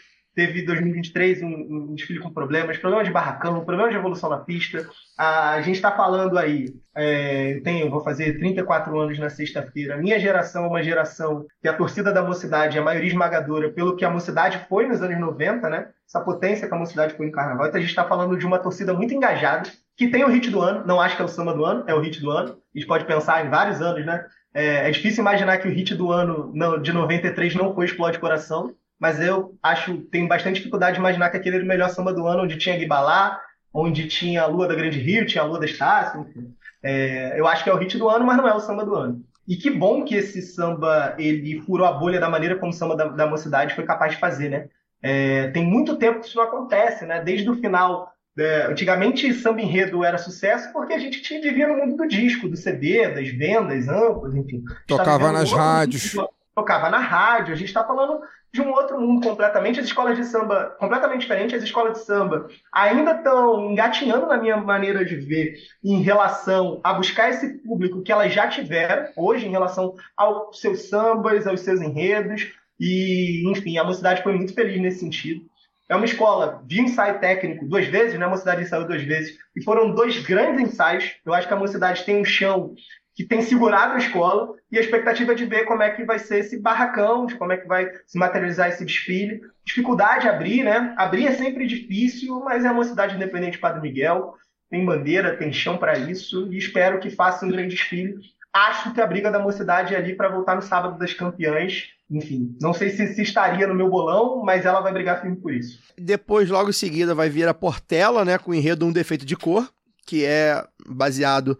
teve em 2023 um, um desfile com problemas, problema de barracão, problema de evolução na pista. A gente está falando aí, é, eu tenho, vou fazer 34 anos na sexta-feira. Minha geração é uma geração que a torcida da mocidade é a maioria esmagadora pelo que a mocidade foi nos anos 90, né? Essa potência que a mocidade foi no carnaval. Então a gente está falando de uma torcida muito engajada, que tem o hit do ano, não acho que é o samba do ano, é o hit do ano. A gente pode pensar em vários anos, né? É, é difícil imaginar que o hit do ano não- de 93 não foi Explode Coração, mas eu acho, tenho bastante dificuldade de imaginar que aquele era o melhor samba do ano, onde tinha Guibalá, onde tinha a Lua da Grande Rio, tinha a Lua da Estácio, enfim. É, eu acho que é o hit do ano, mas não é o samba do ano. E que bom que esse samba ele furou a bolha da maneira como o samba da, da mocidade foi capaz de fazer, né? É, tem muito tempo que isso não acontece, né? Desde o final. é, antigamente, samba enredo era sucesso porque a gente tinha, vivia no mundo do disco, do CD, das vendas amplas, enfim. Tocava nas rádios. Tocava na rádio. A gente está falando de um outro mundo completamente. As escolas de samba, completamente diferentes. As escolas de samba ainda estão engatinhando na minha maneira de ver em relação a buscar esse público que elas já tiveram hoje em relação aos seus sambas, aos seus enredos. E, enfim, a mocidade foi muito feliz nesse sentido. É uma escola de ensaio técnico duas vezes, né? A mocidade ensaiou duas vezes. E foram dois grandes ensaios. Eu acho que a mocidade tem um chão que tem segurado a escola e a expectativa é de ver como é que vai ser esse barracão, de como é que vai se materializar esse desfile. Dificuldade de abrir, né? Abrir é sempre difícil, mas é a mocidade independente Padre Miguel. Tem bandeira, tem chão para isso e espero que faça um grande desfile. Acho que a briga da mocidade é ali para voltar no sábado das campeãs. Enfim, não sei se, se estaria no meu bolão, mas ela vai brigar firme por isso. Depois, logo em seguida, vai vir a Portela, né, com o enredo Um Defeito de Cor, que é baseado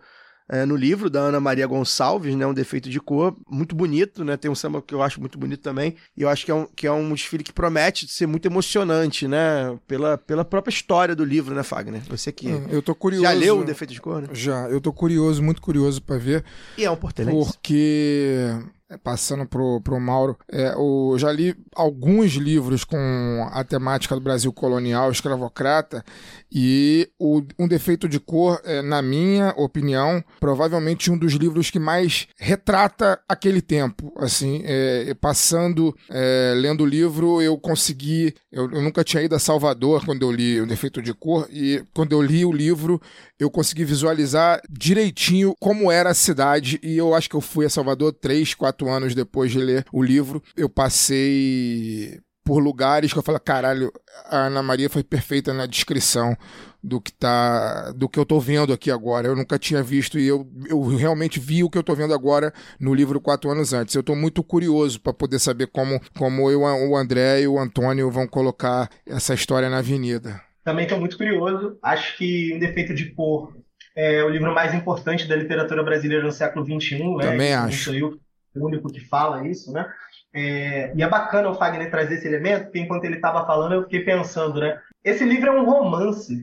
é, no livro da Ana Maria Gonçalves, né, Um Defeito de Cor, muito bonito, né, tem um samba que eu acho muito bonito também, e eu acho que é um, que é um desfile que promete ser muito emocionante, né, pela, pela própria história do livro, né, Fagner? Você que Hum, Eu tô curioso. já leu Um Defeito de Cor, né? Já, eu tô curioso, muito curioso pra ver. E é um portelense. Porque, é, passando pro, pro Mauro, é, eu já li alguns livros com a temática do Brasil colonial, escravocrata, e o, Um Defeito de Cor, é, na minha opinião, provavelmente um dos livros que mais retrata aquele tempo. Assim, é, passando, é, lendo o livro, eu consegui. Eu, eu nunca tinha ido a Salvador quando eu li Um Defeito de Cor, e quando eu li o livro, eu consegui visualizar direitinho como era a cidade e eu acho que eu fui a Salvador três, quatro anos depois de ler o livro. Eu passei por lugares que eu falei, caralho, a Ana Maria foi perfeita na descrição do que tá, do que eu tô vendo aqui agora. Eu nunca tinha visto e eu, eu realmente vi o que eu tô vendo agora no livro quatro anos antes. Eu tô muito curioso para poder saber como, como eu, o André e o Antônio vão colocar essa história na avenida. Também estou muito curioso. Acho que Um Defeito de Cor é o livro mais importante da literatura brasileira no século XXI. Né? Também acho. Eu o único que fala isso, né? É, e é bacana o Fagner trazer esse elemento, porque enquanto ele estava falando, eu fiquei pensando, né? Esse livro é um romance,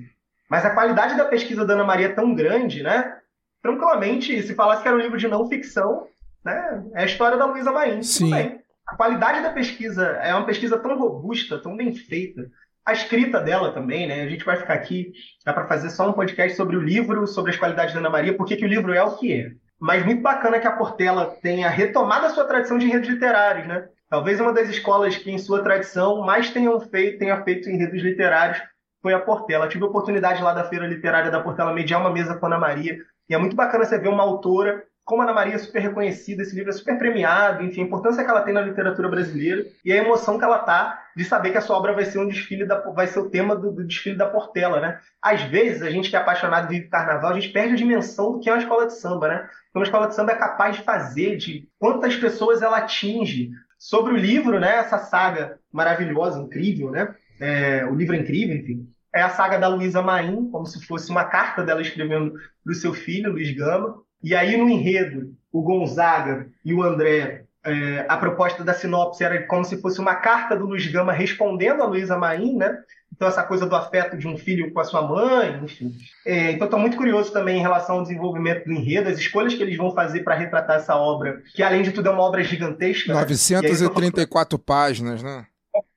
mas a qualidade da pesquisa da Ana Maria é tão grande, né? Tranquilamente, se falasse que era um livro de não ficção, né? É a história da Luísa Maim. Sim. Bem. A qualidade da pesquisa é uma pesquisa tão robusta, tão bem feita. A escrita dela também, né? A gente vai ficar aqui, dá para fazer só um podcast sobre o livro, sobre as qualidades da Ana Maria, porque que o livro é o que é. Mas muito bacana que a Portela tenha retomado a sua tradição de enredos literários, né? Talvez uma das escolas que, em sua tradição, mais tenham feito, tenha feito enredos literários foi a Portela. tive a oportunidade lá da Feira Literária da Portela mediar uma mesa com a Ana Maria, e é muito bacana você ver uma autora como Ana Maria é super reconhecida, esse livro é super premiado, enfim, a importância que ela tem na literatura brasileira e a emoção que ela tá de saber que a sua obra vai ser um desfile da, vai ser o tema do, do desfile da Portela, né? Às vezes, a gente que é apaixonado vive carnaval, a gente perde a dimensão do que é uma escola de samba, né? Então, uma escola de samba é capaz de fazer, de quantas pessoas ela atinge. Sobre o livro, né? Essa saga maravilhosa, incrível, né? É, o livro é incrível, enfim. É a saga da Luísa Maim, como se fosse uma carta dela escrevendo para o seu filho, Luiz Gama. E aí, no enredo, o Gonzaga e o André, é, a proposta da sinopse era como se fosse uma carta do Luiz Gama respondendo a Luísa Maim, né? Então, essa coisa do afeto de um filho com a sua mãe, enfim. É, então, estou muito curioso também em relação ao desenvolvimento do enredo, as escolhas que eles vão fazer para retratar essa obra, que além de tudo é uma obra gigantesca. né? E aí, eu tô 934 páginas, né?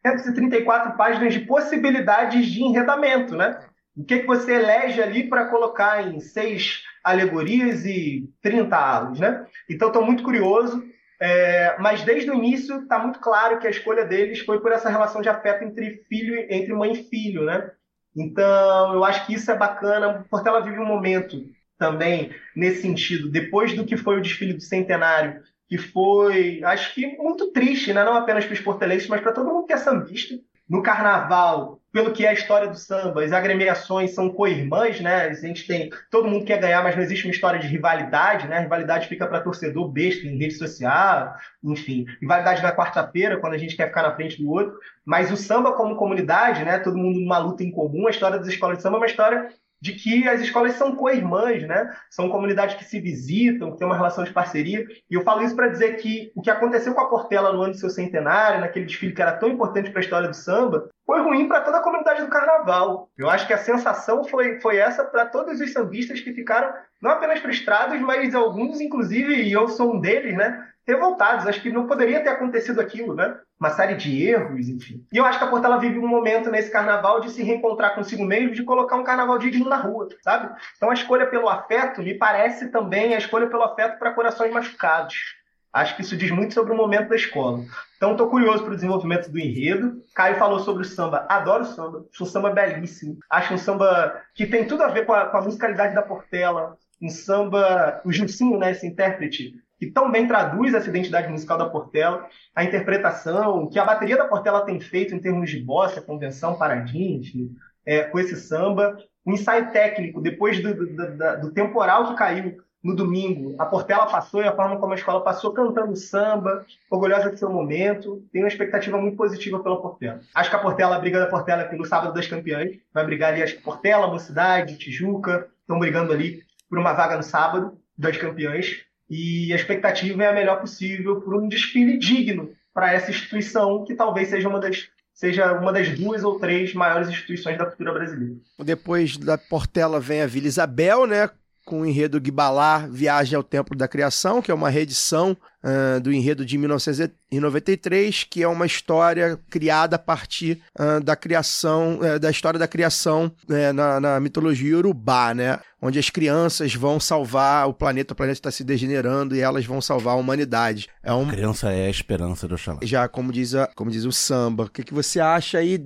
134 páginas de possibilidades de enredamento, né? O que, que você elege ali para colocar em seis alegorias e 30 alos, né? Então, estou muito curioso, é, mas desde o início está muito claro que a escolha deles foi por essa relação de afeto entre filho, entre mãe e filho, né? Então, eu acho que isso é bacana, porque ela vive um momento também nesse sentido, depois do que foi o desfile do centenário, que foi, acho que muito triste, né? não apenas para os portelenses, mas para todo mundo que é sambista. No carnaval, pelo que é a história do samba, as agremiações são co-irmãs, né? A gente tem. Todo mundo quer ganhar, mas não existe uma história de rivalidade, né? A rivalidade fica para torcedor besta em rede social, enfim. Rivalidade na quarta-feira, quando a gente quer ficar na frente do outro. Mas o samba, como comunidade, né? Todo mundo numa luta em comum, a história das escolas de samba é uma história de que as escolas são co-irmãs, né? São comunidades que se visitam, que têm uma relação de parceria. E eu falo isso para dizer que o que aconteceu com a Portela no ano do seu centenário, naquele desfile que era tão importante para a história do samba, foi ruim para toda a comunidade do carnaval. Eu acho que a sensação foi, foi essa para todos os sambistas que ficaram não apenas frustrados, mas alguns, inclusive, e eu sou um deles, né? Revoltados. Acho que não poderia ter acontecido aquilo, né? Uma série de erros, enfim. E eu acho que a Portela vive um momento nesse carnaval de se reencontrar consigo mesmo, de colocar um carnaval digno na rua, sabe? Então a escolha pelo afeto me parece também a escolha pelo afeto para corações machucados. Acho que isso diz muito sobre o momento da escola. Então, estou curioso para o desenvolvimento do enredo. Caio falou sobre o samba. Adoro o samba. Acho um samba belíssimo. Acho um samba que tem tudo a ver com a, com a musicalidade da Portela. Um samba, o Gilcinho, né, esse intérprete, que tão bem traduz essa identidade musical da Portela, a interpretação que a bateria da Portela tem feito em termos de bossa, convenção, paradinha, enfim, é, com esse samba. O ensaio técnico, depois do, do, do, temporal que caiu no domingo, a Portela passou e a forma como a escola passou cantando samba, orgulhosa do seu momento. Tenho uma expectativa muito positiva pela Portela. Acho que a Portela, a briga da Portela é pelo sábado das campeãs. Vai brigar ali, acho que Portela, Mocidade, Tijuca, estão brigando ali por uma vaga no sábado das campeãs. E a expectativa é a melhor possível por um desfile digno para essa instituição que talvez seja uma das seja uma das duas ou três maiores instituições da cultura brasileira. Depois da Portela vem a Vila Isabel, né? Com o enredo Guibalá, Viagem ao Templo da Criação, que é uma reedição uh, do enredo de 1993, que é uma história criada a partir uh, da criação, uh, da história da criação na, na, mitologia urubá, né? Onde as crianças vão salvar o planeta, o planeta está se degenerando e elas vão salvar a humanidade. É um... Criança é a esperança do Oxalá. Já, como diz, a, como diz o samba. O que, que você acha aí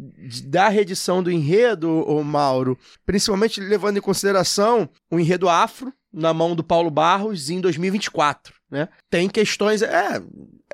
da reedição do enredo, ô Mauro? Principalmente levando em consideração o enredo afro, na mão do Paulo Barros em 2024, né? Tem questões, é,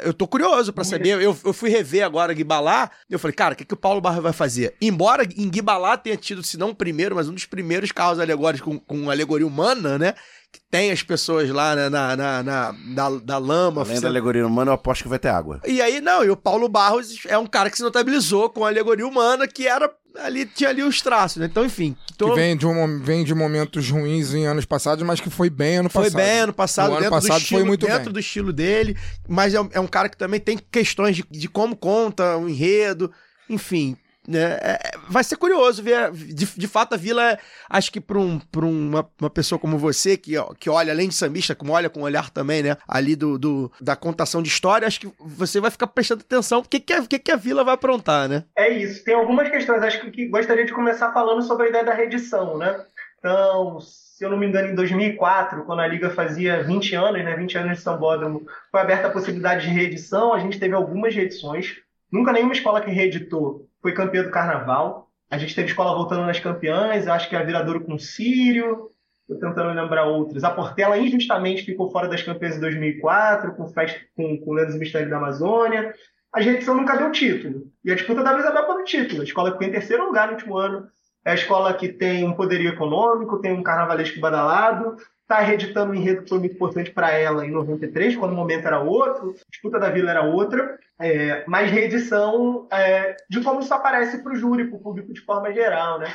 eu tô curioso para saber. Eu, eu fui rever agora Guibalá, eu falei, cara, o que, que o Paulo Barros vai fazer? Embora em Guibalá tenha tido, se não o primeiro, mas um dos primeiros carros alegóricos com, com alegoria humana, né? Que tem as pessoas lá né, na, na, na, na, da lama. Além da alegoria humana, eu aposto que vai ter água. E aí, não, e o Paulo Barros é um cara que se notabilizou com a alegoria humana, que era ali tinha ali os traços, né? Então, enfim. Tô... Que vem de, um, vem de momentos ruins em anos passados, mas que foi bem ano passado. Foi bem ano passado, o dentro ano passado do estilo, foi muito dentro bem. do estilo dele, mas é, um- é um cara que também tem questões de, de como conta o enredo, enfim. Né? É, vai ser curioso ver. De, de fato, a Vila, acho que para um, uma, uma pessoa como você, que, que olha, além de sambista, como olha com olhar também, né? Ali do, do da contação de história, acho que você vai ficar prestando atenção. O que, que, a, que, que a Vila vai aprontar, né? É isso. Tem algumas questões. Acho que, que gostaria de começar falando sobre a ideia da reedição, né? Então, se eu não me engano, em 2004, quando a Liga fazia 20 anos, né, 20 anos de Sambódromo, foi aberta a possibilidade de reedição. A gente teve algumas reedições. Nunca nenhuma escola que reeditou foi campeã do Carnaval. A gente teve escola voltando nas campeãs, acho que a Viradouro com Sírio, estou tentando lembrar outras. A Portela injustamente ficou fora das campeãs em 2004, com, festa, com, com Lendas e Mistério da Amazônia. A reedição nunca deu título. E a disputa da Isabel pelo título. A escola ficou em terceiro lugar no último ano é a escola que tem um poderio econômico, tem um carnavalesco badalado, está reeditando um enredo que foi muito importante para ela em 93, quando o momento era outro, disputa da vila era outra, é, mas reedição é, de como isso aparece para o júri, para o público de forma geral, né?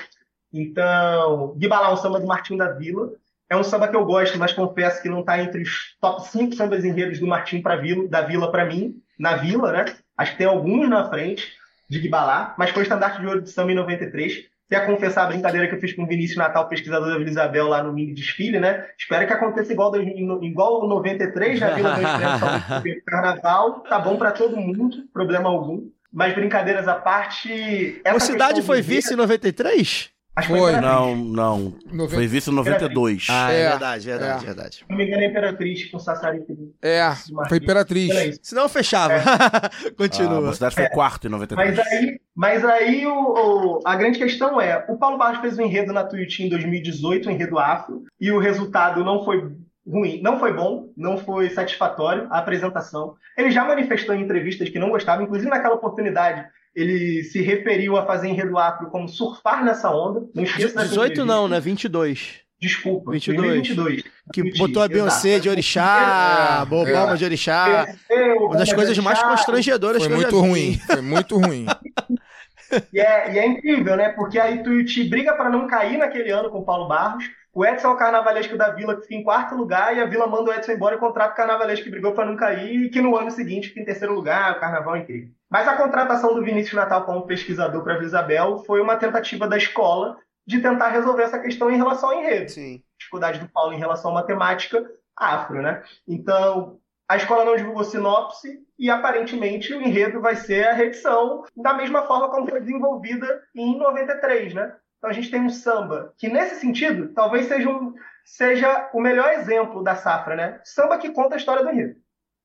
Então, Guibalá, um samba do Martim da Vila, é um samba que eu gosto, mas confesso que não está entre os top 5 sambas enredos do Martim para Vila, da Vila para mim, na Vila, né? Acho que tem alguns na frente de Guibalá, mas foi estandarte de ouro de samba em 93 até confessar a brincadeira que eu fiz com o Vinícius Natal, pesquisador da Vila Isabel, lá no mini desfile, né? Espero que aconteça igual, igual 93 na Vila do Carnaval. Tá bom para todo mundo, problema algum. Mas brincadeiras à parte. A cidade foi vice em 93? Acho foi. Não, não. Foi visto em 92. Ah, é, é verdade, verdade, é. verdade. Se não me engano, é Imperatriz com Sassarico. É, foi Imperatriz. Senão fechava. É. [laughs] Continua. Ah, a cidade foi é. quarto em 93. Mas aí, mas aí o, o, a grande questão é: o Paulo Barros fez um enredo na Tuiuti em 2018, um enredo afro, e o resultado não foi ruim, não foi bom, não foi satisfatório a apresentação. Ele já manifestou em entrevistas que não gostava, inclusive naquela oportunidade ele se referiu a fazer enredo afro como surfar nessa onda. Não esqueça 18 não, né? 22. Desculpa, 22. 22. Que botou a Beyoncé de orixá, é, Bobama é. de orixá. É, uma das coisas mais constrangedoras foi que muito eu já ruim. Foi muito ruim. [laughs] e, é, e é incrível, né? Porque aí Tuiuti briga para não cair naquele ano com o Paulo Barros. O Edson é o carnavalesco da Vila, que fica em quarto lugar, e a Vila manda o Edson embora e contrata o carnavalesco que brigou para não cair, e que no ano seguinte fica em terceiro lugar, o carnaval é incrível. Mas a contratação do Vinícius Natal como pesquisador para a Isabel foi uma tentativa da escola de tentar resolver essa questão em relação ao enredo. Sim. Dificuldade do Paulo em relação à matemática afro, né? Então, a escola não divulgou sinopse e aparentemente o enredo vai ser a reedição da mesma forma como foi desenvolvida em 93, né? Então a gente tem um samba que nesse sentido talvez seja, um, seja o melhor exemplo da safra, né? Samba que conta a história do enredo.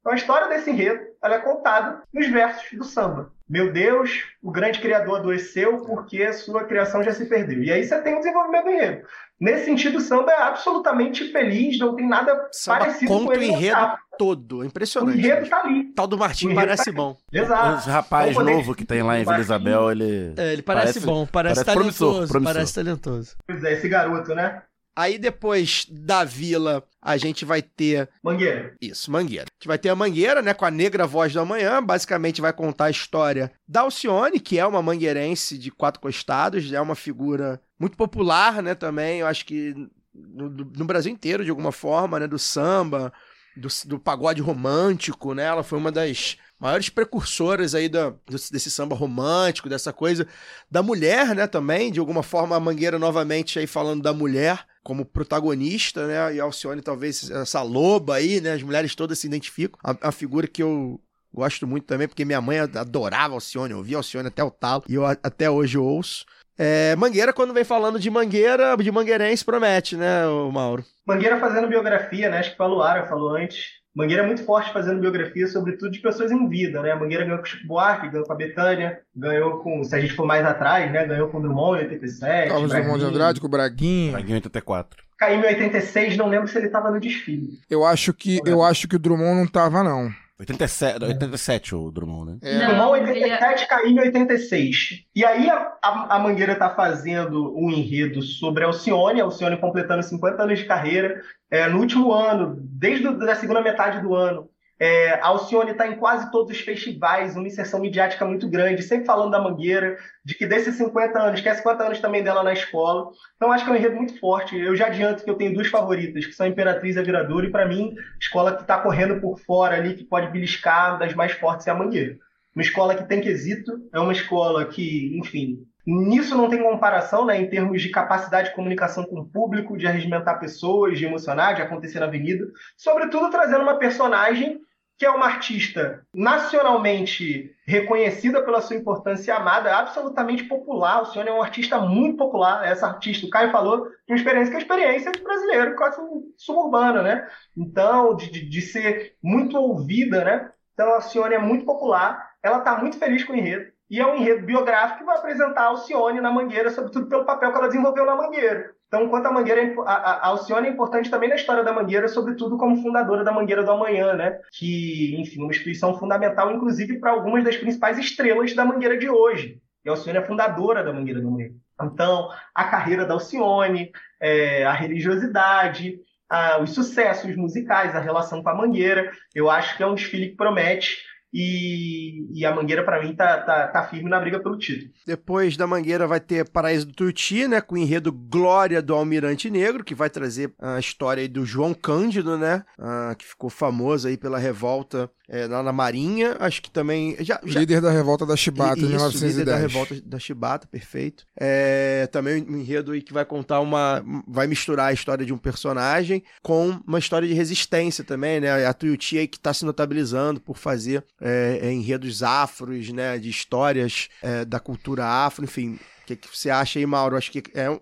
Então a história desse enredo ela é contada nos versos do samba. Meu Deus, o grande criador adoeceu porque a sua criação já se perdeu. E aí você tem o desenvolvimento do enredo. Nesse sentido, o samba é absolutamente feliz, não tem nada samba parecido conta com ele. o enredo todo, impressionante. O enredo tá ali. Tal do Martim parece tá bom. Exato. Esse rapaz poder... novo que tem lá em Vila Isabel, ele... É, ele parece, parece bom, parece, parece talentoso. Promissor, promissor. Parece talentoso. Pois é, esse garoto, né? Aí depois da vila, a gente vai ter. Mangueira. Isso, Mangueira. A gente vai ter a Mangueira, né? Com a Negra Voz da Manhã. Basicamente vai contar a história da Alcione, que é uma mangueirense de quatro costados. É uma figura muito popular, né? Também. Eu acho que no, no Brasil inteiro, de alguma forma, né? Do samba, do, do pagode romântico, né? Ela foi uma das maiores precursoras aí da, desse samba romântico, dessa coisa da mulher, né, também, de alguma forma a Mangueira novamente aí falando da mulher como protagonista, né, e Alcione talvez essa loba aí, né, as mulheres todas se identificam, a, a figura que eu gosto muito também, porque minha mãe adorava Alcione, eu ouvia Alcione até o talo, e eu até hoje ouço. É, Mangueira, quando vem falando de Mangueira, de Mangueirense, promete, né, Mauro? Mangueira fazendo biografia, né? Acho que falou Ara, falou antes. Mangueira é muito forte fazendo biografia, sobretudo de pessoas em vida, né? Mangueira ganhou com o Chico Buarque, ganhou com a Betânia, ganhou com, se a gente for mais atrás, né? Ganhou com o Drummond em 87. Carlos Drummond de Andrade, com o Braguinho. Braguinho em 84. Caímos em 86, não lembro se ele estava no desfile. Eu acho que, eu acho que o Drummond não estava, não. 87, 87 o Drummond, né? É. Drummond 87, Caim 86. E aí a, a, a Mangueira tá fazendo um enredo sobre a Alcione, a Alcione completando 50 anos de carreira. É, no último ano, desde a segunda metade do ano, é, Alcione está em quase todos os festivais, uma inserção midiática muito grande, sempre falando da Mangueira, de que desses 50 anos, que é 50 anos também dela na escola. Então acho que é um enredo muito forte. Eu já adianto que eu tenho duas favoritas, que são Imperatriz e a Viradora, e para mim, escola que está correndo por fora ali, que pode beliscar das mais fortes é a Mangueira. uma escola que tem quesito, é uma escola que, enfim, nisso não tem comparação, né, em termos de capacidade de comunicação com o público, de arregimentar pessoas, de emocionar, de acontecer na avenida, sobretudo trazendo uma personagem que é uma artista nacionalmente reconhecida pela sua importância e amada, absolutamente popular. O senhor é um artista muito popular. Essa artista, o Caio falou, de uma experiência que é experiência do brasileiro, quase suburbana, né? Então, de, de, de ser muito ouvida, né? Então, a Cione é muito popular. Ela está muito feliz com o enredo. E é um enredo biográfico que vai apresentar a Alcione na Mangueira, sobretudo pelo papel que ela desenvolveu na Mangueira. Então, enquanto a Mangueira, é a, a Alcione é importante também na história da Mangueira, sobretudo como fundadora da Mangueira do Amanhã, né? Que, enfim, uma instituição fundamental, inclusive, para algumas das principais estrelas da Mangueira de hoje. E a Alcione é fundadora da Mangueira do Amanhã. Então, a carreira da Alcione, é, a religiosidade, a, os sucessos musicais, a relação com a Mangueira, eu acho que é um desfile que promete e, e a Mangueira, para mim, tá, tá, tá, firme na briga pelo título. Depois da Mangueira vai ter Paraíso do Tuiuti, né? Com o enredo Glória do Almirante Negro, que vai trazer a história do João Cândido, né? Ah, que ficou famoso aí pela revolta é, lá na Marinha, acho que também. Já, já... Líder da revolta da Chibata Isso, em 1910. Líder da revolta da Chibata, perfeito. É, também um enredo aí que vai contar uma. Vai misturar a história de um personagem com uma história de resistência também, né? A Tuiuti aí que está se notabilizando por fazer é, é, enredos afros, né? De histórias é, da cultura afro, enfim. O que, que você acha aí, Mauro? Acho que é um.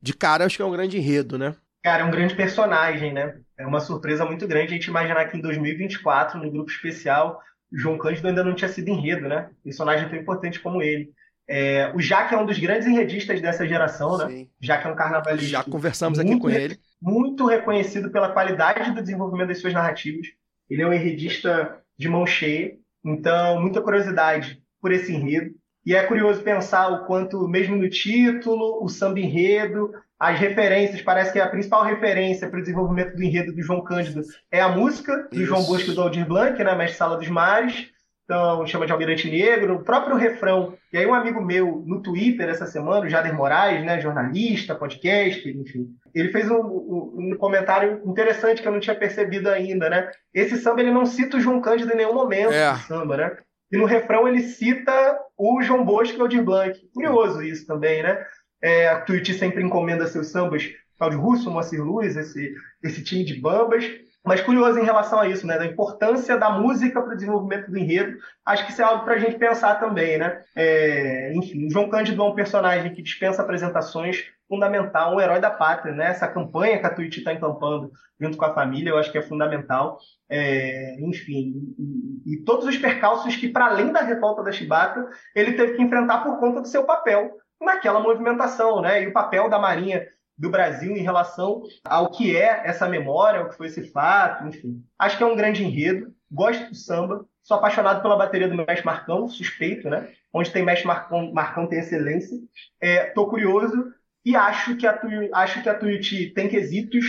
De cara, acho que é um grande enredo, né? Cara, é um grande personagem, né? É uma surpresa muito grande a gente imaginar que em 2024, no grupo especial, João Cândido ainda não tinha sido enredo, né? Personagem tão importante como ele. É, o Jaque é um dos grandes enredistas dessa geração, né? Sim. Jaque é um carnavalista. Já conversamos aqui com ele. Muito reconhecido pela qualidade do desenvolvimento das suas narrativas. Ele é um enredista de mão cheia. Então, muita curiosidade por esse enredo. E é curioso pensar o quanto, mesmo no título, o samba enredo, as referências, parece que a principal referência para o desenvolvimento do enredo do João Cândido é a música do Isso. João Bosco e do Aldir Blanc, né, Mestre Sala dos Mares. Então, chama de Almirante Negro, o próprio refrão. E aí, um amigo meu no Twitter essa semana, o Jader Moraes, né, jornalista, podcast, enfim, ele fez um, um- um comentário interessante que eu não tinha percebido ainda, né? Esse samba ele não cita o João Cândido em nenhum momento É. do samba, né? E no refrão ele cita o João Bosco e o Aldir Blanc. Curioso isso também, né? É, a Tuiuti sempre encomenda seus sambas Claudio Russo, Moacir Luz, esse, esse time de bambas. Mas curioso em relação a isso, né? Da importância da música para o desenvolvimento do enredo. Acho que isso é algo para a gente pensar também, né? É, enfim, o João Cândido é um personagem que dispensa apresentações, fundamental, um herói da pátria, né? Essa campanha que a Tuiuti está encampando junto com a família, eu acho que é fundamental. É, enfim, e, e todos os percalços que, para além da revolta da Chibata, ele teve que enfrentar por conta do seu papel naquela movimentação, né? E o papel da Marinha do Brasil em relação ao que é essa memória, ao que foi esse fato, enfim. Acho que é um grande enredo, gosto do samba, sou apaixonado pela bateria do Mestre Marcão, suspeito, né? Onde tem Mestre Marcão, Marcão tem excelência. É, tô curioso e acho que a Tui- acho que a Tuiuti tem quesitos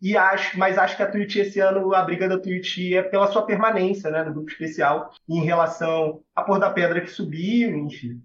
e acho, mas acho que a Tuiuti esse ano a briga da Tuiuti é pela sua permanência, né, no grupo especial em relação à Por da Pedra que subiu, enfim.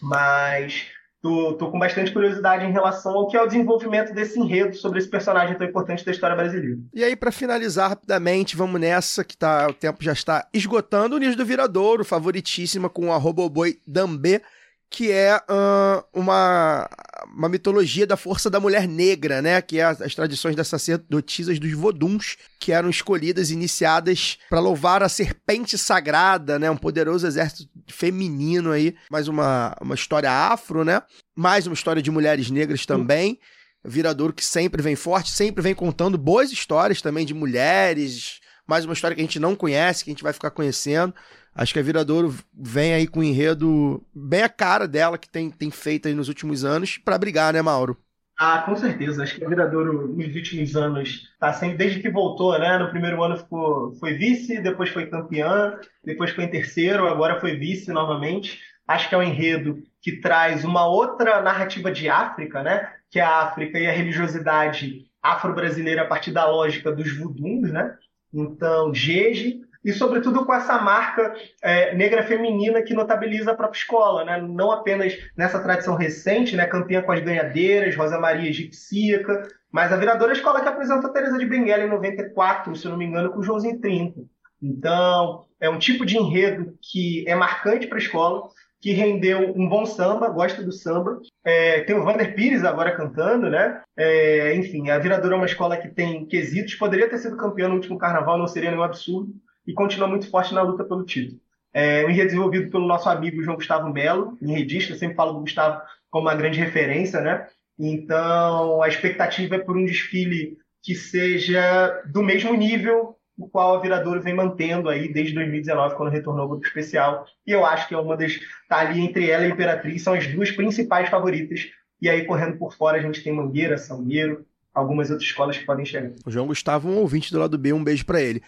Mas tô, tô com bastante curiosidade em relação ao que é o desenvolvimento desse enredo sobre esse personagem tão importante da história brasileira. E aí, pra finalizar rapidamente, vamos nessa, que tá, o tempo já está esgotando. O Niso do Viradouro, favoritíssima com o arroba boi Dambê, que é ah, uma, uma mitologia da força da mulher negra, né? Que é as, as tradições das sacerdotisas dos voduns, que eram escolhidas, iniciadas para louvar a serpente sagrada, né? Um poderoso exército feminino aí. Mais uma, uma história afro, né? Mais uma história de mulheres negras também. Viradouro que sempre vem forte, sempre vem contando boas histórias também de mulheres. Mais uma história que a gente não conhece, que a gente vai ficar conhecendo. Acho que a Viradouro vem aí com um enredo bem a cara dela, que tem, tem feito aí nos últimos anos, pra brigar, né, Mauro? Ah, com certeza. Acho que a Viradouro, nos últimos anos, tá sempre, desde que voltou, né? No primeiro ano ficou, foi vice, depois foi campeã, depois foi em terceiro, agora foi vice novamente. Acho que é um enredo que traz uma outra narrativa de África, né? Que é a África e a religiosidade afro-brasileira a partir da lógica dos vuduns, né? Então, Jeje, e sobretudo com essa marca é, negra feminina que notabiliza a própria escola, né? não apenas nessa tradição recente, né? campeã com as ganhadeiras, Rosa Maria Egipsíaca, mas a viradora escola que apresentou a Teresa de Benguela em 94, se eu não me engano, com o Joãozinho 30. Então, é um tipo de enredo que é marcante para a escola, que rendeu um bom samba, gosta do samba. É, tem o Vander Pires agora cantando, né? É, enfim, a Viradouro é uma escola que tem quesitos, poderia ter sido campeã no último carnaval, não seria nenhum absurdo, e continua muito forte na luta pelo título. É um enredo desenvolvido pelo nosso amigo João Gustavo Melo, enredista, sempre falo do Gustavo como uma grande referência, né? Então, a expectativa é por um desfile que seja do mesmo nível o qual a Viradouro vem mantendo aí desde 2019, quando retornou ao grupo especial. E eu acho que é uma das. Tá ali entre ela e a Imperatriz, são as duas principais favoritas. E aí, correndo por fora, a gente tem Mangueira, Salgueiro, algumas outras escolas que podem chegar. O João Gustavo, um ouvinte do lado B, um beijo para ele.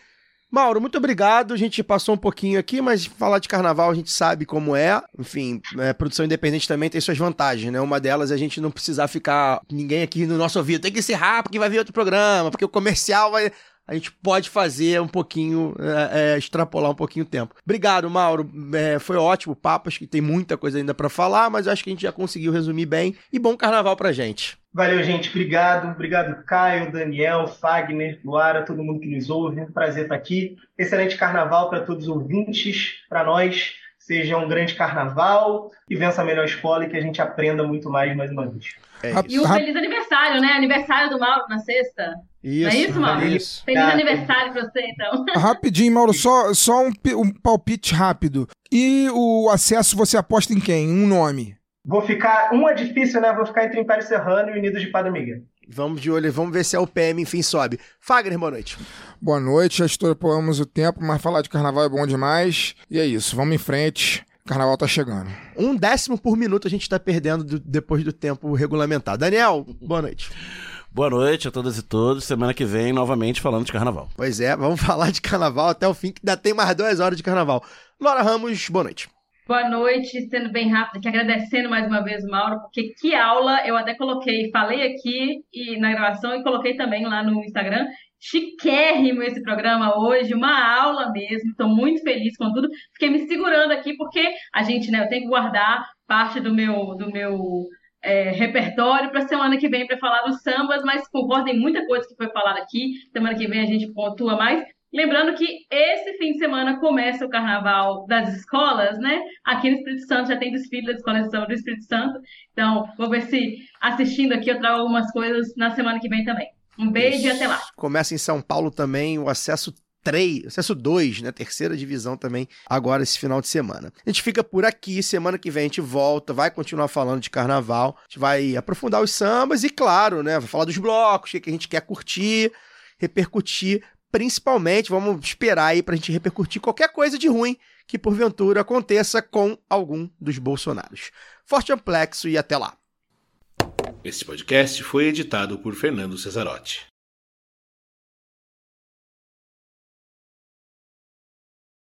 Mauro, muito obrigado. A gente passou um pouquinho aqui, mas falar de carnaval a gente sabe como é. Enfim, é, produção independente também tem suas vantagens, né? Uma delas é a gente não precisar ficar ninguém aqui no nosso ouvido. Tem que encerrar porque vai vir outro programa, porque o comercial vai a gente pode fazer um pouquinho, é, é, extrapolar um pouquinho o tempo. Obrigado, Mauro. É, foi ótimo o papo, acho que tem muita coisa ainda para falar, mas acho que a gente já conseguiu resumir bem. E bom carnaval pra gente. Valeu, gente. Obrigado. Obrigado, Caio, Daniel, Fagner, Luara, todo mundo que nos ouve. Um prazer estar aqui. Excelente carnaval para todos os ouvintes, para nós. Seja um grande carnaval e vença a melhor escola e que a gente aprenda muito mais mais uma vez. É e um feliz aniversário, né? Aniversário do Mauro na sexta. Isso, não é isso, Mauro? Isso. Feliz ah, aniversário pra você, então. Rapidinho, Mauro, só, só um, um palpite rápido. E o acesso você aposta em quem? Um nome? Vou ficar. Um é difícil, né? Vou ficar entre Império Serrano e Unidos de Padre Miguel. Vamos de olho, vamos ver se é o PM, enfim, sobe. Fagner, boa noite. Boa noite, já estouramos o tempo, mas falar de carnaval é bom demais. E é isso, vamos em frente. Carnaval tá chegando. Um décimo por minuto a gente tá perdendo do, depois do tempo regulamentar. Daniel, boa noite. Boa noite a todas e todos. Semana que vem, novamente, falando de carnaval. Pois é, vamos [laughs] falar de carnaval até o fim, que ainda tem mais duas horas de carnaval. Laura Ramos, boa noite. Boa noite, sendo bem rápido aqui, agradecendo mais uma vez, Mauro, porque que aula eu até coloquei, falei aqui e na gravação e coloquei também lá no Instagram. Chiquérrimo esse programa hoje, uma aula mesmo. Estou muito feliz com tudo. Fiquei me segurando aqui porque a gente, né, eu tenho que guardar parte do meu do meu é, repertório para semana que vem para falar dos sambas, mas concordo em muita coisa que foi falada aqui. Semana que vem a gente pontua mais. Lembrando que esse fim de semana começa o carnaval das escolas, né? Aqui no Espírito Santo já tem desfile da Escola de Samba do Espírito Santo. Então, vou ver se assistindo aqui eu trago algumas coisas na semana que vem também. Um beijo Isso. e até lá. Começa em São Paulo também o acesso 3, acesso 2, né? Terceira divisão também, agora esse final de semana. A gente fica por aqui, semana que vem a gente volta, vai continuar falando de carnaval, a gente vai aprofundar os sambas e, claro, né? Vai falar dos blocos, o que a gente quer curtir, repercutir. Principalmente, vamos esperar aí pra gente repercutir qualquer coisa de ruim que porventura aconteça com algum dos Bolsonaros. Forte amplexo e até lá. Este podcast foi editado por Fernando Cesarotti.